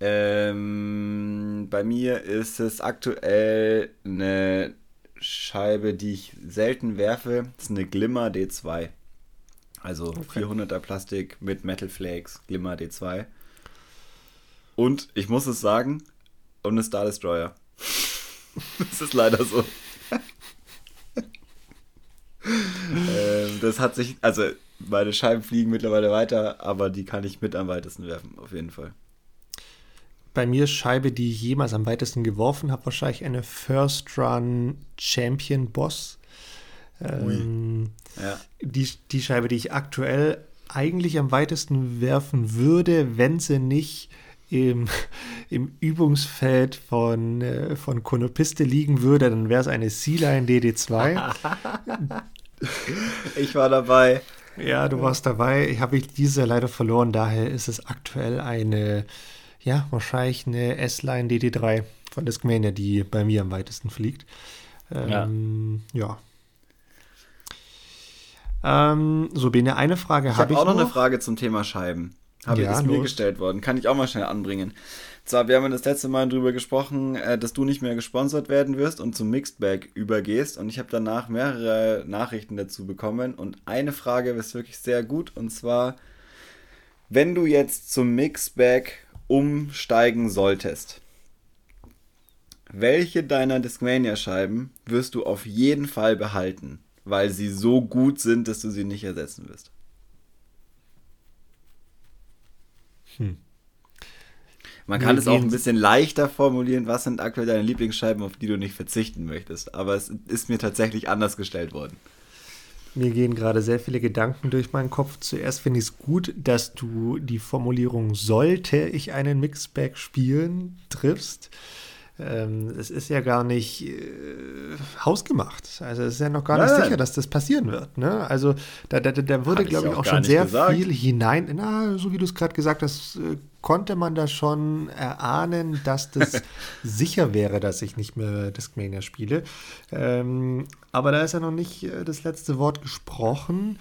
Ähm, bei mir ist es aktuell eine Scheibe, die ich selten werfe. Das ist eine Glimmer D2. Also 400er Plastik mit Metal Flakes, Glimmer D2. Und ich muss es sagen, und eine Star Destroyer. das ist leider so. ähm, das hat sich, also meine Scheiben fliegen mittlerweile weiter, aber die kann ich mit am weitesten werfen, auf jeden Fall. Bei mir Scheibe, die ich jemals am weitesten geworfen habe, wahrscheinlich eine First Run Champion Boss. Ähm, Ja. die, die Scheibe, die ich aktuell eigentlich am weitesten werfen würde, wenn sie nicht im, im Übungsfeld von, äh, von Konopiste liegen würde, dann wäre es eine Sea-Line DD2. Ich war dabei. ja, du warst dabei. Ich habe ich diese leider verloren, daher ist es aktuell eine, ja, wahrscheinlich eine S-Line DD3 von Discmania, die bei mir am weitesten fliegt. Ähm, ja. Ähm, so, Bene, eine Frage Ich habe habe ich auch noch noch. eine Frage zum Thema Scheiben. Habe Ja, ist mir gestellt worden. Kann ich auch mal schnell anbringen. Zwar, wir haben das letzte Mal drüber gesprochen, äh, dass du nicht mehr gesponsert werden wirst und zum Mixed Bag übergehst. Und ich habe danach mehrere Nachrichten dazu bekommen. Und eine Frage ist wirklich sehr gut. Und zwar, wenn du jetzt zum Mixed Bag umsteigen solltest, welche deiner Discmania-Scheiben wirst du auf jeden Fall behalten, weil sie so gut sind, dass du sie nicht ersetzen wirst? Hm. Man kann es auch ein bisschen leichter formulieren, was sind aktuell deine Lieblingsscheiben, auf die du nicht verzichten möchtest. Aber es ist mir tatsächlich anders gestellt worden. Mir gehen gerade sehr viele Gedanken durch meinen Kopf. Zuerst finde ich es gut, dass du die Formulierung sollte ich einen Mixback spielen triffst. Ähm, es ist ja gar nicht äh, hausgemacht. Also es ist ja noch gar nicht Nein. sicher, dass das passieren wird. Ne? Also da, da, da wurde, glaube ich, auch auch schon nicht sehr gesagt. viel hinein. Na, so wie du es gerade gesagt hast, äh, konnte man da schon erahnen, dass das sicher wäre, dass ich nicht mehr Discmania spiele. Ähm, aber da ist ja noch nicht äh, das letzte Wort gesprochen.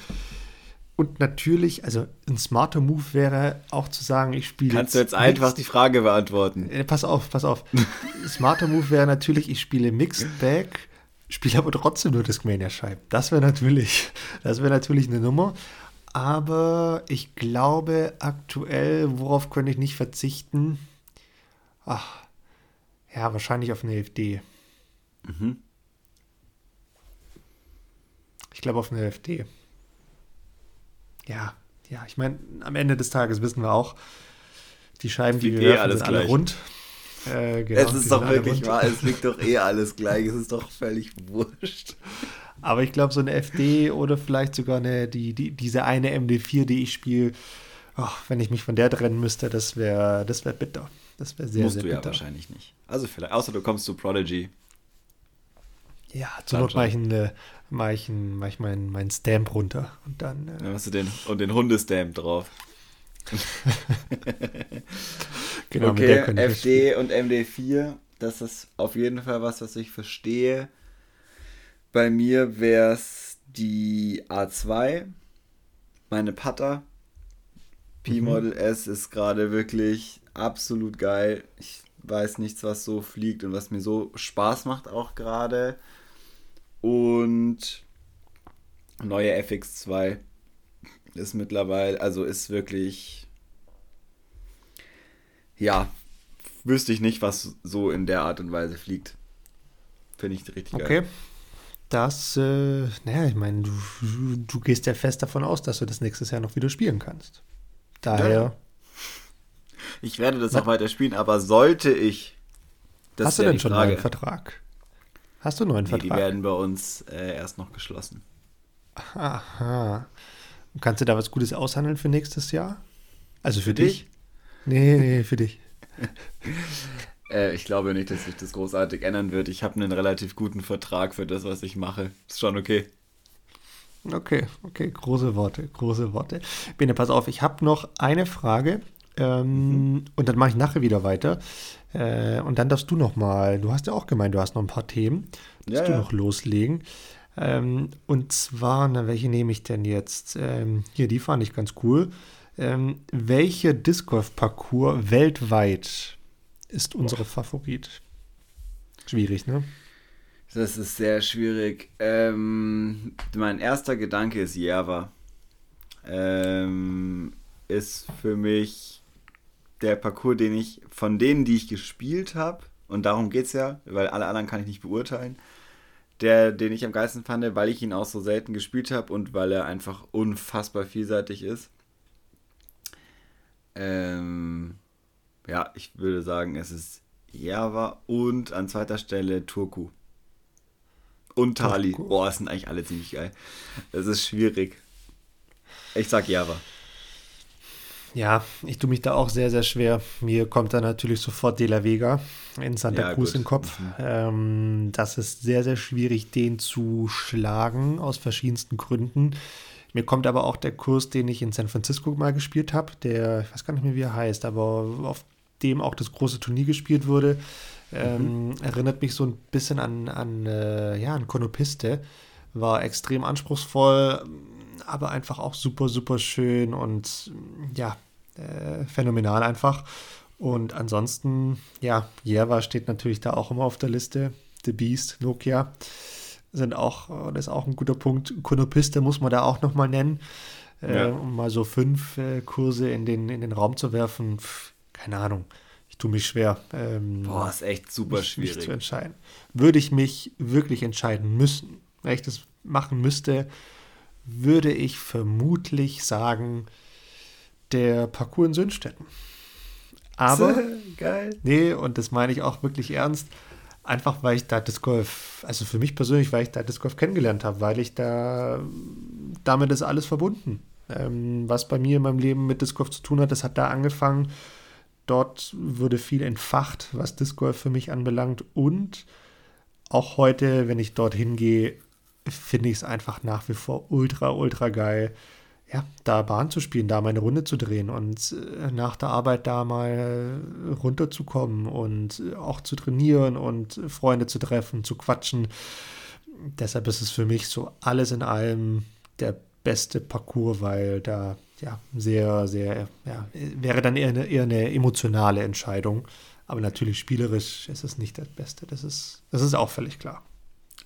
Und natürlich, also ein smarter Move wäre auch zu sagen, ich spiele. Kannst du jetzt einfach die Frage beantworten? Äh, Pass auf, pass auf. Smarter Move wäre natürlich, ich spiele Mixed Bag, spiele aber trotzdem nur Discmania-Scheiben. Das wäre natürlich, das wäre natürlich eine Nummer. Aber ich glaube aktuell, worauf könnte ich nicht verzichten? Ach, ja, wahrscheinlich auf eine FD. Mhm. Ich glaube auf eine FD. Ja, ja, ich meine, am Ende des Tages wissen wir auch, die Scheiben, die wir eh werfen, alles sind alle gleich. rund. Äh, genau, es ist sind doch alle wirklich rund. wahr, es liegt doch eh alles gleich. Es ist doch völlig wurscht. Aber ich glaube, so eine FD oder vielleicht sogar eine, die, die, diese eine MD4, die ich spiele, ach, wenn ich mich von der trennen müsste, das wäre das wär bitter. Das wäre sehr, Musst sehr du ja bitter. wahrscheinlich nicht. Also vielleicht, außer du kommst zu Prodigy. Ja, zur Not mache ich, eine, mach ich, ein, mach ich meinen mein Stamp runter und dann. Äh, Dann hast du den und den Hundestamp drauf. genau, okay, FD und MD4, das ist auf jeden Fall was, was ich verstehe. Bei mir wäre es die A2, meine Putter. P-Model S ist gerade wirklich absolut geil. Ich weiß nichts, was so fliegt und was mir so Spaß macht auch gerade. Und neue FX2 ist mittlerweile, also ist wirklich ja, wüsste ich nicht, was so in der Art und Weise fliegt. Finde ich richtig okay. geil. Das, äh, naja, ich meine, du, du, gehst ja fest davon aus, dass du das nächstes Jahr noch wieder spielen kannst. Daher. Ja. Ich werde das auch weiter spielen, aber sollte ich. Hast du denn schon Frage. einen Vertrag? Hast du einen neuen nee, Vertrag? Die werden bei uns äh, erst noch geschlossen. Aha. Und kannst du da was Gutes aushandeln für nächstes Jahr? Also für, für dich? dich? Nee, nee, für dich. äh, ich glaube nicht, dass sich das großartig ändern wird. Ich habe einen relativ guten Vertrag für das, was ich mache. Ist schon okay. Okay, okay, große Worte, große Worte. Bene, pass auf, ich habe noch eine Frage ähm, mhm. und dann mache ich nachher wieder weiter. Äh, und dann darfst du noch mal, du hast ja auch gemeint, du hast noch ein paar Themen, darfst ja, du ja. noch loslegen. Ähm, und zwar, na, welche nehme ich denn jetzt? Ähm, hier, die fand ich ganz cool. Ähm, welche Disc Golf Parcours weltweit ist unsere Boah. Favorit? Schwierig, ne? Das ist sehr schwierig. Ähm, mein erster Gedanke ist Java. Ähm, ist für mich der Parcours, den ich von denen, die ich gespielt habe, und darum geht es ja, weil alle anderen kann ich nicht beurteilen, der, den ich am geilsten fand, weil ich ihn auch so selten gespielt habe und weil er einfach unfassbar vielseitig ist. Ähm, ja, ich würde sagen, es ist Java und an zweiter Stelle Turku. Und Tali. Turku. Boah, das sind eigentlich alle ziemlich geil. Es ist schwierig. Ich sag Java. Ja, ich tue mich da auch sehr, sehr schwer. Mir kommt da natürlich sofort De La Vega in Santa ja, Cruz gut. in den Kopf. Mhm. Ähm, das ist sehr, sehr schwierig, den zu schlagen, aus verschiedensten Gründen. Mir kommt aber auch der Kurs, den ich in San Francisco mal gespielt habe, der, ich weiß gar nicht mehr, wie er heißt, aber auf dem auch das große Turnier gespielt wurde. Ähm, mhm. Erinnert mich so ein bisschen an, an, äh, ja, an Konopiste. War extrem anspruchsvoll, aber einfach auch super, super schön und ja, äh, phänomenal einfach. Und ansonsten, ja, Java steht natürlich da auch immer auf der Liste. The Beast, Nokia sind auch, das ist auch ein guter Punkt. Konopiste muss man da auch nochmal nennen. Äh, ja. um mal so fünf äh, Kurse in den, in den Raum zu werfen. Pff, keine Ahnung. Ich tue mich schwer. Ähm, Boah, ist echt super mich, schwierig. Mich zu entscheiden. Würde ich mich wirklich entscheiden müssen, wenn ich das machen müsste, würde ich vermutlich sagen, der Parcours in Sünstetten. Aber, geil. Nee, und das meine ich auch wirklich ernst Einfach weil ich da Disc Golf, also für mich persönlich, weil ich da Disc Golf kennengelernt habe, weil ich da, damit ist alles verbunden. Ähm, was bei mir in meinem Leben mit Disc Golf zu tun hat, das hat da angefangen. Dort wurde viel entfacht, was Disc Golf für mich anbelangt. Und auch heute, wenn ich dorthin gehe, finde ich es einfach nach wie vor ultra, ultra geil, ja, da Bahn zu spielen, da meine Runde zu drehen und äh, nach der Arbeit da mal runterzukommen und auch zu trainieren und Freunde zu treffen, zu quatschen. Deshalb ist es für mich so alles in allem der beste Parcours, weil da ja sehr, sehr, ja, wäre dann eher eine, eher eine emotionale Entscheidung. Aber natürlich spielerisch ist es nicht das Beste. Das ist, das ist auch völlig klar.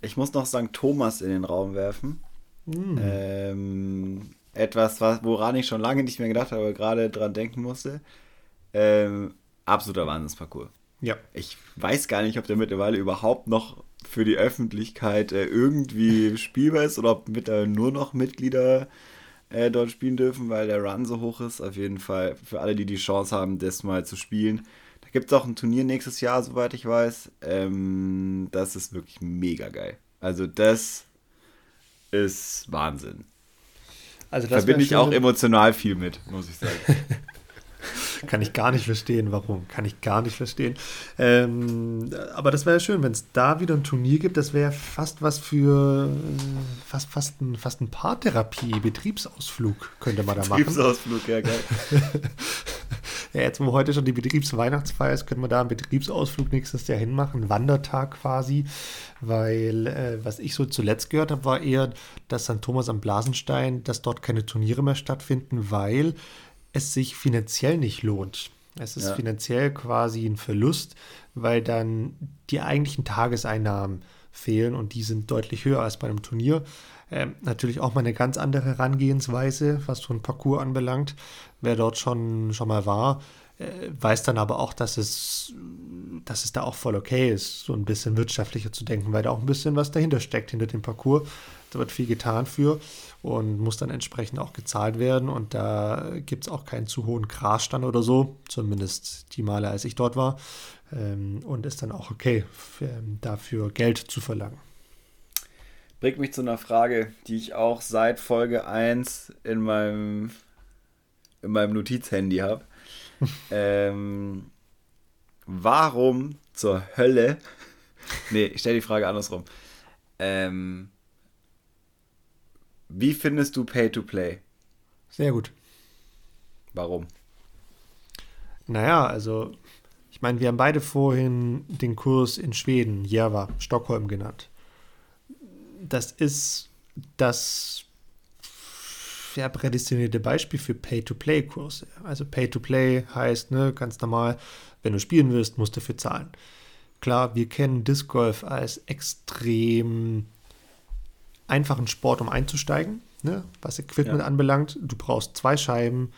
Ich muss noch St. Thomas in den Raum werfen. Mm. Ähm, etwas, was, woran ich schon lange nicht mehr gedacht habe, aber gerade dran denken musste. Ähm, absoluter Wahnsinnsparcours. Ja. Ich weiß gar nicht, ob der mittlerweile überhaupt noch für die Öffentlichkeit äh, irgendwie spielbar ist oder ob mit, äh, nur noch Mitglieder äh, dort spielen dürfen, weil der Run so hoch ist. Auf jeden Fall für alle, die die Chance haben, das mal zu spielen. Da gibt es auch ein Turnier nächstes Jahr, soweit ich weiß. Ähm, das ist wirklich mega geil. Also das ist Wahnsinn. Also das Verbinde ich auch emotional viel mit, muss ich sagen. Kann ich gar nicht verstehen, warum. Kann ich gar nicht verstehen. Ähm, aber das wäre ja schön, wenn es da wieder ein Turnier gibt. Das wäre fast was für fast, fast ein, fast ein Paartherapie, Betriebsausflug könnte man da machen. Betriebsausflug, ja geil. ja, jetzt wo heute schon die Betriebsweihnachtsfeier ist, können wir da einen Betriebsausflug nächstes Jahr hinmachen, einen Wandertag quasi. Weil äh, was ich so zuletzt gehört habe, war eher, dass St. Thomas am Blasenstein, dass dort keine Turniere mehr stattfinden, weil es sich finanziell nicht lohnt. Es ist ja. finanziell quasi ein Verlust, weil dann die eigentlichen Tageseinnahmen fehlen und die sind deutlich höher als bei einem Turnier. Ähm, natürlich auch mal eine ganz andere Herangehensweise, was so ein Parcours anbelangt. Wer dort schon, schon mal war, äh, weiß dann aber auch, dass es, dass es da auch voll okay ist, so ein bisschen wirtschaftlicher zu denken, weil da auch ein bisschen was dahinter steckt, hinter dem Parcours. Da wird viel getan für und muss dann entsprechend auch gezahlt werden. Und da gibt es auch keinen zu hohen Grasstand oder so, zumindest die Male, als ich dort war. Ähm, und ist dann auch okay, ähm, dafür Geld zu verlangen. Bringt mich zu einer Frage, die ich auch seit Folge 1 in meinem, in meinem Notizhandy habe. ähm, warum zur Hölle? nee, ich stelle die Frage andersrum. Ähm, wie findest du Pay to Play? Sehr gut. Warum? Naja, also, ich meine, wir haben beide vorhin den Kurs in Schweden, Järva, Stockholm genannt. Das ist das ja, prädestinierte Beispiel für Pay-to-Play-Kurse. Also Pay-to-Play heißt, ne, ganz normal, wenn du spielen willst, musst du dafür zahlen. Klar, wir kennen Disc Golf als extrem einfachen Sport, um einzusteigen, ne, was Equipment ja. anbelangt. Du brauchst zwei Scheiben,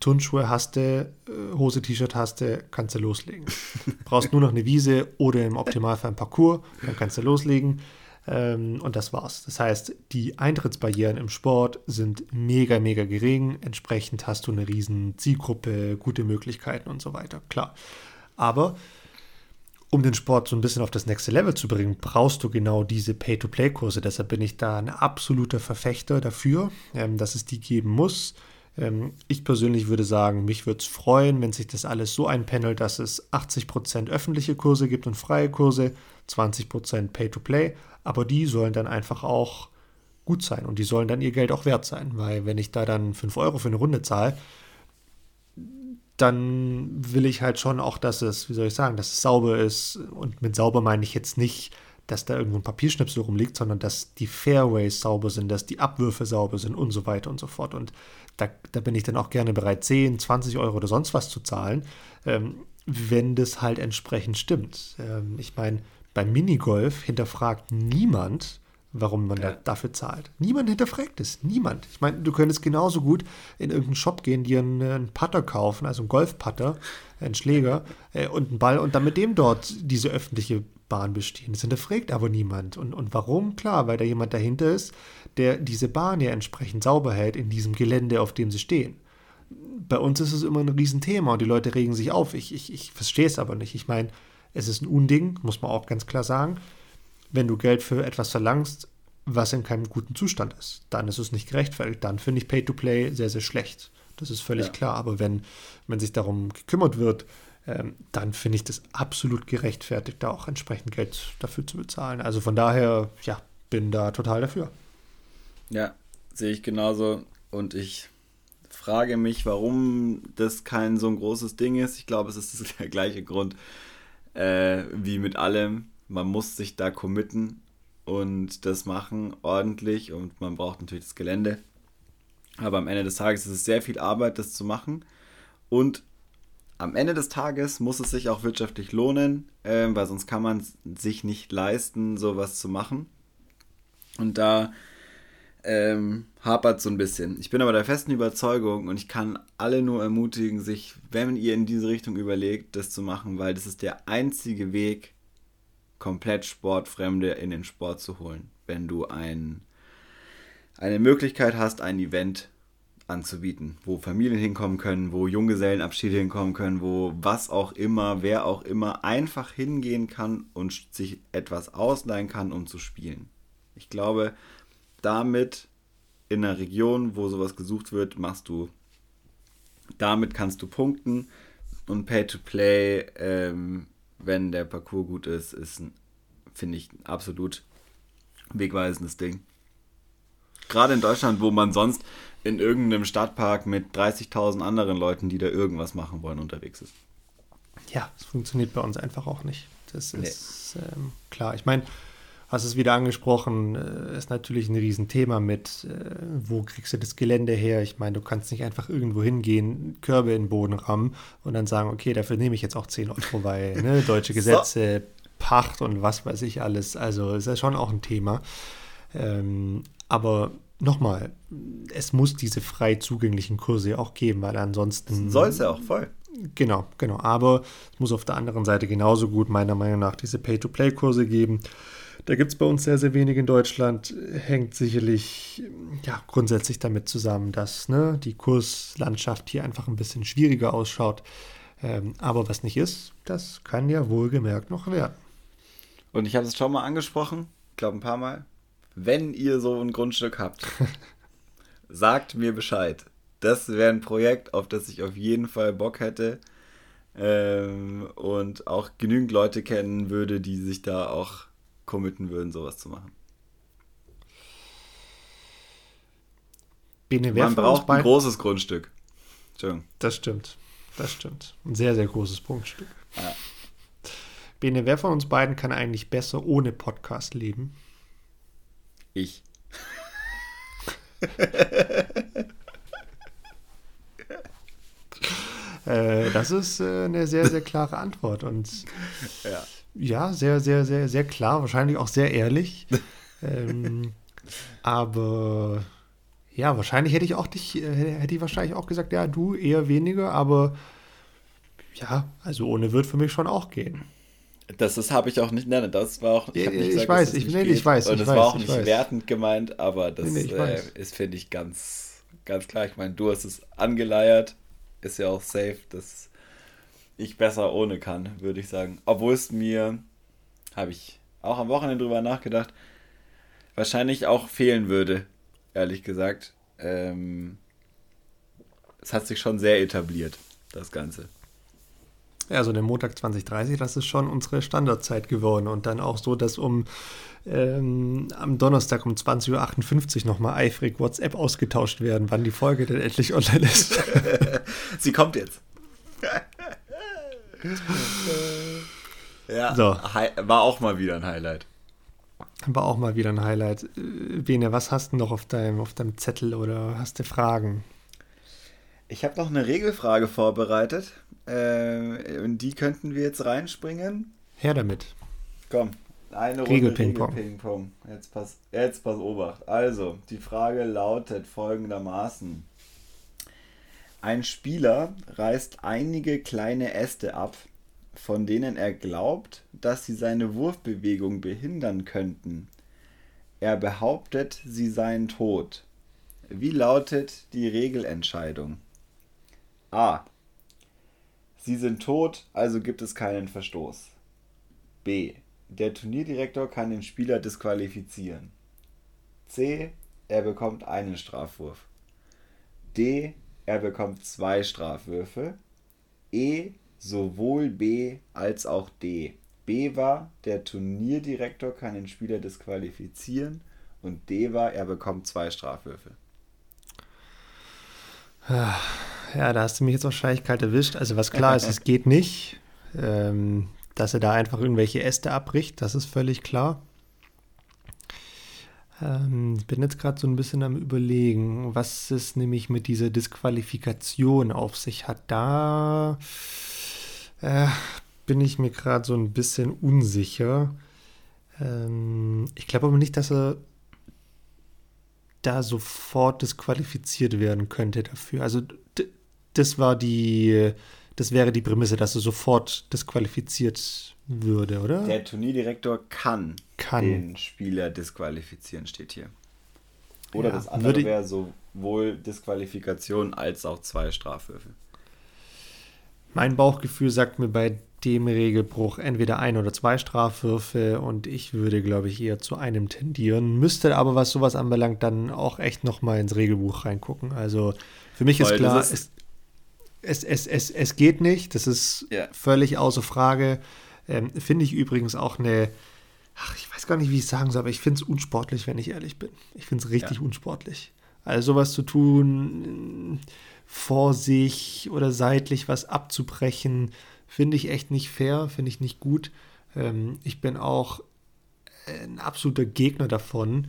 Turnschuhe hast du, äh, Hose, T-Shirt hast du, kannst du loslegen. brauchst nur noch eine Wiese oder im Optimalfall ein Parcours, dann kannst du loslegen. Ähm, und das war's. Das heißt, die Eintrittsbarrieren im Sport sind mega, mega gering. Entsprechend hast du eine riesen Zielgruppe, gute Möglichkeiten und so weiter. Klar. Aber um den Sport so ein bisschen auf das nächste Level zu bringen, brauchst du genau diese Pay-to-Play-Kurse. Deshalb bin ich da ein absoluter Verfechter dafür, ähm, dass es die geben muss. Ähm, ich persönlich würde sagen, mich würde es freuen, wenn sich das alles so einpendelt, dass es 80% öffentliche Kurse gibt und freie Kurse, 20% Pay-to-Play aber die sollen dann einfach auch gut sein und die sollen dann ihr Geld auch wert sein, weil wenn ich da dann 5 Euro für eine Runde zahle, dann will ich halt schon auch, dass es, wie soll ich sagen, dass es sauber ist und mit sauber meine ich jetzt nicht, dass da irgendwo ein Papierschnipsel rumliegt, sondern dass die Fairways sauber sind, dass die Abwürfe sauber sind und so weiter und so fort. Und da, da bin ich dann auch gerne bereit, 10, 20 Euro oder sonst was zu zahlen, ähm, wenn das halt entsprechend stimmt. Ähm, ich meine, beim Minigolf hinterfragt niemand, warum man ja. da dafür zahlt. Niemand hinterfragt es. Niemand. Ich meine, du könntest genauso gut in irgendeinen Shop gehen, dir einen, einen Putter kaufen, also einen Golfputter, einen Schläger äh, und einen Ball und dann mit dem dort diese öffentliche Bahn bestehen. Das hinterfragt aber niemand. Und, und warum? Klar, weil da jemand dahinter ist, der diese Bahn ja entsprechend sauber hält in diesem Gelände, auf dem sie stehen. Bei uns ist es immer ein Riesenthema und die Leute regen sich auf. Ich, ich, ich verstehe es aber nicht. Ich meine, es ist ein Unding, muss man auch ganz klar sagen. Wenn du Geld für etwas verlangst, was in keinem guten Zustand ist, dann ist es nicht gerechtfertigt. Dann finde ich Pay-to-Play sehr, sehr schlecht. Das ist völlig ja. klar. Aber wenn, wenn sich darum gekümmert wird, ähm, dann finde ich das absolut gerechtfertigt, da auch entsprechend Geld dafür zu bezahlen. Also von daher, ja, bin da total dafür. Ja, sehe ich genauso. Und ich frage mich, warum das kein so ein großes Ding ist. Ich glaube, es ist der gleiche Grund, äh, wie mit allem. Man muss sich da committen und das machen ordentlich und man braucht natürlich das Gelände. Aber am Ende des Tages ist es sehr viel Arbeit, das zu machen. Und am Ende des Tages muss es sich auch wirtschaftlich lohnen, äh, weil sonst kann man sich nicht leisten, sowas zu machen. Und da ähm, hapert so ein bisschen. Ich bin aber der festen Überzeugung und ich kann alle nur ermutigen, sich, wenn ihr in diese Richtung überlegt, das zu machen, weil das ist der einzige Weg, komplett Sportfremde in den Sport zu holen. Wenn du ein, eine Möglichkeit hast, ein Event anzubieten, wo Familien hinkommen können, wo Junggesellenabschiede hinkommen können, wo was auch immer, wer auch immer einfach hingehen kann und sich etwas ausleihen kann, um zu spielen. Ich glaube, damit in einer Region, wo sowas gesucht wird, machst du, damit kannst du punkten und Pay-to-Play, ähm, wenn der Parcours gut ist, ist, finde ich, ein absolut wegweisendes Ding. Gerade in Deutschland, wo man sonst in irgendeinem Stadtpark mit 30.000 anderen Leuten, die da irgendwas machen wollen, unterwegs ist. Ja, es funktioniert bei uns einfach auch nicht. Das ist nee. ähm, klar. Ich meine, hast es wieder angesprochen, äh, ist natürlich ein Riesenthema mit, äh, wo kriegst du das Gelände her? Ich meine, du kannst nicht einfach irgendwo hingehen, Körbe in den Boden rammen und dann sagen, okay, dafür nehme ich jetzt auch 10 Euro, weil ne, deutsche Gesetze, so. Pacht und was weiß ich alles. Also ist ja schon auch ein Thema. Ähm, aber nochmal, es muss diese frei zugänglichen Kurse auch geben, weil ansonsten. Soll es ja auch voll. Genau, genau. Aber es muss auf der anderen Seite genauso gut meiner Meinung nach diese Pay-to-Play-Kurse geben. Da gibt es bei uns sehr, sehr wenig in Deutschland. Hängt sicherlich ja, grundsätzlich damit zusammen, dass ne, die Kurslandschaft hier einfach ein bisschen schwieriger ausschaut. Ähm, aber was nicht ist, das kann ja wohlgemerkt noch werden. Und ich habe es schon mal angesprochen, ich glaube ein paar Mal. Wenn ihr so ein Grundstück habt, sagt mir Bescheid. Das wäre ein Projekt, auf das ich auf jeden Fall Bock hätte. Ähm, und auch genügend Leute kennen würde, die sich da auch committen würden, sowas zu machen. Bene, Man braucht ein großes Grundstück. Das stimmt. Das stimmt. Ein sehr, sehr großes Punktstück. Ja. Bene, wer von uns beiden kann eigentlich besser ohne Podcast leben? Ich. äh, das ist äh, eine sehr, sehr klare Antwort. Und ja. Ja, sehr, sehr, sehr, sehr klar, wahrscheinlich auch sehr ehrlich. ähm, aber ja, wahrscheinlich hätte ich auch dich, äh, hätte ich wahrscheinlich auch gesagt, ja, du eher weniger, aber ja, also ohne wird für mich schon auch gehen. Das ist habe ich auch nicht, nein, das war auch, ich, ich, nicht gesagt, ich weiß, ich, nee, ich weiß, und das war auch nicht weiß. wertend gemeint, aber das nee, nee, äh, ist, finde ich, ganz, ganz klar. Ich meine, du hast es angeleiert, ist ja auch safe, dass ich besser ohne kann, würde ich sagen. Obwohl es mir, habe ich auch am Wochenende drüber nachgedacht, wahrscheinlich auch fehlen würde, ehrlich gesagt. Ähm, es hat sich schon sehr etabliert, das Ganze. Ja, so der Montag 2030, das ist schon unsere Standardzeit geworden. Und dann auch so, dass um ähm, am Donnerstag um 20.58 Uhr nochmal eifrig WhatsApp ausgetauscht werden, wann die Folge denn endlich online ist. Sie kommt jetzt. ja, so. war auch mal wieder ein Highlight. War auch mal wieder ein Highlight. Äh, Bene, was hast du noch auf deinem, auf deinem Zettel oder hast du Fragen? Ich habe noch eine Regelfrage vorbereitet. Äh, und die könnten wir jetzt reinspringen. Her damit. Komm, eine Runde Regel-Ping-Pong. Regel jetzt, pass, jetzt pass Obacht. Also, die Frage lautet folgendermaßen. Ein Spieler reißt einige kleine Äste ab, von denen er glaubt, dass sie seine Wurfbewegung behindern könnten. Er behauptet, sie seien tot. Wie lautet die Regelentscheidung? A. Sie sind tot, also gibt es keinen Verstoß. B. Der Turnierdirektor kann den Spieler disqualifizieren. C. Er bekommt einen Strafwurf. D. Er bekommt zwei Strafwürfe. E. Sowohl B als auch D. B war, der Turnierdirektor kann den Spieler disqualifizieren. Und D war, er bekommt zwei Strafwürfe. Ja, da hast du mich jetzt wahrscheinlich kalt erwischt. Also was klar ist, es geht nicht. Ähm, dass er da einfach irgendwelche Äste abbricht, das ist völlig klar. Ähm, ich bin jetzt gerade so ein bisschen am überlegen, was es nämlich mit dieser Disqualifikation auf sich hat. Da äh, bin ich mir gerade so ein bisschen unsicher. Ähm, ich glaube aber nicht, dass er da sofort disqualifiziert werden könnte dafür. Also das war die, das wäre die Prämisse, dass er sofort disqualifiziert würde, oder? Der Turnierdirektor kann, kann. den Spieler disqualifizieren, steht hier. Oder ja, das andere wäre sowohl Disqualifikation als auch zwei Strafwürfe. Mein Bauchgefühl sagt mir bei dem Regelbruch entweder ein oder zwei Strafwürfe und ich würde, glaube ich, eher zu einem tendieren. Müsste aber, was sowas anbelangt, dann auch echt nochmal ins Regelbuch reingucken. Also für mich Weil ist klar, ist, es, es, es, es geht nicht, das ist ja. völlig außer Frage. Ähm, finde ich übrigens auch eine, ach, ich weiß gar nicht, wie ich es sagen soll, aber ich finde es unsportlich, wenn ich ehrlich bin. Ich finde es richtig ja. unsportlich. Also sowas zu tun, vor sich oder seitlich was abzubrechen, finde ich echt nicht fair, finde ich nicht gut. Ähm, ich bin auch ein absoluter Gegner davon.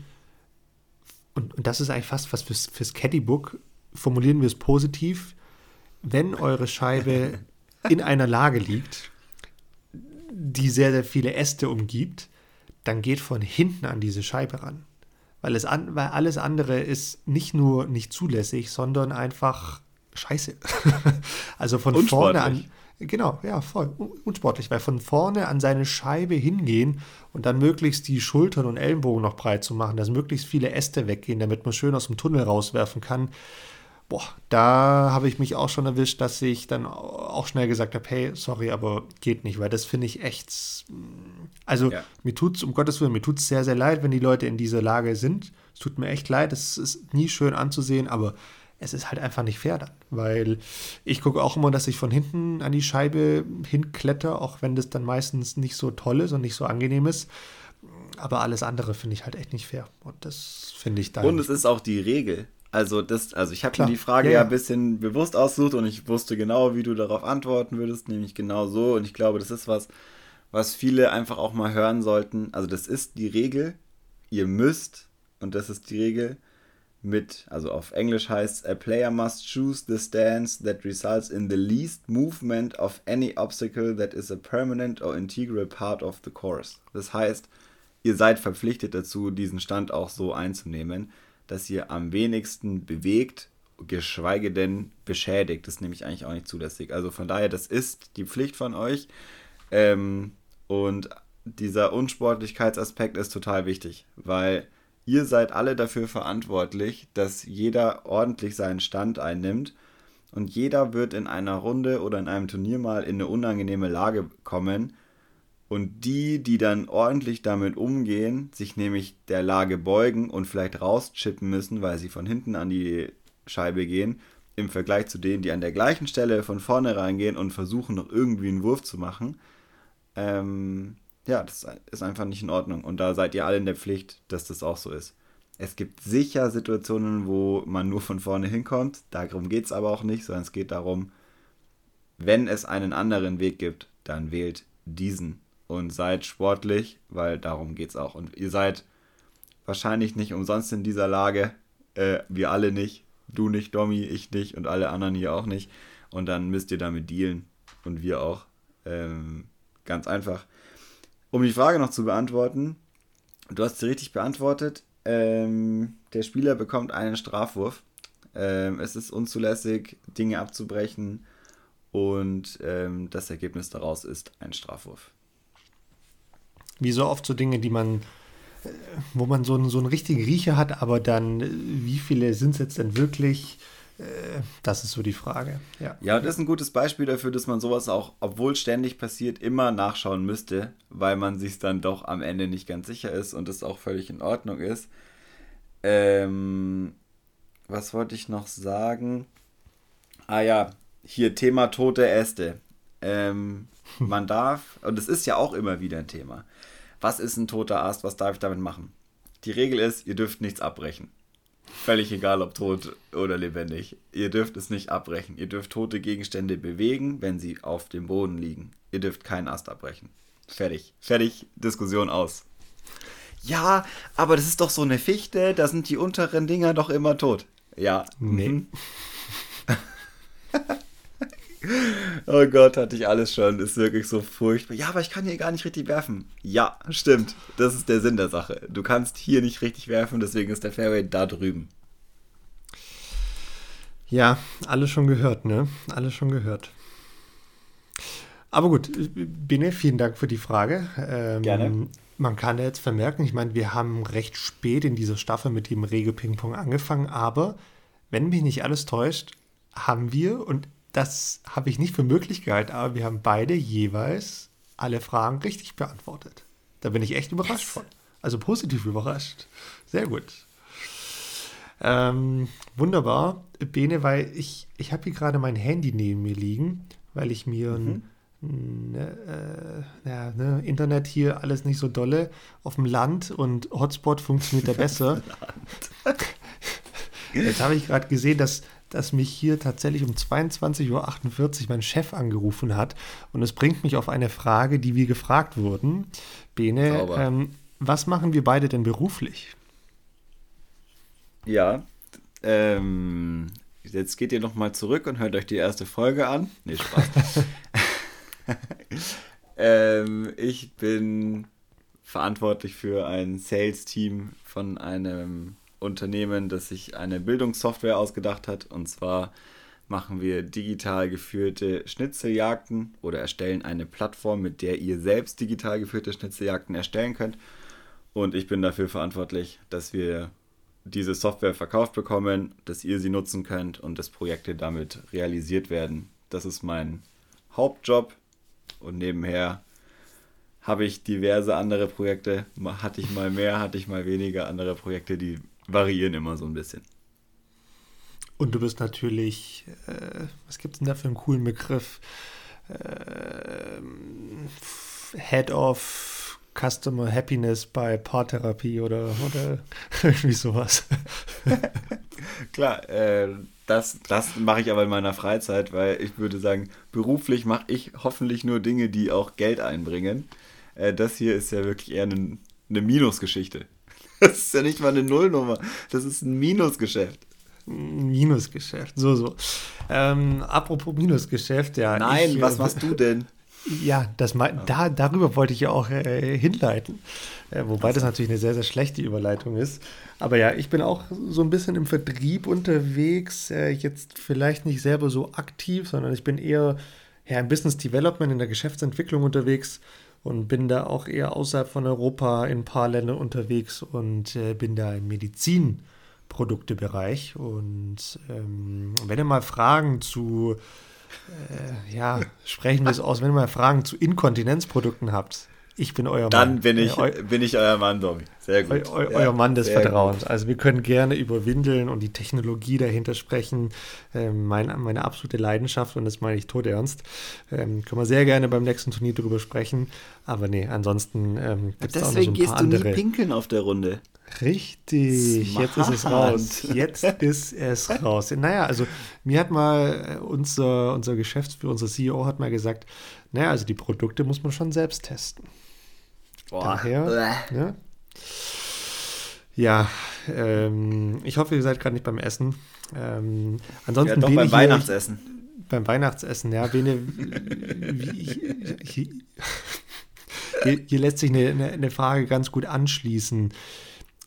Und, und das ist eigentlich fast was fürs, fürs Caddybook. Formulieren wir es positiv wenn eure Scheibe in einer Lage liegt, die sehr, sehr viele Äste umgibt, dann geht von hinten an diese Scheibe ran. Weil, es an, weil alles andere ist nicht nur nicht zulässig, sondern einfach scheiße. also von vorne an. Genau, ja, voll. Unsportlich, weil von vorne an seine Scheibe hingehen und dann möglichst die Schultern und Ellenbogen noch breit zu machen, dass möglichst viele Äste weggehen, damit man schön aus dem Tunnel rauswerfen kann. Boah, da habe ich mich auch schon erwischt, dass ich dann auch schnell gesagt habe, hey, sorry, aber geht nicht, weil das finde ich echt. Also ja. mir tut es, um Gottes Willen, mir tut es sehr, sehr leid, wenn die Leute in dieser Lage sind. Es tut mir echt leid, es ist nie schön anzusehen, aber es ist halt einfach nicht fair dann, weil ich gucke auch immer, dass ich von hinten an die Scheibe hinkletter, auch wenn das dann meistens nicht so toll ist und nicht so angenehm ist. Aber alles andere finde ich halt echt nicht fair. Und das finde ich da. Und es ist auch die Regel. Also, das, also ich habe mir die Frage ja, ja, ein bisschen bewusst ausgesucht und ich wusste genau, wie du darauf antworten würdest, nämlich genau so. Und ich glaube, das ist was, was viele einfach auch mal hören sollten. Also, das ist die Regel. Ihr müsst, und das ist die Regel, mit, also auf Englisch heißt a player must choose the stance that results in the least movement of any obstacle that is a permanent or integral part of the course. Das heißt, ihr seid verpflichtet dazu, diesen Stand auch so einzunehmen, dass ihr am wenigsten bewegt, geschweige denn beschädigt. Das ist nämlich eigentlich auch nicht zulässig. Also von daher, das ist die Pflicht von euch. Ähm, und dieser Unsportlichkeitsaspekt ist total wichtig, weil ihr seid alle dafür verantwortlich, dass jeder ordentlich seinen Stand einnimmt und jeder wird in einer Runde oder in einem Turnier mal in eine unangenehme Lage kommen und die, die dann ordentlich damit umgehen, sich nämlich der Lage beugen und vielleicht rauschippen müssen, weil sie von hinten an die Scheibe gehen, im Vergleich zu denen, die an der gleichen Stelle von vorne reingehen und versuchen noch irgendwie einen Wurf zu machen, ähm, ja, das ist einfach nicht in Ordnung. Und da seid ihr alle in der Pflicht, dass das auch so ist. Es gibt sicher Situationen, wo man nur von vorne hinkommt. Darum geht es aber auch nicht, sondern es geht darum, wenn es einen anderen Weg gibt, dann wählt diesen und seid sportlich, weil darum geht es auch. Und ihr seid wahrscheinlich nicht umsonst in dieser Lage. Äh, wir alle nicht. Du nicht, Domi, ich nicht und alle anderen hier auch nicht. Und dann müsst ihr damit dealen. Und wir auch. Ähm, ganz einfach. Um die Frage noch zu beantworten, du hast sie richtig beantwortet. Ähm, der Spieler bekommt einen Strafwurf. Ähm, es ist unzulässig, Dinge abzubrechen und ähm, das Ergebnis daraus ist ein Strafwurf. Wie so oft so Dinge, die man, wo man so einen, so einen richtigen Riecher hat, aber dann, wie viele sind es jetzt denn wirklich? Äh, das ist so die Frage. Ja. ja, das ist ein gutes Beispiel dafür, dass man sowas auch, obwohl ständig passiert, immer nachschauen müsste, weil man sich dann doch am Ende nicht ganz sicher ist und das auch völlig in Ordnung ist. Ähm, was wollte ich noch sagen? Ah ja, hier Thema tote Äste. Ähm, man darf, und es ist ja auch immer wieder ein Thema. Was ist ein toter Ast? Was darf ich damit machen? Die Regel ist, ihr dürft nichts abbrechen. Völlig egal, ob tot oder lebendig. Ihr dürft es nicht abbrechen. Ihr dürft tote Gegenstände bewegen, wenn sie auf dem Boden liegen. Ihr dürft keinen Ast abbrechen. Fertig. Fertig. Diskussion aus. Ja, aber das ist doch so eine Fichte, da sind die unteren Dinger doch immer tot. Ja. Nee. Oh Gott, hatte ich alles schon. Ist wirklich so furchtbar. Ja, aber ich kann hier gar nicht richtig werfen. Ja, stimmt. Das ist der Sinn der Sache. Du kannst hier nicht richtig werfen, deswegen ist der Fairway da drüben. Ja, alles schon gehört, ne? Alles schon gehört. Aber gut, Bene, vielen Dank für die Frage. Ähm, Gerne. Man kann ja jetzt vermerken, ich meine, wir haben recht spät in dieser Staffel mit dem Regel-Ping-Pong angefangen, aber wenn mich nicht alles täuscht, haben wir, und das habe ich nicht für möglich gehalten, aber wir haben beide jeweils alle Fragen richtig beantwortet. Da bin ich echt überrascht yes. von. Also positiv überrascht. Sehr gut. Ähm, wunderbar, Bene, weil ich, ich habe hier gerade mein Handy neben mir liegen, weil ich mir mhm. ein, ne, äh, ja, ne, Internet hier alles nicht so dolle auf dem Land und Hotspot funktioniert da besser. Jetzt habe ich gerade gesehen, dass dass mich hier tatsächlich um 22.48 Uhr mein Chef angerufen hat. Und es bringt mich auf eine Frage, die wir gefragt wurden. Bene, ähm, was machen wir beide denn beruflich? Ja, ähm, jetzt geht ihr nochmal zurück und hört euch die erste Folge an. Nee, Spaß. ähm, ich bin verantwortlich für ein Sales-Team von einem Unternehmen, das sich eine Bildungssoftware ausgedacht hat. Und zwar machen wir digital geführte Schnitzeljagden oder erstellen eine Plattform, mit der ihr selbst digital geführte Schnitzeljagden erstellen könnt. Und ich bin dafür verantwortlich, dass wir diese Software verkauft bekommen, dass ihr sie nutzen könnt und dass Projekte damit realisiert werden. Das ist mein Hauptjob und nebenher habe ich diverse andere Projekte. Hatte ich mal mehr, hatte ich mal weniger andere Projekte, die variieren immer so ein bisschen. Und du bist natürlich, äh, was gibt es denn da für einen coolen Begriff? Äh, Head of Customer Happiness bei Paartherapie oder, oder irgendwie sowas. Klar, äh, das, das mache ich aber in meiner Freizeit, weil ich würde sagen, beruflich mache ich hoffentlich nur Dinge, die auch Geld einbringen. Äh, das hier ist ja wirklich eher eine, eine Minusgeschichte. Das ist ja nicht mal eine Nullnummer, das ist ein Minusgeschäft. Minusgeschäft, so, so. Ähm, apropos Minusgeschäft, ja. Nein, ich, was äh, machst du denn? Ja, das mal, da, darüber wollte ich ja auch äh, hinleiten. Äh, wobei das natürlich eine sehr, sehr schlechte Überleitung ist. Aber ja, ich bin auch so ein bisschen im Vertrieb unterwegs. Äh, jetzt vielleicht nicht selber so aktiv, sondern ich bin eher ja, im Business Development, in der Geschäftsentwicklung unterwegs und bin da auch eher außerhalb von Europa in ein paar Ländern unterwegs und äh, bin da im Medizin. Produktebereich. Und ähm, wenn ihr mal Fragen zu, äh, ja, sprechen wir es aus, wenn ihr mal Fragen zu Inkontinenzprodukten habt, ich bin euer Mann. Dann bin ich, äh, bin ich euer Mann, Domi. Sehr gut. Eu, eu, euer Mann des Vertrauens. Gut. Also wir können gerne über Windeln und die Technologie dahinter sprechen. Ähm, mein, meine absolute Leidenschaft und das meine ich tot ernst. Ähm, können wir sehr gerne beim nächsten Turnier darüber sprechen. Aber nee, ansonsten ähm, gibt es auch noch so ein paar andere. Deswegen gehst du nie pinkeln auf der Runde. Richtig, Smart. jetzt ist es raus. Jetzt ist es raus. Naja, also mir hat mal äh, unser, unser Geschäftsführer, unser CEO hat mal gesagt, naja, also die Produkte muss man schon selbst testen. Boah. Daher, ne? ja, ähm, ich hoffe, ihr seid gerade nicht beim Essen. Ähm, ansonsten ja, doch beim Weihnachtsessen. beim Weihnachtsessen, ja. Bene, hier, hier, hier, lässt sich eine, eine, eine Frage ganz gut anschließen.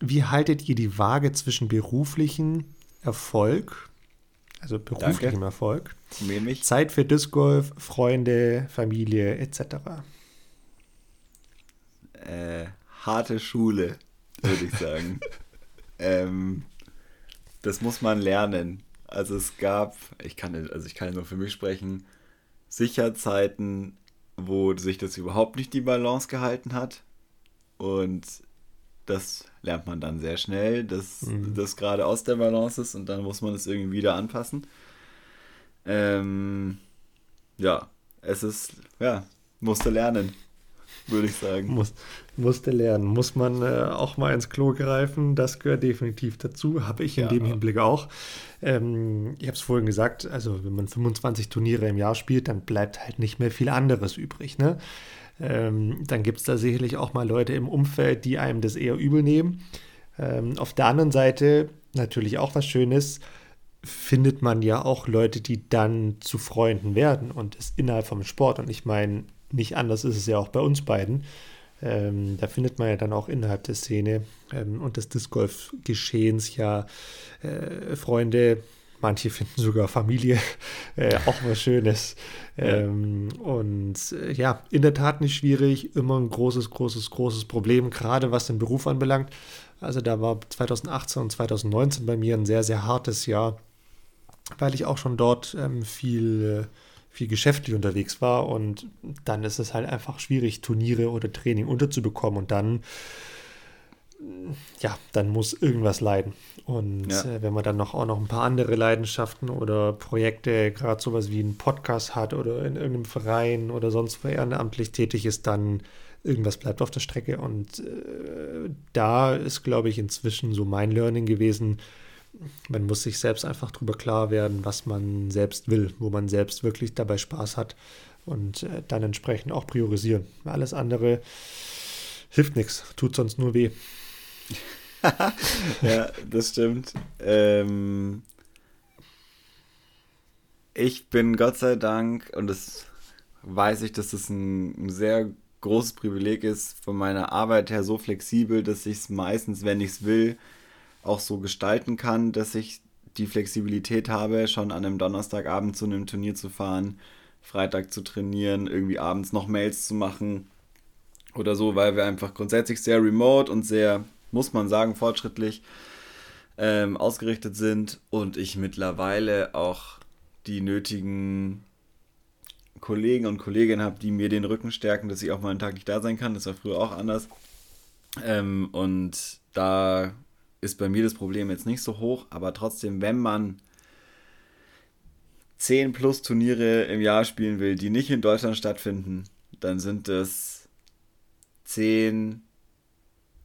Wie haltet ihr die Waage zwischen beruflichem Erfolg, also beruflichem Danke. Erfolg, Zeit für Disc Golf, Freunde, Familie etc.? Äh, harte Schule, würde ich sagen. ähm, das muss man lernen. Also es gab, ich kann, also ich kann nur für mich sprechen, sicher Zeiten, wo sich das überhaupt nicht die Balance gehalten hat. Und das lernt man dann sehr schnell, dass mhm. das gerade aus der Balance ist und dann muss man es irgendwie wieder anpassen. Ähm, ja, es ist, ja, musste lernen, würde ich sagen. Muss, musste lernen. Muss man äh, auch mal ins Klo greifen, das gehört definitiv dazu, habe ich in ja. dem Hinblick auch. Ähm, ich habe es vorhin gesagt, also wenn man 25 Turniere im Jahr spielt, dann bleibt halt nicht mehr viel anderes übrig. Ne? Ähm, dann gibt es da sicherlich auch mal Leute im Umfeld, die einem das eher übel nehmen. Ähm, auf der anderen Seite natürlich auch was Schönes, findet man ja auch Leute, die dann zu Freunden werden und ist innerhalb vom Sport. Und ich meine, nicht anders ist es ja auch bei uns beiden. Ähm, da findet man ja dann auch innerhalb der Szene ähm, und des Disc Golf Geschehens ja äh, Freunde, Manche finden sogar Familie äh, auch was Schönes. Ähm, und äh, ja, in der Tat nicht schwierig. Immer ein großes, großes, großes Problem, gerade was den Beruf anbelangt. Also da war 2018 und 2019 bei mir ein sehr, sehr hartes Jahr, weil ich auch schon dort ähm, viel, viel geschäftlich unterwegs war. Und dann ist es halt einfach schwierig, Turniere oder Training unterzubekommen. Und dann ja, dann muss irgendwas leiden. Und ja. äh, wenn man dann noch auch noch ein paar andere Leidenschaften oder Projekte, gerade sowas wie einen Podcast hat oder in irgendeinem Verein oder sonst wo ehrenamtlich tätig ist, dann irgendwas bleibt auf der Strecke. Und äh, da ist, glaube ich, inzwischen so mein Learning gewesen. Man muss sich selbst einfach darüber klar werden, was man selbst will, wo man selbst wirklich dabei Spaß hat und äh, dann entsprechend auch priorisieren. Alles andere hilft nichts, tut sonst nur weh. ja, das stimmt. Ähm, ich bin Gott sei Dank, und das weiß ich, dass das ein, ein sehr großes Privileg ist, von meiner Arbeit her so flexibel, dass ich es meistens, wenn ich es will, auch so gestalten kann, dass ich die Flexibilität habe, schon an einem Donnerstagabend zu einem Turnier zu fahren, Freitag zu trainieren, irgendwie abends noch Mails zu machen oder so, weil wir einfach grundsätzlich sehr remote und sehr, muss man sagen, fortschrittlich ähm, ausgerichtet sind und ich mittlerweile auch die nötigen Kollegen und Kolleginnen habe, die mir den Rücken stärken, dass ich auch mal einen Tag nicht da sein kann. Das war früher auch anders. Ähm, und da ist bei mir das Problem jetzt nicht so hoch, aber trotzdem, wenn man 10 plus Turniere im Jahr spielen will, die nicht in Deutschland stattfinden, dann sind es 10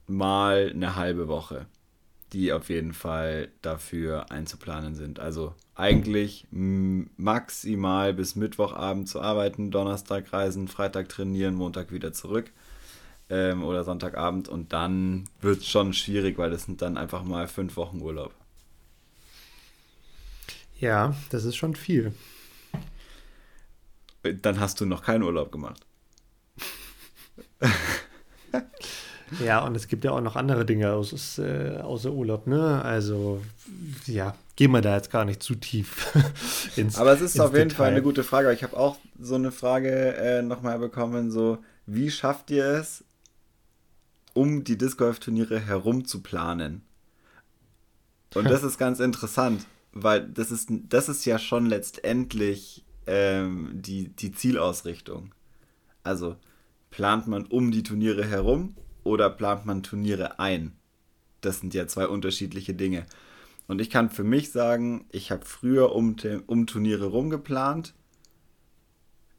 mal eine halbe Woche die auf jeden Fall dafür einzuplanen sind. Also eigentlich maximal bis Mittwochabend zu arbeiten, Donnerstag reisen, Freitag trainieren, Montag wieder zurück ähm, oder Sonntagabend und dann wird es schon schwierig, weil das sind dann einfach mal fünf Wochen Urlaub. Ja, das ist schon viel. Dann hast du noch keinen Urlaub gemacht. Ja, und es gibt ja auch noch andere Dinge aus, äh, außer Urlaub, ne? Also, ja, gehen wir da jetzt gar nicht zu tief ins Aber es ist auf jeden Detail. Fall eine gute Frage. Ich habe auch so eine Frage äh, nochmal bekommen, so, wie schafft ihr es, um die Disc Golf Turniere herum zu planen? Und das ist ganz interessant, weil das ist, das ist ja schon letztendlich ähm, die, die Zielausrichtung. Also plant man um die Turniere herum oder plant man Turniere ein? Das sind ja zwei unterschiedliche Dinge. Und ich kann für mich sagen, ich habe früher um, um Turniere rumgeplant.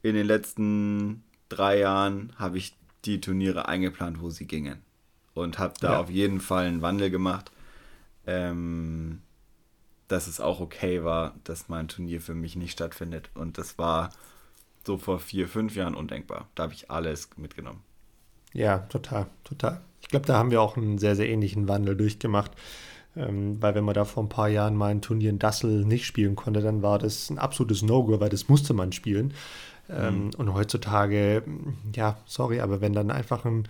In den letzten drei Jahren habe ich die Turniere eingeplant, wo sie gingen. Und habe da ja. auf jeden Fall einen Wandel gemacht, ähm, dass es auch okay war, dass mein Turnier für mich nicht stattfindet. Und das war so vor vier, fünf Jahren undenkbar. Da habe ich alles mitgenommen. Ja, total, total. Ich glaube, da haben wir auch einen sehr, sehr ähnlichen Wandel durchgemacht. Ähm, weil wenn man da vor ein paar Jahren mal ein Turnier in Dassel nicht spielen konnte, dann war das ein absolutes No-Go, weil das musste man spielen. Ähm, mhm. Und heutzutage, ja, sorry, aber wenn dann einfach ein, ein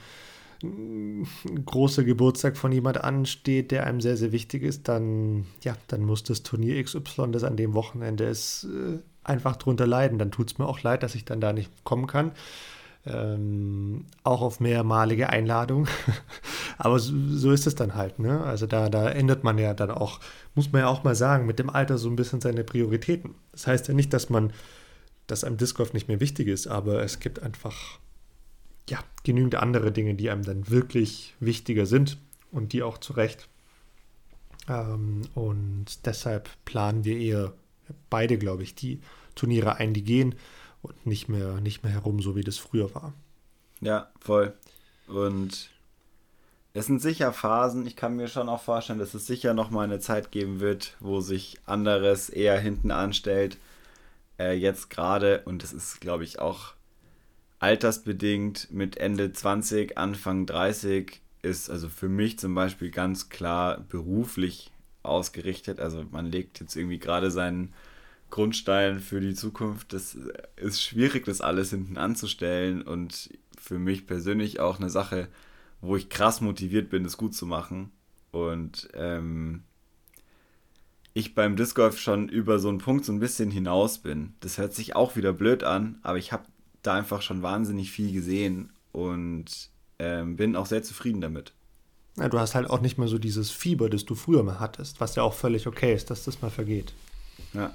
großer Geburtstag von jemand ansteht, der einem sehr, sehr wichtig ist, dann, ja, dann muss das Turnier XY, das an dem Wochenende ist, äh, einfach drunter leiden. Dann tut es mir auch leid, dass ich dann da nicht kommen kann ähm, auch auf mehrmalige Einladung. Aber so, so, ist es dann halt. Ne? Also da, da ändert man ja dann auch, muss man ja auch mal sagen, mit dem Alter so ein bisschen seine Prioritäten. Das heißt ja nicht, dass man, dass einem Disc Golf nicht mehr wichtig ist, aber es gibt einfach ja, genügend andere Dinge, die einem dann wirklich wichtiger sind und die auch zu Recht. Ähm, und deshalb planen wir eher beide, glaube ich, die Turniere ein, die gehen und nicht mehr, nicht mehr herum, so wie das früher war. Ja, voll. Und es sind sicher Phasen, ich kann mir schon auch vorstellen, dass es sicher noch mal eine Zeit geben wird, wo sich anderes eher hinten anstellt. Äh, jetzt gerade, und das ist, glaube ich, auch altersbedingt mit Ende 20, Anfang 30 ist also für mich zum Beispiel ganz klar beruflich ausgerichtet. Also man legt jetzt irgendwie gerade seinen Grundstein für die Zukunft. Das ist schwierig, das alles hinten anzustellen und für mich persönlich auch eine Sache, wo ich krass motiviert bin, das gut zu machen. Und ähm, ich beim Disc Golf schon über so einen Punkt so ein bisschen hinaus bin. Das hört sich auch wieder blöd an, aber ich habe da einfach schon wahnsinnig viel gesehen und ähm, bin auch sehr zufrieden damit. Ja, du hast halt auch nicht mehr so dieses Fieber, das du früher mal hattest, was ja auch völlig okay ist, dass das mal vergeht. Ja.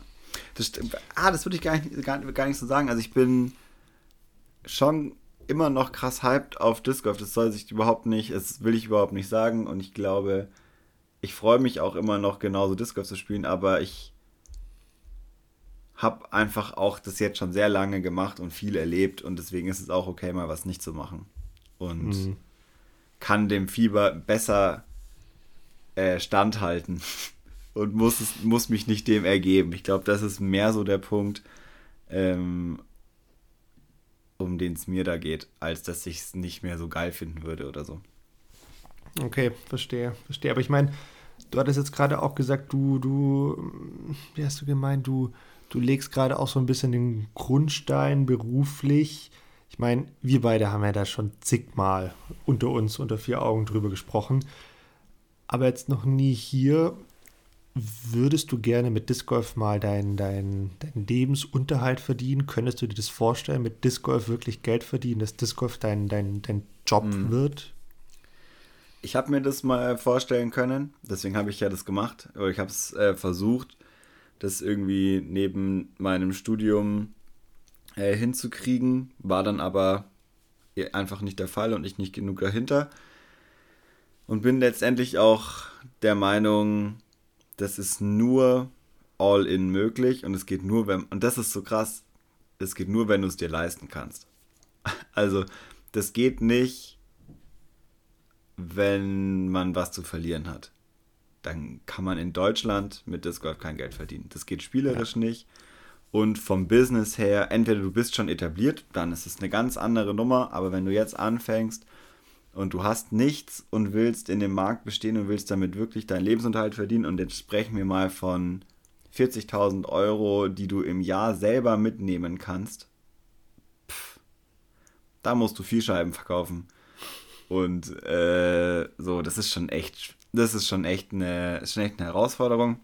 Das, ah, das würde ich gar nicht, gar, gar nicht so sagen. Also ich bin schon immer noch krass hyped auf Disc Golf. Das soll sich überhaupt nicht, das will ich überhaupt nicht sagen. Und ich glaube, ich freue mich auch immer noch genauso Disc Golf zu spielen, aber ich habe einfach auch das jetzt schon sehr lange gemacht und viel erlebt und deswegen ist es auch okay, mal was nicht zu machen. Und mhm. kann dem Fieber besser äh, standhalten und muss, es, muss mich nicht dem ergeben. Ich glaube, das ist mehr so der Punkt, ähm, um den es mir da geht, als dass ich es nicht mehr so geil finden würde oder so. Okay, verstehe, verstehe. Aber ich meine, du hattest jetzt gerade auch gesagt, du, du, wie hast du gemeint, du, du legst gerade auch so ein bisschen den Grundstein beruflich. Ich meine, wir beide haben ja da schon zigmal unter uns, unter vier Augen drüber gesprochen. Aber jetzt noch nie hier Würdest du gerne mit Disc Golf mal deinen dein, dein Lebensunterhalt verdienen? Könntest du dir das vorstellen, mit Disc Golf wirklich Geld verdienen, dass Disc Golf dein, dein, dein Job mhm. wird? Ich habe mir das mal vorstellen können, deswegen habe ich ja das gemacht, oder ich habe es äh, versucht, das irgendwie neben meinem Studium äh, hinzukriegen, war dann aber einfach nicht der Fall und ich nicht genug dahinter. Und bin letztendlich auch der Meinung, das ist nur all-in möglich und es geht nur, wenn, und das ist so krass, es geht nur, wenn du es dir leisten kannst. Also, das geht nicht, wenn man was zu verlieren hat. Dann kann man in Deutschland mit Disc Golf kein Geld verdienen. Das geht spielerisch ja. nicht. Und vom Business her, entweder du bist schon etabliert, dann ist es eine ganz andere Nummer, aber wenn du jetzt anfängst und du hast nichts und willst in dem Markt bestehen und willst damit wirklich deinen Lebensunterhalt verdienen und jetzt sprechen wir mal von 40.000 Euro, die du im Jahr selber mitnehmen kannst, pff, da musst du viel Scheiben verkaufen. Und äh, so, das ist schon echt, das ist schon echt eine, schon echt eine Herausforderung.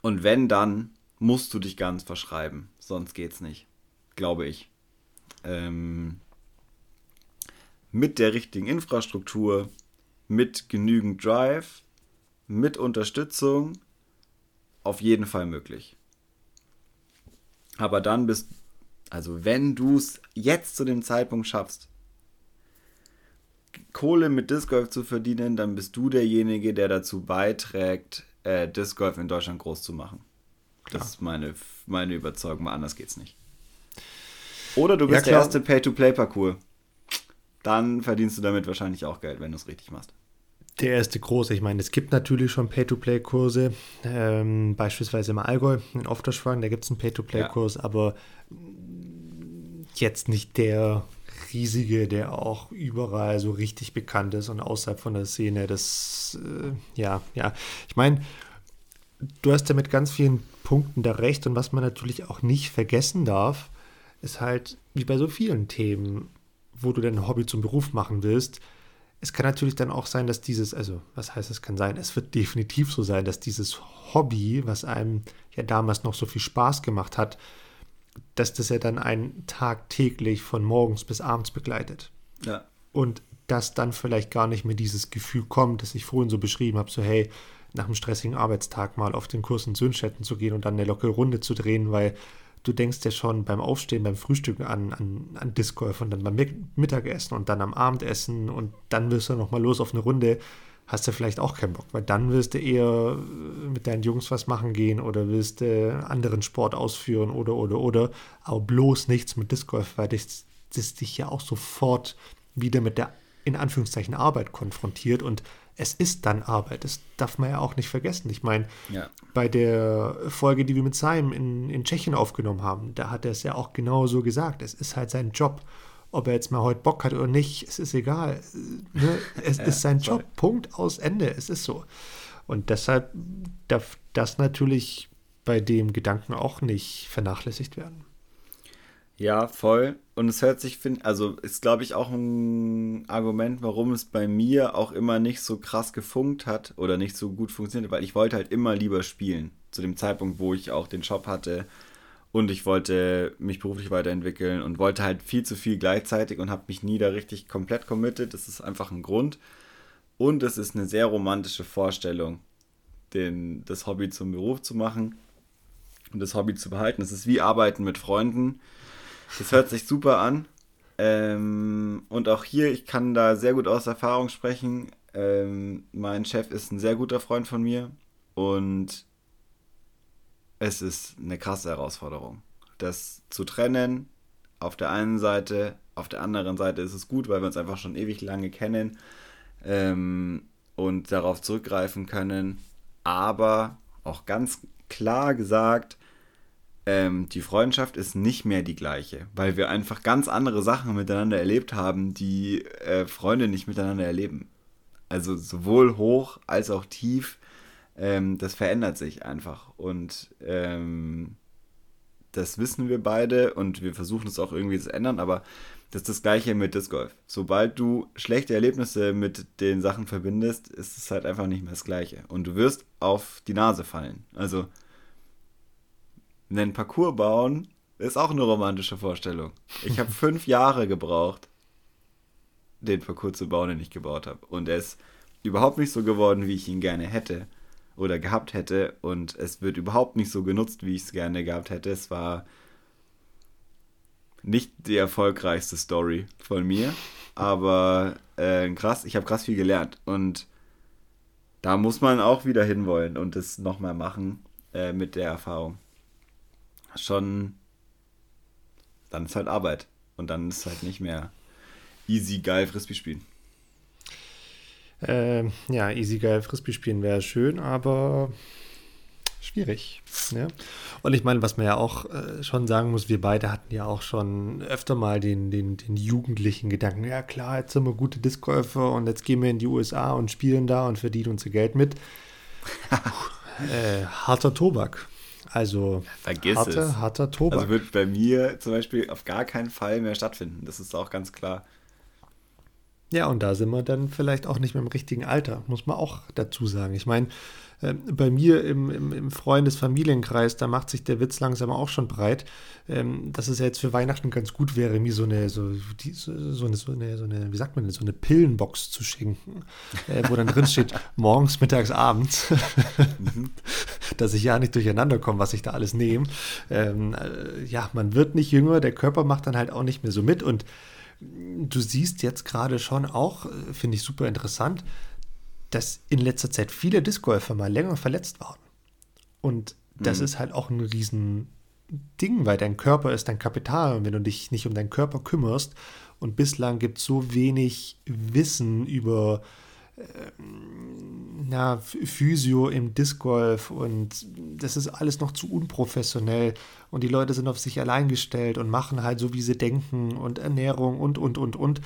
Und wenn, dann musst du dich ganz verschreiben, sonst geht's nicht, glaube ich. Ähm, mit der richtigen Infrastruktur, mit genügend Drive, mit Unterstützung auf jeden Fall möglich. Aber dann bist, also wenn du es jetzt zu dem Zeitpunkt schaffst, Kohle mit Disc Golf zu verdienen, dann bist du derjenige, der dazu beiträgt, äh, Disc Golf in Deutschland groß zu machen. Klar. Das ist meine, meine Überzeugung, anders geht's nicht. Oder du bist ja, der erste Pay-to-Play-Parcours dann verdienst du damit wahrscheinlich auch Geld, wenn du es richtig machst. Der erste große, ich meine, es gibt natürlich schon Pay-to-Play-Kurse, ähm, beispielsweise im Allgäu, in Ofterschwang, da gibt es einen Pay-to-Play-Kurs, ja. aber jetzt nicht der riesige, der auch überall so richtig bekannt ist und außerhalb von der Szene. Das, äh, ja, ja. Ich meine, du hast ja mit ganz vielen Punkten da recht und was man natürlich auch nicht vergessen darf, ist halt, wie bei so vielen Themen, wo du dein Hobby zum Beruf machen willst. Es kann natürlich dann auch sein, dass dieses, also was heißt es kann sein, es wird definitiv so sein, dass dieses Hobby, was einem ja damals noch so viel Spaß gemacht hat, dass das ja dann einen tagtäglich von morgens bis abends begleitet. Ja. Und dass dann vielleicht gar nicht mehr dieses Gefühl kommt, das ich vorhin so beschrieben habe, so hey, nach einem stressigen Arbeitstag mal auf den Kurs in Sünschetten zu gehen und dann eine lockere Runde zu drehen, weil du denkst ja schon beim Aufstehen, beim Frühstücken an, an, an Disc Golf und dann beim Mittagessen und dann am Abendessen und dann wirst du nochmal los auf eine Runde, hast du vielleicht auch keinen Bock, weil dann wirst du eher mit deinen Jungs was machen gehen oder willst äh, anderen Sport ausführen oder, oder, oder, aber bloß nichts mit Disc Golf, weil das, das dich ja auch sofort wieder mit der in Anführungszeichen Arbeit konfrontiert und es ist dann Arbeit. Das darf man ja auch nicht vergessen. Ich meine, ja. bei der Folge, die wir mit Simon in, in Tschechien aufgenommen haben, da hat er es ja auch genauso gesagt. Es ist halt sein Job. Ob er jetzt mal heute Bock hat oder nicht, es ist egal. Ne? Es ja, ist sein voll. Job. Punkt aus Ende. Es ist so. Und deshalb darf das natürlich bei dem Gedanken auch nicht vernachlässigt werden. Ja, voll. Und es hört sich, also ist, glaube ich, auch ein Argument, warum es bei mir auch immer nicht so krass gefunkt hat oder nicht so gut funktioniert, weil ich wollte halt immer lieber spielen. Zu dem Zeitpunkt, wo ich auch den Job hatte und ich wollte mich beruflich weiterentwickeln und wollte halt viel zu viel gleichzeitig und habe mich nie da richtig komplett committed. Das ist einfach ein Grund. Und es ist eine sehr romantische Vorstellung, den, das Hobby zum Beruf zu machen und das Hobby zu behalten. Es ist wie Arbeiten mit Freunden das hört sich super an. Ähm, und auch hier, ich kann da sehr gut aus Erfahrung sprechen. Ähm, mein Chef ist ein sehr guter Freund von mir und es ist eine krasse Herausforderung. Das zu trennen, auf der einen Seite, auf der anderen Seite ist es gut, weil wir uns einfach schon ewig lange kennen ähm, und darauf zurückgreifen können. Aber auch ganz klar gesagt, ähm, die Freundschaft ist nicht mehr die gleiche, weil wir einfach ganz andere Sachen miteinander erlebt haben, die äh, Freunde nicht miteinander erleben. Also sowohl hoch als auch tief, ähm, das verändert sich einfach. Und ähm, das wissen wir beide und wir versuchen es auch irgendwie zu ändern, aber das ist das gleiche mit Disc Golf. Sobald du schlechte Erlebnisse mit den Sachen verbindest, ist es halt einfach nicht mehr das gleiche. Und du wirst auf die Nase fallen. Also, einen Parcours bauen ist auch eine romantische Vorstellung. Ich habe fünf Jahre gebraucht, den Parcours zu bauen, den ich gebaut habe. Und er ist überhaupt nicht so geworden, wie ich ihn gerne hätte oder gehabt hätte. Und es wird überhaupt nicht so genutzt, wie ich es gerne gehabt hätte. Es war nicht die erfolgreichste Story von mir, aber äh, krass, ich habe krass viel gelernt. Und da muss man auch wieder hinwollen und das nochmal machen äh, mit der Erfahrung. Schon, dann ist halt Arbeit. Und dann ist halt nicht mehr easy geil Frisbee spielen. Äh, ja, easy geil Frisbee spielen wäre schön, aber schwierig. Ja? Und ich meine, was man ja auch äh, schon sagen muss, wir beide hatten ja auch schon öfter mal den, den, den jugendlichen Gedanken, ja klar, jetzt sind wir gute Discgolfer und jetzt gehen wir in die USA und spielen da und verdienen unser Geld mit. äh, harter Tobak. Also Vergiss harte, es. harter Tobak. Also wird bei mir zum Beispiel auf gar keinen Fall mehr stattfinden. Das ist auch ganz klar. Ja, und da sind wir dann vielleicht auch nicht mehr im richtigen Alter, muss man auch dazu sagen. Ich meine, äh, bei mir im, im, im Freundes-Familienkreis, da macht sich der Witz langsam auch schon breit, ähm, dass es ja jetzt für Weihnachten ganz gut wäre, mir so eine, so, die, so, eine, so, eine, so eine, wie sagt man das, so eine Pillenbox zu schenken, äh, wo dann drin steht, morgens, mittags, abends, mhm. dass ich ja nicht durcheinander komme, was ich da alles nehme. Ähm, äh, ja, man wird nicht jünger, der Körper macht dann halt auch nicht mehr so mit und du siehst jetzt gerade schon auch, äh, finde ich super interessant, dass in letzter Zeit viele Discgolfer mal länger verletzt waren. Und das mhm. ist halt auch ein riesen Ding, weil dein Körper ist dein Kapital und wenn du dich nicht um deinen Körper kümmerst und bislang gibt es so wenig Wissen über ähm, ja, Physio im Disc Golf und das ist alles noch zu unprofessionell und die Leute sind auf sich allein gestellt und machen halt so, wie sie denken und Ernährung und, und, und, und.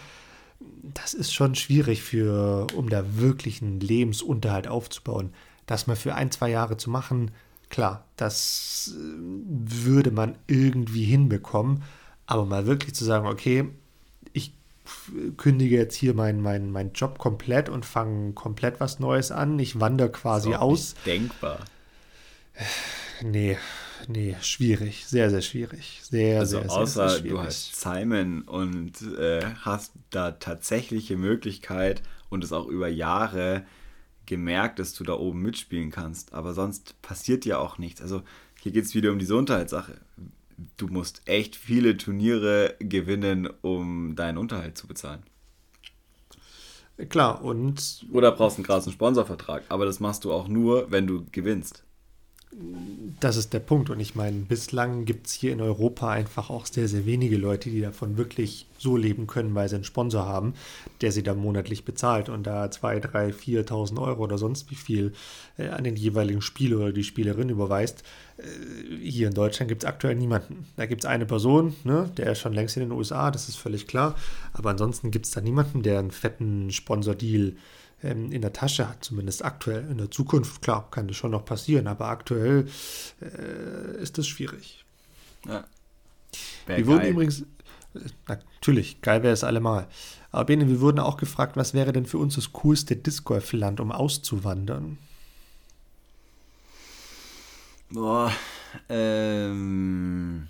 Das ist schon schwierig für, um da wirklich einen Lebensunterhalt aufzubauen. Das mal für ein, zwei Jahre zu machen, klar, das äh, würde man irgendwie hinbekommen, aber mal wirklich zu sagen, okay, kündige jetzt hier meinen mein, mein Job komplett und fange komplett was Neues an. Ich wandere quasi aus. denkbar. Nee, nee, schwierig. Sehr, sehr schwierig. Sehr, also sehr, außer sehr, sehr du hast Simon und äh, hast da tatsächliche Möglichkeit und es auch über Jahre gemerkt, dass du da oben mitspielen kannst. Aber sonst passiert ja auch nichts. Also hier geht es wieder um diese Unterhaltssache du musst echt viele Turniere gewinnen, um deinen Unterhalt zu bezahlen. Klar, und. Oder brauchst einen krassen Sponsorvertrag, aber das machst du auch nur, wenn du gewinnst. Das ist der Punkt. Und ich meine, bislang gibt es hier in Europa einfach auch sehr, sehr wenige Leute, die davon wirklich so leben können, weil sie einen Sponsor haben, der sie dann monatlich bezahlt und da 2, 3, 4.000 Euro oder sonst wie viel äh, an den jeweiligen Spieler oder die Spielerin überweist. Äh, hier in Deutschland gibt es aktuell niemanden. Da gibt es eine Person, ne, der ist schon längst in den USA, das ist völlig klar. Aber ansonsten gibt es da niemanden, der einen fetten Sponsor-Deal ähm, in der Tasche hat, zumindest aktuell. In der Zukunft, klar, kann das schon noch passieren, aber aktuell äh, ist das schwierig. Ja. wir wurden übrigens, natürlich, geil wäre es allemal. Aber Bene, wir wurden auch gefragt, was wäre denn für uns das coolste Disc Golf Land, um auszuwandern? Boah, ähm.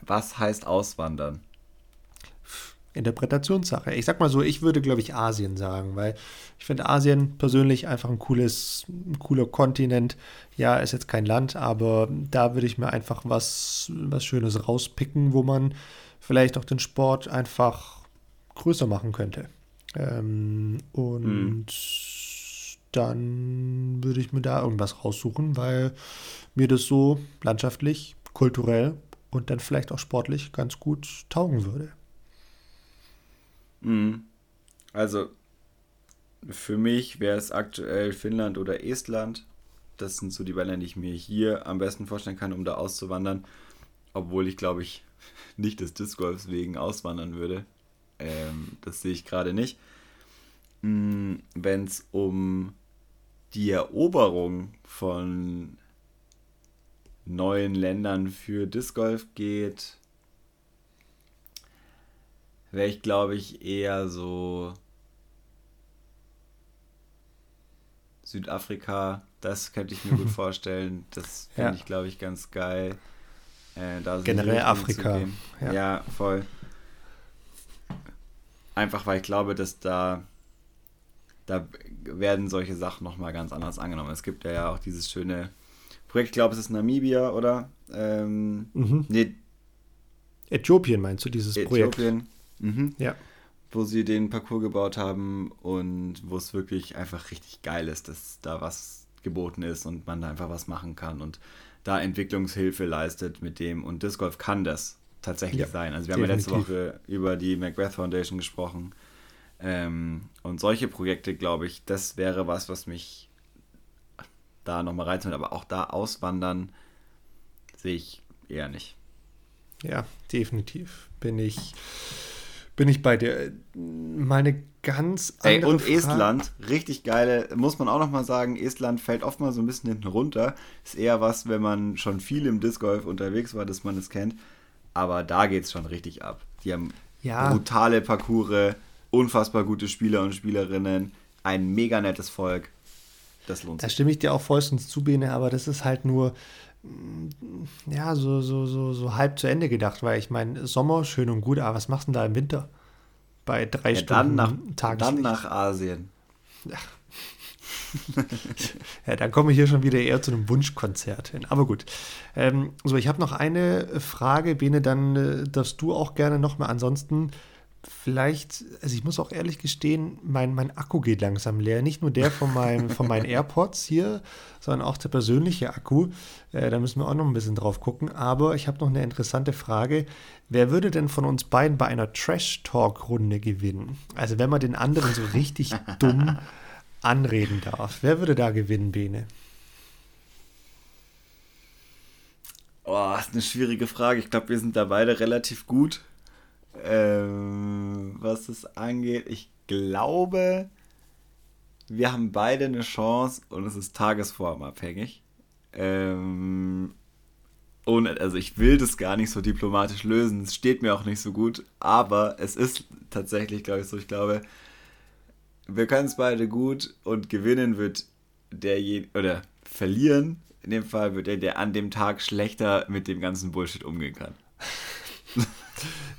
Was heißt auswandern? Interpretationssache. Ich sag mal so, ich würde, glaube ich, Asien sagen, weil ich finde Asien persönlich einfach ein cooles, ein cooler Kontinent. Ja, ist jetzt kein Land, aber da würde ich mir einfach was, was Schönes rauspicken, wo man vielleicht auch den Sport einfach größer machen könnte. Ähm, und mhm. dann würde ich mir da irgendwas raussuchen, weil mir das so landschaftlich, kulturell und dann vielleicht auch sportlich ganz gut taugen würde. Mhm. Also für mich wäre es aktuell Finnland oder Estland. Das sind so die Länder, die ich mir hier am besten vorstellen kann, um da auszuwandern. Obwohl ich glaube ich nicht des Disc Golfs wegen auswandern würde. Ähm, das sehe ich gerade nicht. Mhm, Wenn es um die Eroberung von neuen Ländern für Disc Golf geht, wäre ich, glaube ich, eher so Südafrika. Das könnte ich mir gut vorstellen. Das finde ja. ich, glaube ich, ganz geil. Äh, Generell Afrika. Ja. ja, voll. Einfach weil ich glaube, dass da da werden solche Sachen nochmal ganz anders angenommen. Es gibt ja auch dieses schöne Projekt, ich glaube, es ist Namibia, oder? Ähm, mhm. nee. Äthiopien meinst du, dieses Äthiopien. Projekt? Mhm. Ja. Wo sie den Parcours gebaut haben und wo es wirklich einfach richtig geil ist, dass da was geboten ist und man da einfach was machen kann und da Entwicklungshilfe leistet mit dem. Und Disc Golf kann das tatsächlich ja, sein. Also wir definitiv. haben ja letzte Woche über die McGrath Foundation gesprochen. Ähm, und solche Projekte, glaube ich, das wäre was, was mich da nochmal reizen würde. Aber auch da auswandern sehe ich eher nicht. Ja, definitiv. Bin ich bin ich bei dir. Meine ganz andere Ey, und Frage. Estland, richtig geile, muss man auch nochmal sagen, Estland fällt oft mal so ein bisschen hinten runter. Ist eher was, wenn man schon viel im Disc Golf unterwegs war, dass man es kennt. Aber da geht es schon richtig ab. Die haben ja. brutale Parcours, unfassbar gute Spieler und Spielerinnen, ein mega nettes Volk. Das lohnt sich. Da stimme ich dir auch vollstens zu, Bene, aber das ist halt nur, ja, so, so, so, so halb zu Ende gedacht, weil ich meine, Sommer schön und gut, aber was machst du denn da im Winter? Bei drei ja, Stunden dann nach, Dann nach Asien. Ja. ja, dann komme ich hier schon wieder eher zu einem Wunschkonzert hin. Aber gut. Ähm, so, ich habe noch eine Frage, Bene, dann äh, darfst du auch gerne nochmal. Ansonsten vielleicht, also ich muss auch ehrlich gestehen, mein, mein Akku geht langsam leer. Nicht nur der von, meinem, von meinen AirPods hier, sondern auch der persönliche Akku. Äh, da müssen wir auch noch ein bisschen drauf gucken. Aber ich habe noch eine interessante Frage. Wer würde denn von uns beiden bei einer Trash-Talk-Runde gewinnen? Also wenn man den anderen so richtig dumm anreden darf. Wer würde da gewinnen, Bene? Oh, ist eine schwierige Frage. Ich glaube, wir sind da beide relativ gut ähm, was es angeht. Ich glaube, wir haben beide eine Chance und es ist tagesformabhängig. Ähm, ohne, also ich will das gar nicht so diplomatisch lösen, es steht mir auch nicht so gut, aber es ist tatsächlich, glaube ich, so, ich glaube, wir können es beide gut und gewinnen wird derjenige, oder verlieren, in dem Fall wird der, der an dem Tag schlechter mit dem ganzen Bullshit umgehen kann.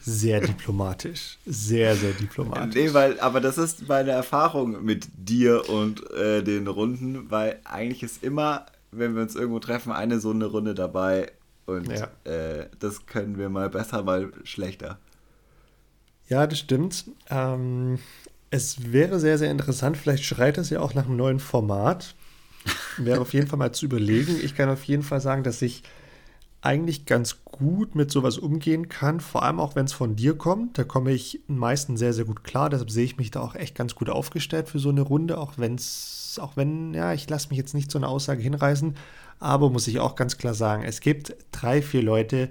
Sehr diplomatisch. Sehr, sehr diplomatisch. Nee, weil, aber das ist meine Erfahrung mit dir und äh, den Runden, weil eigentlich ist immer, wenn wir uns irgendwo treffen, eine so eine Runde dabei und ja. äh, das können wir mal besser, mal schlechter. Ja, das stimmt. Ähm, es wäre sehr, sehr interessant. Vielleicht schreit es ja auch nach einem neuen Format. Wäre auf jeden Fall mal zu überlegen. Ich kann auf jeden Fall sagen, dass ich eigentlich ganz gut mit sowas umgehen kann, vor allem auch wenn es von dir kommt. Da komme ich meistens sehr, sehr gut klar. Deshalb sehe ich mich da auch echt ganz gut aufgestellt für so eine Runde, auch wenn es, auch wenn, ja, ich lasse mich jetzt nicht zu einer Aussage hinreißen, aber muss ich auch ganz klar sagen, es gibt drei, vier Leute,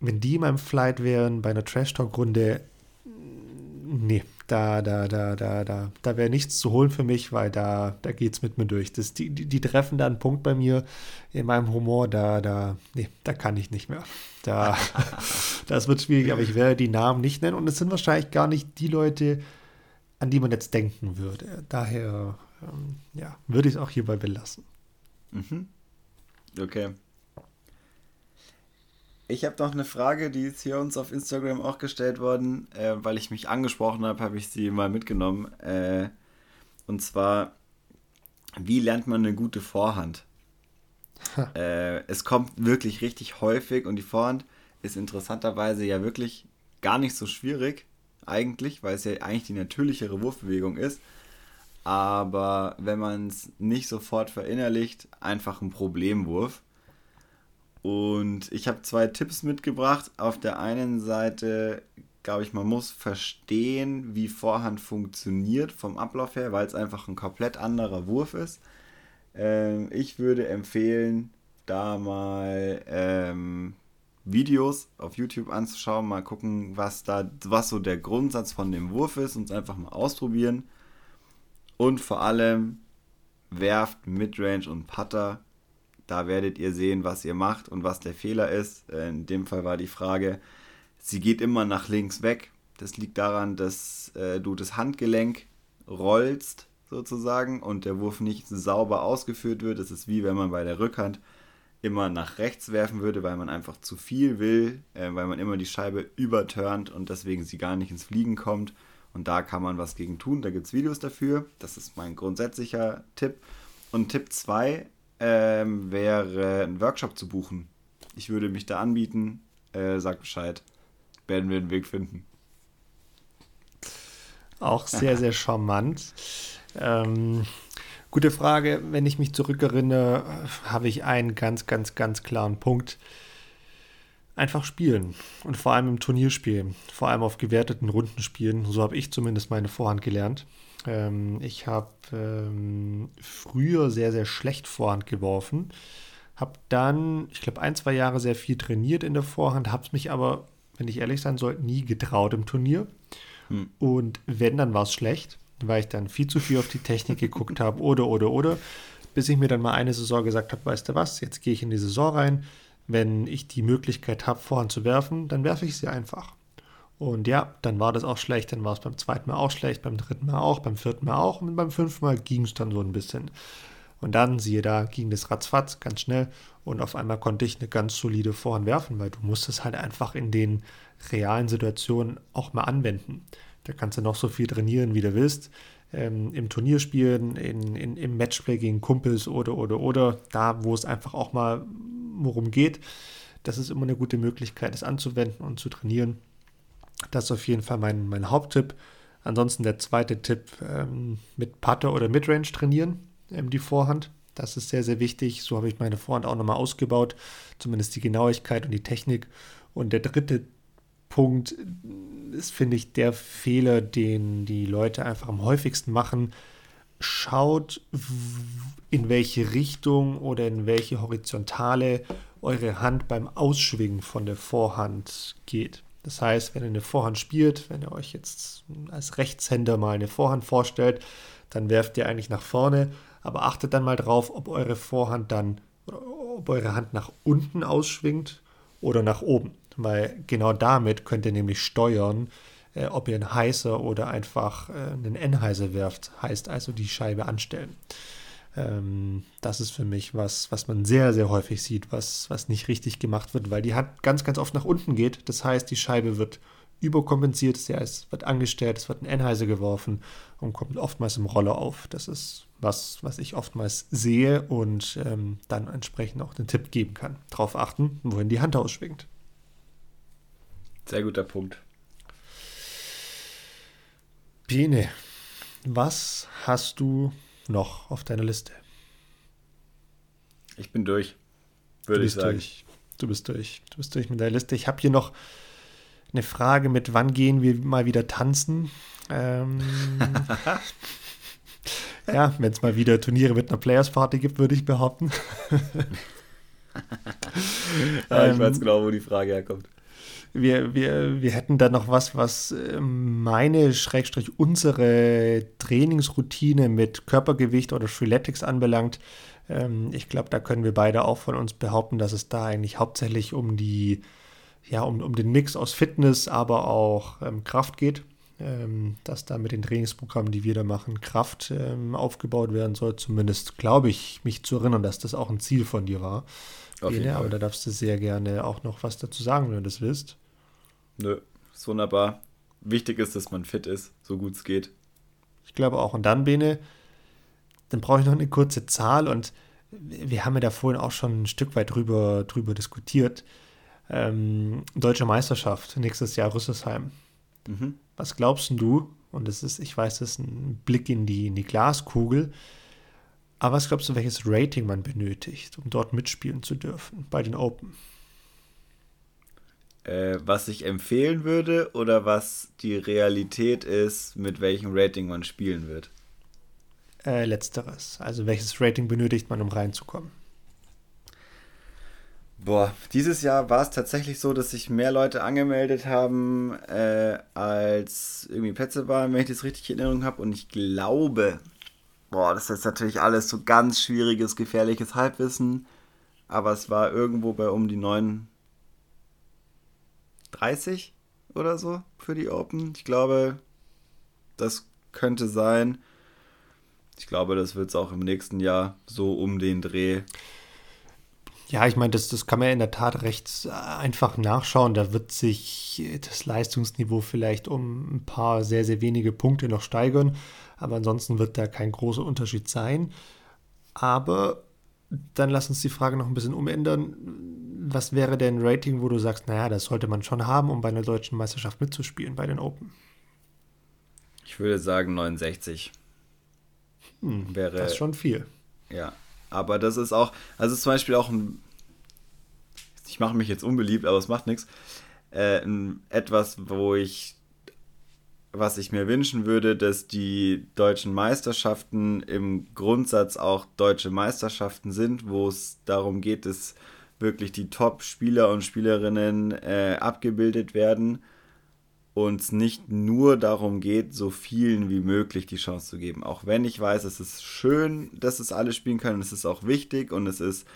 wenn die in meinem Flight wären bei einer Trash-Talk-Runde, nee, da, da, da, da, da, da wäre nichts zu holen für mich, weil da, da geht es mit mir durch. Das, die, die, die treffen da einen Punkt bei mir in meinem Humor, da, da, nee, da kann ich nicht mehr. Da, das wird schwierig, aber ich werde die Namen nicht nennen und es sind wahrscheinlich gar nicht die Leute, an die man jetzt denken würde. Daher, ähm, ja, würde ich es auch hierbei belassen. Mhm. Okay. Ich habe noch eine Frage, die ist hier uns auf Instagram auch gestellt worden, äh, weil ich mich angesprochen habe, habe ich sie mal mitgenommen. Äh, und zwar, wie lernt man eine gute Vorhand? äh, es kommt wirklich richtig häufig und die Vorhand ist interessanterweise ja wirklich gar nicht so schwierig, eigentlich, weil es ja eigentlich die natürlichere Wurfbewegung ist. Aber wenn man es nicht sofort verinnerlicht, einfach ein Problemwurf. Und ich habe zwei Tipps mitgebracht. Auf der einen Seite, glaube ich, man muss verstehen, wie Vorhand funktioniert vom Ablauf her, weil es einfach ein komplett anderer Wurf ist. Ähm, ich würde empfehlen, da mal ähm, Videos auf YouTube anzuschauen, mal gucken, was da, was so der Grundsatz von dem Wurf ist und es einfach mal ausprobieren. Und vor allem werft Midrange und Putter. Da werdet ihr sehen, was ihr macht und was der Fehler ist. Äh, in dem Fall war die Frage, sie geht immer nach links weg. Das liegt daran, dass äh, du das Handgelenk rollst sozusagen und der Wurf nicht sauber ausgeführt wird. Das ist wie wenn man bei der Rückhand immer nach rechts werfen würde, weil man einfach zu viel will, äh, weil man immer die Scheibe überturnt und deswegen sie gar nicht ins Fliegen kommt. Und da kann man was gegen tun. Da gibt es Videos dafür. Das ist mein grundsätzlicher Tipp. Und Tipp 2 ähm, wäre, einen Workshop zu buchen. Ich würde mich da anbieten. Äh, sagt Bescheid. Werden wir einen Weg finden. Auch sehr, sehr charmant. Ähm, gute Frage. Wenn ich mich zurückerinnere, habe ich einen ganz, ganz, ganz klaren Punkt. Einfach spielen und vor allem im Turnierspiel, vor allem auf gewerteten Runden spielen. So habe ich zumindest meine Vorhand gelernt. Ähm, ich habe ähm, früher sehr, sehr schlecht Vorhand geworfen. Habe dann, ich glaube, ein, zwei Jahre sehr viel trainiert in der Vorhand, habe es mich aber, wenn ich ehrlich sein soll, nie getraut im Turnier. Hm. Und wenn, dann war es schlecht weil ich dann viel zu viel auf die Technik geguckt habe oder, oder, oder, bis ich mir dann mal eine Saison gesagt habe, weißt du was, jetzt gehe ich in die Saison rein, wenn ich die Möglichkeit habe, Vorhand zu werfen, dann werfe ich sie einfach. Und ja, dann war das auch schlecht, dann war es beim zweiten Mal auch schlecht, beim dritten Mal auch, beim vierten Mal auch und beim fünften Mal ging es dann so ein bisschen. Und dann, siehe da, ging das ratzfatz ganz schnell und auf einmal konnte ich eine ganz solide Vorhand werfen, weil du musst es halt einfach in den realen Situationen auch mal anwenden. Da kannst du noch so viel trainieren, wie du willst. Ähm, Im Turnierspielen, in, in, im Matchplay gegen Kumpels oder, oder, oder, da, wo es einfach auch mal worum geht. Das ist immer eine gute Möglichkeit, das anzuwenden und zu trainieren. Das ist auf jeden Fall mein, mein Haupttipp. Ansonsten der zweite Tipp, ähm, mit Putter oder Midrange trainieren, ähm, die Vorhand. Das ist sehr, sehr wichtig. So habe ich meine Vorhand auch nochmal ausgebaut. Zumindest die Genauigkeit und die Technik. Und der dritte Punkt ist, finde ich, der Fehler, den die Leute einfach am häufigsten machen. Schaut, in welche Richtung oder in welche Horizontale eure Hand beim Ausschwingen von der Vorhand geht. Das heißt, wenn ihr eine Vorhand spielt, wenn ihr euch jetzt als Rechtshänder mal eine Vorhand vorstellt, dann werft ihr eigentlich nach vorne, aber achtet dann mal drauf, ob eure Vorhand dann, ob eure Hand nach unten ausschwingt oder nach oben weil genau damit könnt ihr nämlich steuern, äh, ob ihr einen Heißer oder einfach äh, einen N-Heißer werft, heißt also die Scheibe anstellen. Ähm, das ist für mich was, was man sehr, sehr häufig sieht, was, was nicht richtig gemacht wird, weil die Hand ganz, ganz oft nach unten geht. Das heißt, die Scheibe wird überkompensiert, das heißt, es wird angestellt, es wird ein N-Heißer geworfen und kommt oftmals im Roller auf. Das ist was, was ich oftmals sehe und ähm, dann entsprechend auch den Tipp geben kann. Darauf achten, wohin die Hand ausschwingt. Sehr guter Punkt. Biene, was hast du noch auf deiner Liste? Ich bin durch, würde ich sagen. Durch. Du bist durch. Du bist durch mit der Liste. Ich habe hier noch eine Frage mit, wann gehen wir mal wieder tanzen? Ähm, ja, wenn es mal wieder Turniere mit einer Players Party gibt, würde ich behaupten. ja, ich weiß ähm, genau, wo die Frage herkommt wir, wir, wir hätten da noch was, was ähm, meine, Schrägstrich, unsere Trainingsroutine mit Körpergewicht oder Freeletics anbelangt. Ähm, ich glaube, da können wir beide auch von uns behaupten, dass es da eigentlich hauptsächlich um die, ja, um, um den Mix aus Fitness, aber auch ähm, Kraft geht. Ähm, dass da mit den Trainingsprogrammen, die wir da machen, Kraft ähm, aufgebaut werden soll. Zumindest glaube ich, mich zu erinnern, dass das auch ein Ziel von dir war. Auf Bene, aber da darfst du sehr gerne auch noch was dazu sagen, wenn du das willst. Nö, ist wunderbar. Wichtig ist, dass man fit ist, so gut es geht. Ich glaube auch. Und dann, Bene, dann brauche ich noch eine kurze Zahl und wir haben ja da vorhin auch schon ein Stück weit drüber, drüber diskutiert. Ähm, Deutsche Meisterschaft, nächstes Jahr Rüsselsheim. Mhm. Was glaubst du? Und das ist, ich weiß, das ist ein Blick in die, in die Glaskugel. Aber was glaubst du, welches Rating man benötigt, um dort mitspielen zu dürfen bei den Open? Äh, was ich empfehlen würde oder was die Realität ist, mit welchem Rating man spielen wird? Äh, letzteres. Also welches Rating benötigt man, um reinzukommen? Boah, dieses Jahr war es tatsächlich so, dass sich mehr Leute angemeldet haben, äh, als irgendwie Plätze waren, wenn ich das richtig in Erinnerung habe. Und ich glaube, boah, das ist natürlich alles so ganz schwieriges, gefährliches Halbwissen. Aber es war irgendwo bei um die 39 oder so für die Open. Ich glaube, das könnte sein. Ich glaube, das wird es auch im nächsten Jahr so um den Dreh. Ja, ich meine, das, das kann man ja in der Tat recht einfach nachschauen. Da wird sich das Leistungsniveau vielleicht um ein paar sehr, sehr wenige Punkte noch steigern. Aber ansonsten wird da kein großer Unterschied sein. Aber dann lass uns die Frage noch ein bisschen umändern. Was wäre denn ein Rating, wo du sagst, naja, das sollte man schon haben, um bei einer deutschen Meisterschaft mitzuspielen, bei den Open? Ich würde sagen 69. Hm, wäre, das ist schon viel. Ja, aber das ist auch, also ist zum Beispiel auch ein, ich mache mich jetzt unbeliebt, aber es macht nichts, äh, etwas, wo ich was ich mir wünschen würde, dass die deutschen Meisterschaften im Grundsatz auch deutsche Meisterschaften sind, wo es darum geht, dass wirklich die Top-Spieler und Spielerinnen äh, abgebildet werden und es nicht nur darum geht, so vielen wie möglich die Chance zu geben. Auch wenn ich weiß, es ist schön, dass es alle spielen können, es ist auch wichtig und es ist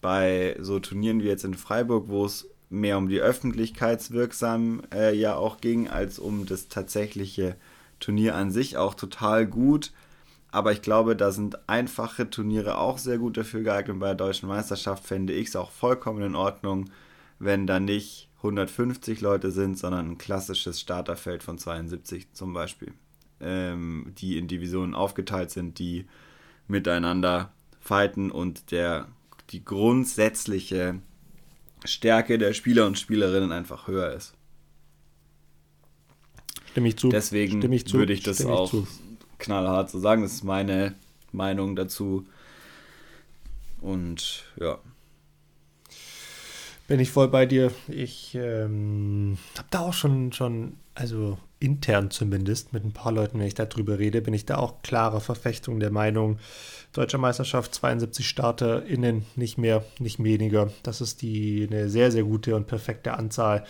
bei so Turnieren wie jetzt in Freiburg, wo es mehr um die öffentlichkeitswirksam äh, ja auch ging, als um das tatsächliche Turnier an sich auch total gut. Aber ich glaube, da sind einfache Turniere auch sehr gut dafür geeignet. Bei der deutschen Meisterschaft fände ich es auch vollkommen in Ordnung, wenn da nicht 150 Leute sind, sondern ein klassisches Starterfeld von 72 zum Beispiel, ähm, die in Divisionen aufgeteilt sind, die miteinander fighten und der die grundsätzliche Stärke der Spieler und Spielerinnen einfach höher ist. Stimme ich zu. Deswegen Stimme ich zu. würde ich das Stimme auch ich knallhart so sagen. Das ist meine Meinung dazu. Und ja. Bin ich voll bei dir. Ich ähm, habe da auch schon, schon, also intern zumindest, mit ein paar Leuten, wenn ich darüber rede, bin ich da auch klare Verfechtung der Meinung, Deutsche Meisterschaft 72 StarterInnen, nicht mehr, nicht weniger. Das ist die eine sehr, sehr gute und perfekte Anzahl.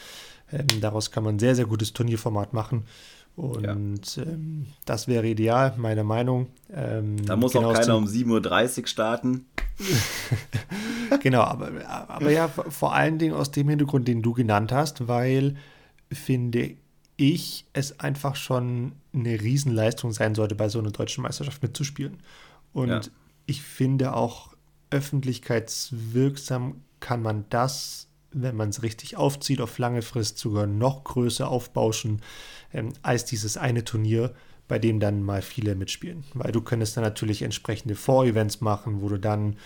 Ähm, daraus kann man ein sehr, sehr gutes Turnierformat machen. Und ja. ähm, das wäre ideal, meiner Meinung. Ähm, da muss genau auch keiner um 7.30 Uhr starten. genau, aber, aber ja, vor allen Dingen aus dem Hintergrund, den du genannt hast, weil, finde ich, es einfach schon eine Riesenleistung sein sollte, bei so einer deutschen Meisterschaft mitzuspielen. Und ja. ich finde auch öffentlichkeitswirksam kann man das, wenn man es richtig aufzieht, auf lange Frist sogar noch größer aufbauschen ähm, als dieses eine Turnier, bei dem dann mal viele mitspielen. Weil du könntest dann natürlich entsprechende Vorevents machen, wo du dann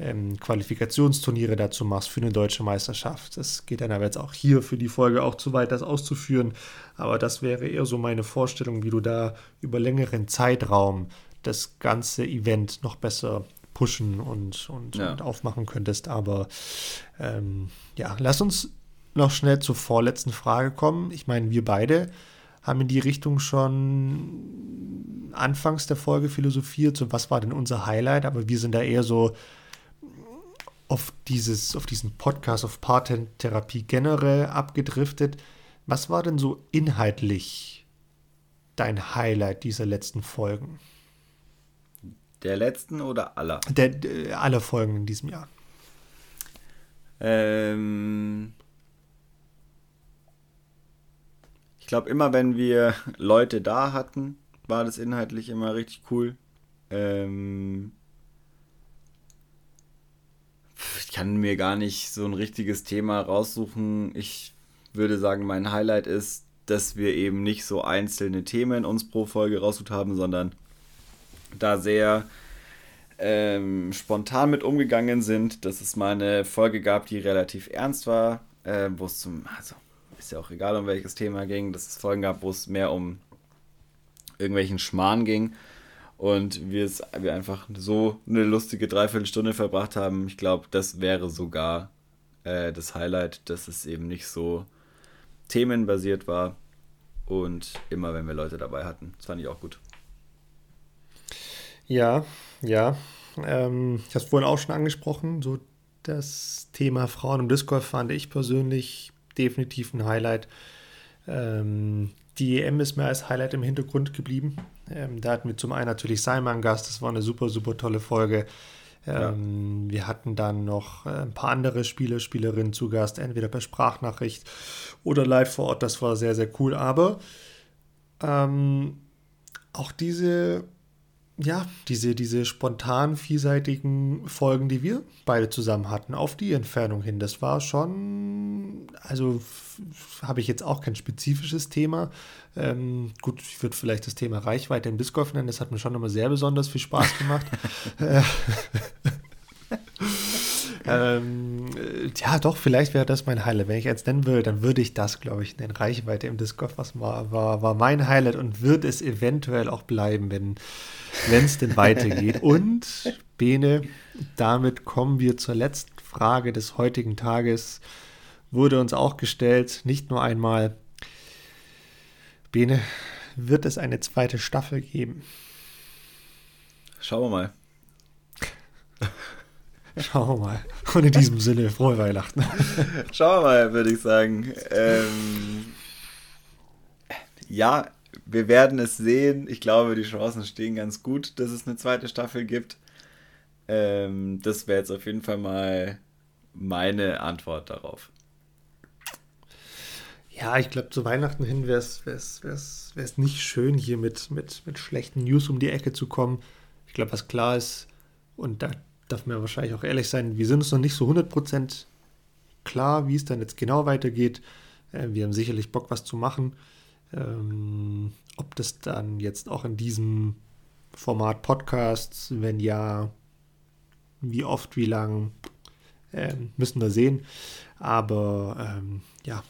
ähm, Qualifikationsturniere dazu machst für eine deutsche Meisterschaft. Das geht dann aber jetzt auch hier für die Folge auch zu weit, das auszuführen. Aber das wäre eher so meine Vorstellung, wie du da über längeren Zeitraum das ganze Event noch besser pushen und, und, ja. und aufmachen könntest. Aber ähm, ja, lass uns noch schnell zur vorletzten Frage kommen. Ich meine, wir beide haben in die Richtung schon anfangs der Folge philosophiert, so was war denn unser Highlight, aber wir sind da eher so auf dieses, auf diesen Podcast, auf Paartherapie generell abgedriftet. Was war denn so inhaltlich dein Highlight dieser letzten Folgen? Der letzten oder aller? Der, der aller Folgen in diesem Jahr. Ähm, ich glaube, immer wenn wir Leute da hatten, war das inhaltlich immer richtig cool. Ähm, ich kann mir gar nicht so ein richtiges Thema raussuchen. Ich würde sagen, mein Highlight ist, dass wir eben nicht so einzelne Themen uns pro Folge rausgesucht haben, sondern da sehr ähm, spontan mit umgegangen sind, dass es mal eine Folge gab, die relativ ernst war, äh, wo es zum, also ist ja auch egal, um welches Thema ging, dass es Folgen gab, wo es mehr um irgendwelchen Schmarrn ging und wir es wir einfach so eine lustige Dreiviertelstunde verbracht haben. Ich glaube, das wäre sogar äh, das Highlight, dass es eben nicht so themenbasiert war und immer, wenn wir Leute dabei hatten. Das fand ich auch gut. Ja, ja. Ähm, ich habe es vorhin auch schon angesprochen. So das Thema Frauen im Discord fand ich persönlich definitiv ein Highlight. Ähm, die EM ist mir als Highlight im Hintergrund geblieben. Ähm, da hatten wir zum einen natürlich Simon Gast, das war eine super, super tolle Folge. Ähm, ja. Wir hatten dann noch äh, ein paar andere Spieler, Spielerinnen zu Gast, entweder per Sprachnachricht oder live vor Ort. Das war sehr, sehr cool. Aber ähm, auch diese ja, diese, diese spontan vielseitigen Folgen, die wir beide zusammen hatten, auf die Entfernung hin, das war schon, also habe ich jetzt auch kein spezifisches Thema. Ähm, gut, ich würde vielleicht das Thema Reichweite im Disc Golf nennen, das hat mir schon immer sehr besonders viel Spaß gemacht. ähm, ja, doch, vielleicht wäre das mein Highlight. Wenn ich jetzt nennen würde, dann würde ich das, glaube ich, nennen. Reichweite im Disc Golf, was war, war, war mein Highlight und wird es eventuell auch bleiben, wenn wenn es denn weitergeht. Und Bene, damit kommen wir zur letzten Frage des heutigen Tages. Wurde uns auch gestellt, nicht nur einmal. Bene, wird es eine zweite Staffel geben? Schauen wir mal. Schauen wir mal. Und in diesem Sinne, frohe Weihnachten. Schauen wir mal, würde ich sagen. Ähm, ja, wir werden es sehen. Ich glaube, die Chancen stehen ganz gut, dass es eine zweite Staffel gibt. Ähm, das wäre jetzt auf jeden Fall mal meine Antwort darauf. Ja, ich glaube, zu Weihnachten hin wäre es nicht schön, hier mit, mit, mit schlechten News um die Ecke zu kommen. Ich glaube, was klar ist, und da darf man wahrscheinlich auch ehrlich sein, wir sind uns noch nicht so 100% klar, wie es dann jetzt genau weitergeht. Äh, wir haben sicherlich Bock, was zu machen. Ähm, ob das dann jetzt auch in diesem Format Podcasts, wenn ja, wie oft, wie lang, ähm, müssen wir sehen. Aber ähm, ja,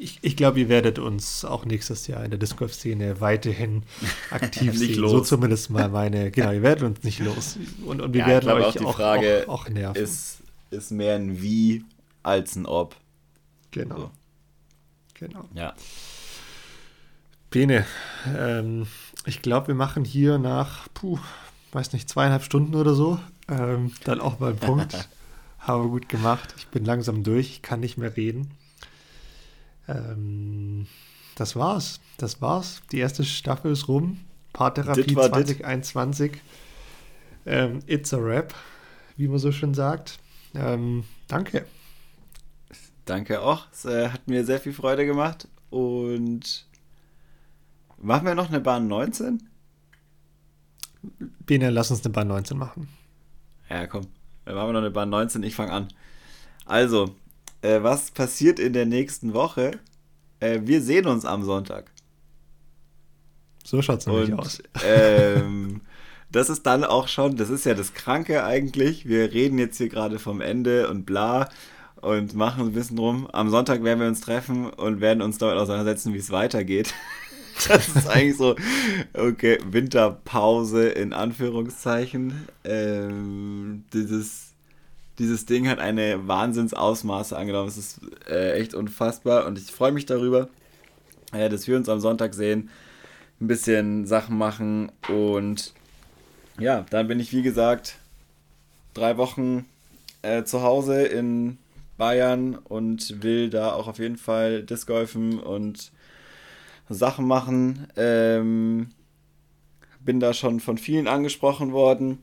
ich, ich glaube, ihr werdet uns auch nächstes Jahr in der Disc Golf Szene weiterhin aktiv sehen. Los. So zumindest mal meine, genau, ihr werdet uns nicht los. Und, und wir ja, werden euch auch, die Frage auch, auch nerven. Ist, ist mehr ein Wie als ein Ob. Genau. So. Genau. Ja. Bene, ähm, ich glaube, wir machen hier nach, puh, weiß nicht, zweieinhalb Stunden oder so, ähm, dann auch mal einen Punkt. Habe gut gemacht. Ich bin langsam durch, ich kann nicht mehr reden. Ähm, das war's. Das war's. Die erste Staffel ist rum. Paartherapie 2021. Ähm, it's a rap, wie man so schön sagt. Ähm, danke. Danke auch. Es äh, hat mir sehr viel Freude gemacht und Machen wir noch eine Bahn 19? Bene, lass uns eine Bahn 19 machen. Ja, komm. Dann machen wir noch eine Bahn 19. Ich fange an. Also, äh, was passiert in der nächsten Woche? Äh, wir sehen uns am Sonntag. So schaut es nämlich aus. Ähm, das ist dann auch schon, das ist ja das Kranke eigentlich. Wir reden jetzt hier gerade vom Ende und bla und machen ein bisschen rum. Am Sonntag werden wir uns treffen und werden uns damit auseinandersetzen, wie es weitergeht. Das ist eigentlich so, okay, Winterpause in Anführungszeichen. Ähm, dieses, dieses Ding hat eine Wahnsinnsausmaße angenommen. Es ist äh, echt unfassbar und ich freue mich darüber, äh, dass wir uns am Sonntag sehen, ein bisschen Sachen machen und ja, dann bin ich wie gesagt drei Wochen äh, zu Hause in Bayern und will da auch auf jeden Fall Disc golfen und Sachen machen. Ähm, bin da schon von vielen angesprochen worden.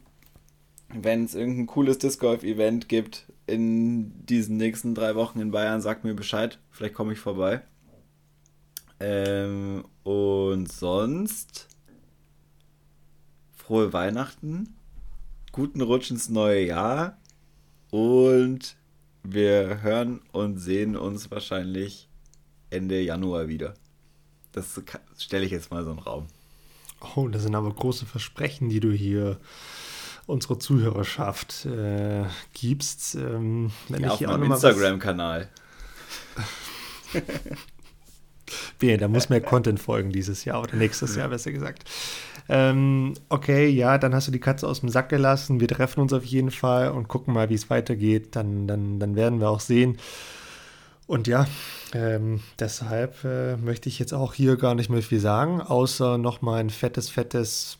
Wenn es irgendein cooles Disc Golf Event gibt in diesen nächsten drei Wochen in Bayern, sagt mir Bescheid. Vielleicht komme ich vorbei. Ähm, und sonst frohe Weihnachten, guten Rutsch ins neue Jahr und wir hören und sehen uns wahrscheinlich Ende Januar wieder. Das stelle ich jetzt mal so in den Raum. Oh, das sind aber große Versprechen, die du hier unserer Zuhörerschaft äh, gibst. Ähm, wenn ja, ich auf hier meinem Instagram-Kanal. nee, da muss mehr Content folgen dieses Jahr oder nächstes Jahr, besser gesagt. Ähm, okay, ja, dann hast du die Katze aus dem Sack gelassen. Wir treffen uns auf jeden Fall und gucken mal, wie es weitergeht. Dann, dann, dann werden wir auch sehen. Und ja, ähm, deshalb äh, möchte ich jetzt auch hier gar nicht mehr viel sagen, außer nochmal ein fettes, fettes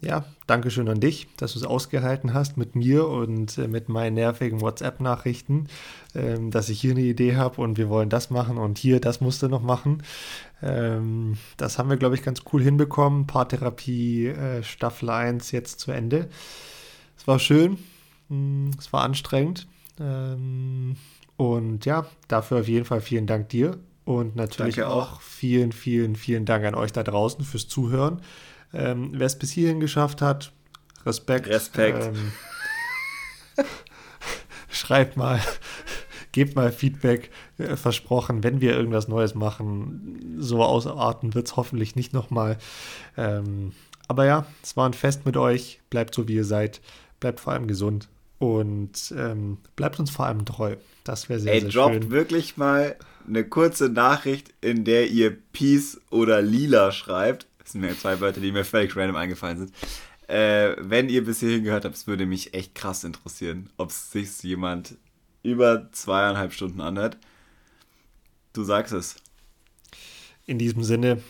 ja, Dankeschön an dich, dass du es ausgehalten hast mit mir und äh, mit meinen nervigen WhatsApp-Nachrichten, ähm, dass ich hier eine Idee habe und wir wollen das machen und hier das musst du noch machen. Ähm, das haben wir, glaube ich, ganz cool hinbekommen. Paartherapie äh, Staffel 1 jetzt zu Ende. Es war schön, hm, es war anstrengend. Ähm, und ja, dafür auf jeden Fall vielen Dank dir und natürlich auch. auch vielen, vielen, vielen Dank an euch da draußen fürs Zuhören. Ähm, Wer es bis hierhin geschafft hat, Respekt. Respekt. Ähm, schreibt mal, gebt mal Feedback. Äh, versprochen, wenn wir irgendwas Neues machen, so ausarten wird es hoffentlich nicht nochmal. Ähm, aber ja, es war ein Fest mit euch. Bleibt so, wie ihr seid. Bleibt vor allem gesund. Und ähm, bleibt uns vor allem treu. Das wäre sehr, Ey, sehr droppt schön. wirklich mal eine kurze Nachricht, in der ihr Peace oder Lila schreibt. Das sind mir zwei Wörter, die mir völlig random eingefallen sind. Äh, wenn ihr bis hierhin gehört habt, es würde mich echt krass interessieren, ob sich jemand über zweieinhalb Stunden anhört. Du sagst es. In diesem Sinne,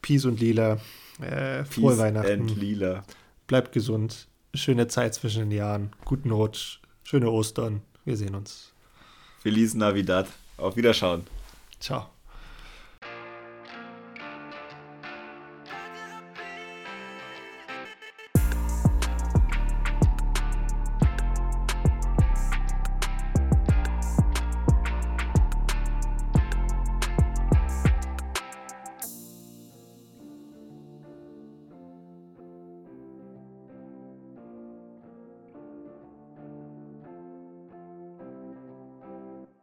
Peace und Lila. Äh, frohe Peace Weihnachten. And Lila. Bleibt gesund. Schöne Zeit zwischen den Jahren. Guten Rutsch. Schöne Ostern. Wir sehen uns. Feliz Navidad. Auf Wiederschauen. Ciao.